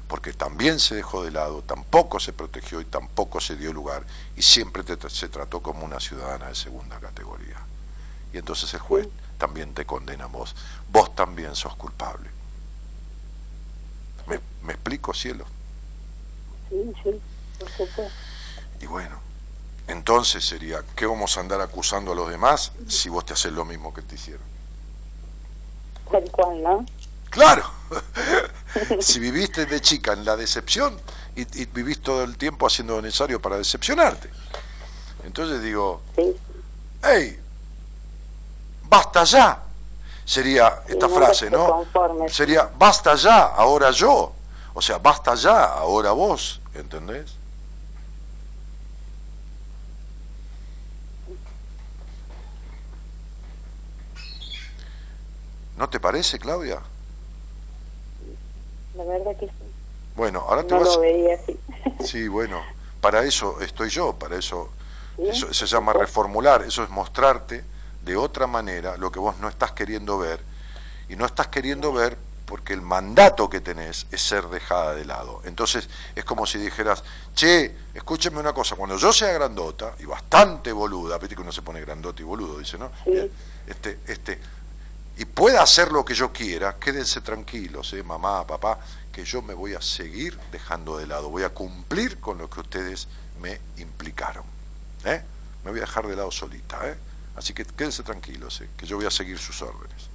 B: porque también se dejó de lado, tampoco se protegió y tampoco se dio lugar, y siempre se trató como una ciudadana de segunda categoría. Y entonces el juez también te condena a vos, vos también sos culpable. ¿Me, me explico, cielo?
G: Sí, sí, por supuesto.
B: Y bueno, entonces sería, ¿qué vamos a andar acusando a los demás si vos te haces lo mismo que te hicieron?
G: Tal cual, ¿no?
B: Claro. si viviste de chica en la decepción y, y, vivís todo el tiempo haciendo lo necesario para decepcionarte. Entonces digo,
G: sí.
B: hey, basta ya. Sería esta frase, ¿no? Sería, basta ya, ahora yo. O sea, basta ya, ahora vos. ¿Entendés? ¿No te parece, Claudia?
G: La verdad que sí.
B: Bueno, ahora te
G: no
B: vas...
G: lo veía así.
B: Sí, bueno, para eso estoy yo, para eso, eso se llama reformular, eso es mostrarte de otra manera lo que vos no estás queriendo ver y no estás queriendo ver porque el mandato que tenés es ser dejada de lado. Entonces es como si dijeras, che, escúcheme una cosa, cuando yo sea grandota y bastante boluda, viste que uno se pone grandota y boludo, dice, ¿no?
G: Sí.
B: Este, este, y pueda hacer lo que yo quiera, quédense tranquilos, ¿eh? mamá, papá, que yo me voy a seguir dejando de lado, voy a cumplir con lo que ustedes me implicaron. ¿eh? Me voy a dejar de lado solita, ¿eh? Así que quédense tranquilos, ¿eh? que yo voy a seguir sus órdenes.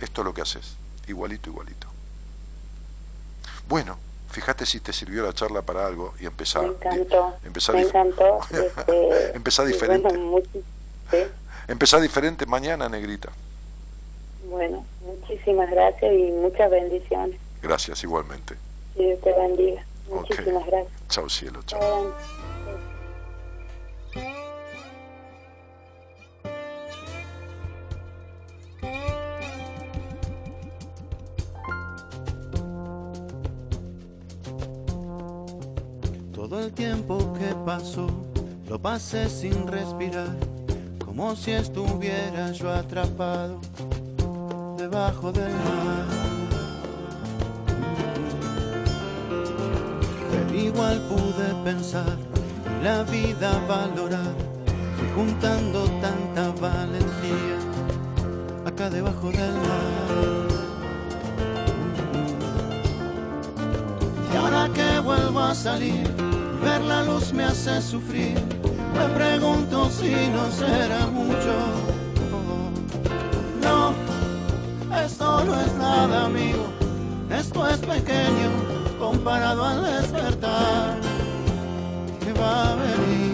B: Esto es lo que haces, igualito, igualito. Bueno, fíjate si te sirvió la charla para algo y empezar.
I: Me encantó.
B: Empezar
I: me encantó.
B: Este, empezar diferente.
I: Bueno,
B: ¿sí? diferente mañana, negrita.
I: Bueno, muchísimas gracias y muchas bendiciones.
B: Gracias, igualmente.
I: Dios te bendiga. Muchísimas gracias.
B: Chao, cielo, chao.
F: Todo el tiempo que pasó lo pasé sin respirar, como si estuviera yo atrapado debajo del mar. Pero igual pude pensar y la vida valorar, fui juntando tanta valentía acá debajo del mar. Y ahora que vuelvo a salir, ver la luz me hace sufrir. Me pregunto si no será mucho. No, esto no es nada, amigo. Esto es pequeño comparado al despertar que va a venir.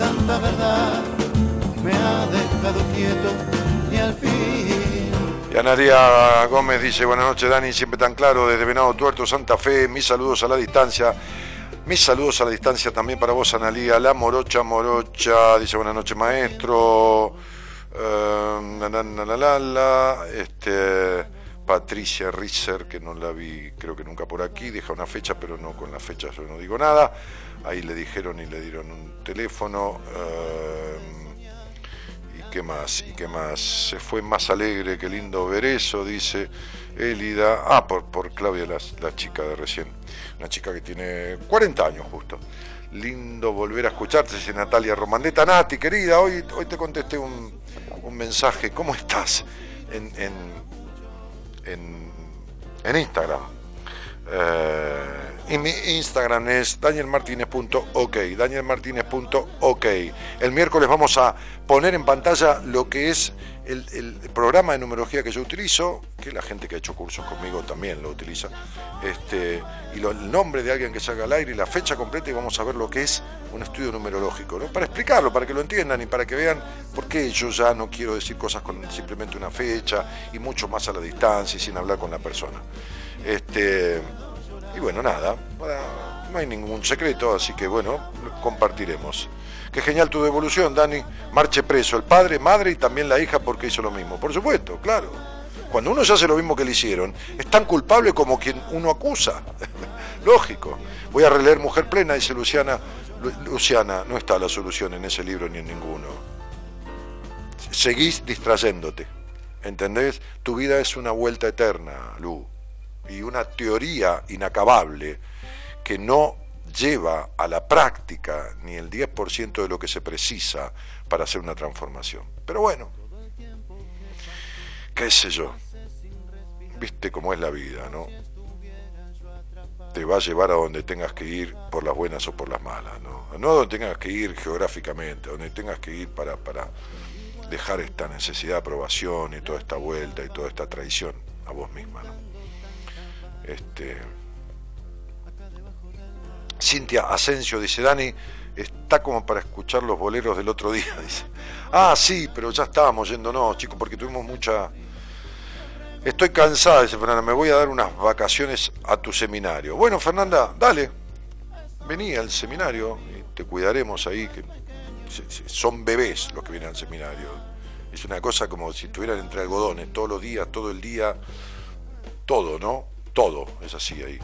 F: Tanta verdad me ha dejado quieto y al fin.
B: Y Gómez dice, buenas noches Dani, siempre tan claro desde Venado Tuerto, Santa Fe, mis saludos a la distancia. Mis saludos a la distancia también para vos, Analía. La Morocha Morocha dice buenas noches, maestro. La, la, la, la, la, este, Patricia Risser, que no la vi, creo que nunca por aquí, deja una fecha, pero no con la fecha yo no digo nada. Ahí le dijeron y le dieron un teléfono. eh, ¿Y qué más? ¿Y qué más? Se fue más alegre, qué lindo ver eso, dice Elida. Ah, por, por Claudia, la, la chica de recién. Una chica que tiene 40 años justo. Lindo volver a escucharte, dice Natalia Romandeta. Nati, querida, hoy, hoy te contesté un, un mensaje. ¿Cómo estás? En, en, en, en Instagram. Eh, y mi Instagram es danielmartinez.ok, danielmartinez.ok. El miércoles vamos a poner en pantalla lo que es el, programa de numerología que yo utilizo, que la gente que ha hecho cursos conmigo también lo utiliza, este, y el nombre de alguien que salga al aire y la fecha completa y vamos a ver lo que es un estudio numerológico, ¿no? para explicarlo, para que lo entiendan y para que vean por qué yo ya no quiero decir cosas con simplemente una fecha y mucho más a la distancia y sin hablar con la persona. Este, y bueno, nada, no hay ningún secreto, así que bueno, compartiremos. Qué genial tu devolución, Dani. Marche preso el padre, madre y también la hija porque hizo lo mismo. Por supuesto, claro. Cuando uno ya hace lo mismo que le hicieron, es tan culpable como quien uno acusa. Lógico. Voy a releer Mujer Plena, dice Luciana. Lu- Luciana, no está la solución en ese libro ni en ninguno. Seguís distrayéndote. ¿Entendés? Tu vida es una vuelta eterna, Lu. Y una teoría inacabable que no lleva a la práctica ni el 10% de lo que se precisa para hacer una transformación. Pero bueno, qué sé yo. Viste cómo es la vida, ¿no? Te va a llevar a donde tengas que ir por las buenas o por las malas, ¿no? No a donde tengas que ir geográficamente, a donde tengas que ir para, para dejar esta necesidad de aprobación y toda esta vuelta y toda esta traición a vos misma, ¿no? Este, Cintia Asensio dice, Dani, está como para escuchar los boleros del otro día, dice. Ah, sí, pero ya estábamos yéndonos, chicos, porque tuvimos mucha... Estoy cansada, dice Fernanda, me voy a dar unas vacaciones a tu seminario. Bueno, Fernanda, dale, vení al seminario y te cuidaremos ahí, que son bebés los que vienen al seminario. Es una cosa como si estuvieran entre algodones, todos los días, todo el día, todo, ¿no? Todo, es así ahí.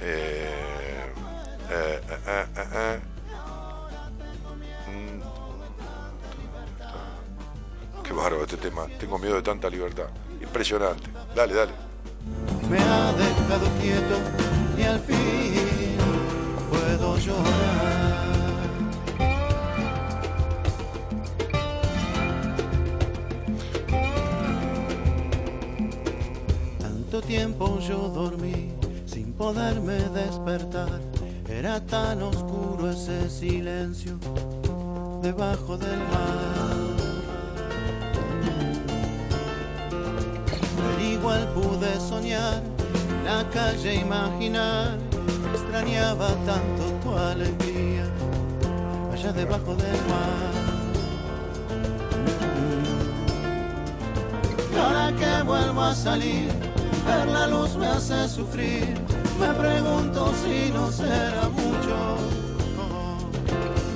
B: Eh, eh, eh, eh, eh, eh. Mm. ¿Qué bárbaro este tema. Tengo miedo de tanta libertad. Impresionante. Dale, dale.
F: Me ha dejado quieto y al fin puedo llorar. Tiempo yo dormí sin poderme despertar. Era tan oscuro ese silencio debajo del mar. Pero igual pude soñar, la calle imaginar, extrañaba tanto tu alegría allá debajo del mar. Y ahora que vuelvo a salir, ver la luz me hace sufrir, me pregunto si no será mucho.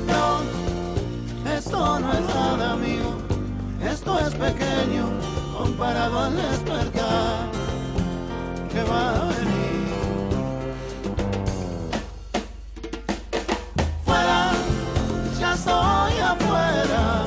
F: No, esto no es nada amigo, esto es pequeño comparado al despertar que va a venir. Fuera, ya estoy afuera,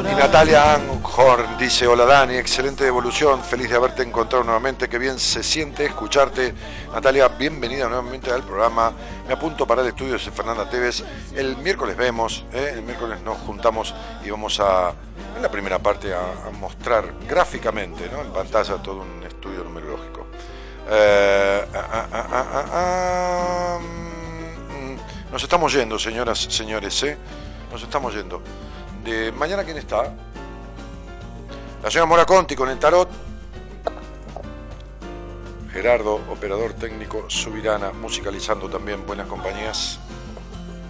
F: Y
B: Natalia Anghorn dice, hola Dani, excelente devolución, feliz de haberte encontrado nuevamente, qué bien se siente escucharte. Natalia, bienvenida nuevamente al programa. Me apunto para el estudio de Fernanda Tevez. El miércoles vemos, ¿eh? el miércoles nos juntamos y vamos a, en la primera parte, a, a mostrar gráficamente, ¿no? en pantalla, todo un estudio numerológico. Eh, ah, ah, ah, ah, mm, nos estamos yendo, señoras, señores, ¿eh? Nos estamos yendo. De mañana, ¿quién está? La señora Mora Conti con el tarot. Gerardo, operador técnico, Subirana, musicalizando también buenas compañías.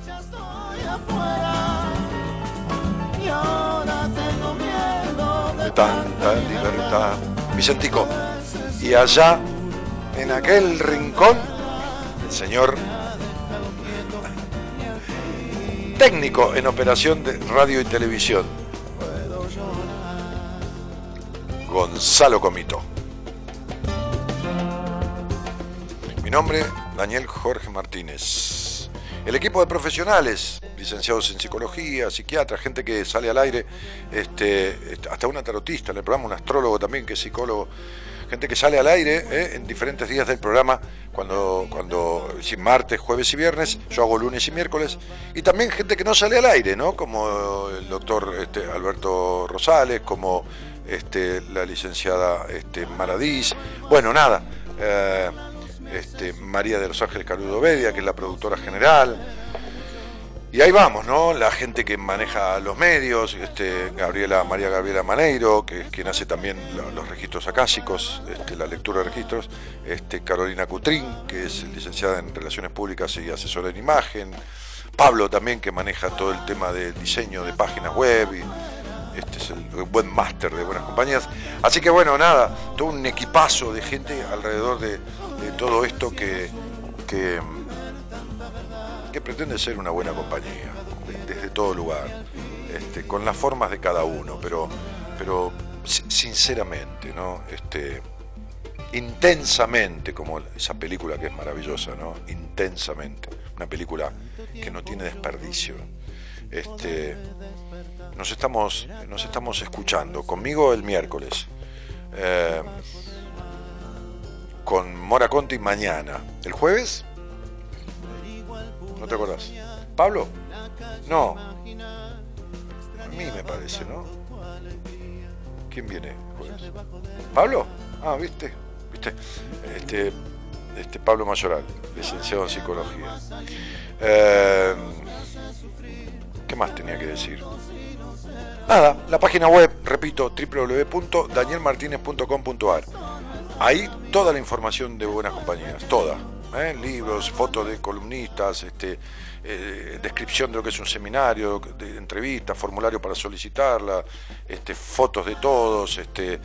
F: Estoy afuera y ahora tengo miedo
B: De tanta libertad. Vicentico. Y allá, en aquel rincón, el señor técnico en operación de radio y televisión, Gonzalo Comito. Mi nombre, Daniel Jorge Martínez. El equipo de profesionales, licenciados en psicología, psiquiatras, gente que sale al aire, este, hasta una tarotista en el programa, un astrólogo también que es psicólogo, gente que sale al aire ¿eh? en diferentes días del programa, cuando, cuando si martes, jueves y viernes, yo hago lunes y miércoles, y también gente que no sale al aire, ¿no? Como el doctor este, Alberto Rosales, como este, la licenciada este, Maradís, bueno, nada. eh, este, María de los Ángeles Carudo Bedia, que es la productora general. Y ahí vamos, ¿no? La gente que maneja los medios, este, Gabriela, María Gabriela Maneiro, que es quien hace también lo- los registros acásicos, este, la lectura de registros, este, Carolina Cutrín, que es licenciada en Relaciones Públicas y asesora en imagen, Pablo también, que maneja todo el tema del diseño de páginas web y este es el buen máster de buenas compañías. Así que bueno, nada, todo un equipazo de gente alrededor de, de todo esto que, que, que pretende ser una buena compañía, de- desde todo lugar, este, con las formas de cada uno, pero, pero si- sinceramente, ¿no? Este, intensamente, como esa película que es maravillosa, ¿no? Intensamente, una película que no tiene desperdicio. Este, nos estamos, nos estamos escuchando. Conmigo el miércoles. Eh, con Mora Conti mañana. ¿El jueves? ¿No te acordás? ¿Pablo? No. A mí me parece, ¿no? ¿Quién viene? ¿Pablo? Ah, ¿viste? ¿Viste? Este, este Pablo Mayoral, licenciado en psicología. Eh, ¿Qué más tenía que decir? Nada, la página web, repito, www.danielmartinez.com.ar. Ahí toda la información de buenas compañías, toda. ¿Eh? Libros, fotos de columnistas, este, eh, descripción de lo que es un seminario, entrevistas, formulario para solicitarla, este, fotos de todos, este, eh,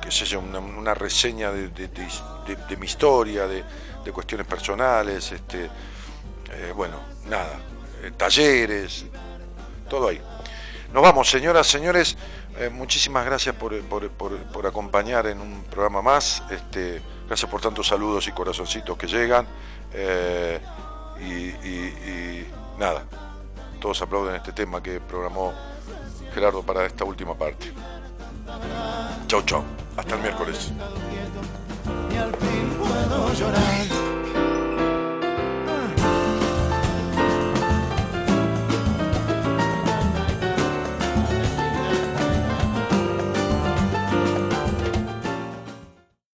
B: qué sé yo, una, reseña de, mi historia, de, cuestiones personales, este, eh, bueno, nada, talleres, todo ahí. Nos vamos, señoras, señores. muchísimas gracias por, por, acompañar en un programa más. Este, gracias por tantos saludos y corazoncitos que llegan. Eh, y, nada, todos aplauden este tema que programó Gerardo para esta última parte. Chau, chau. Hasta el miércoles.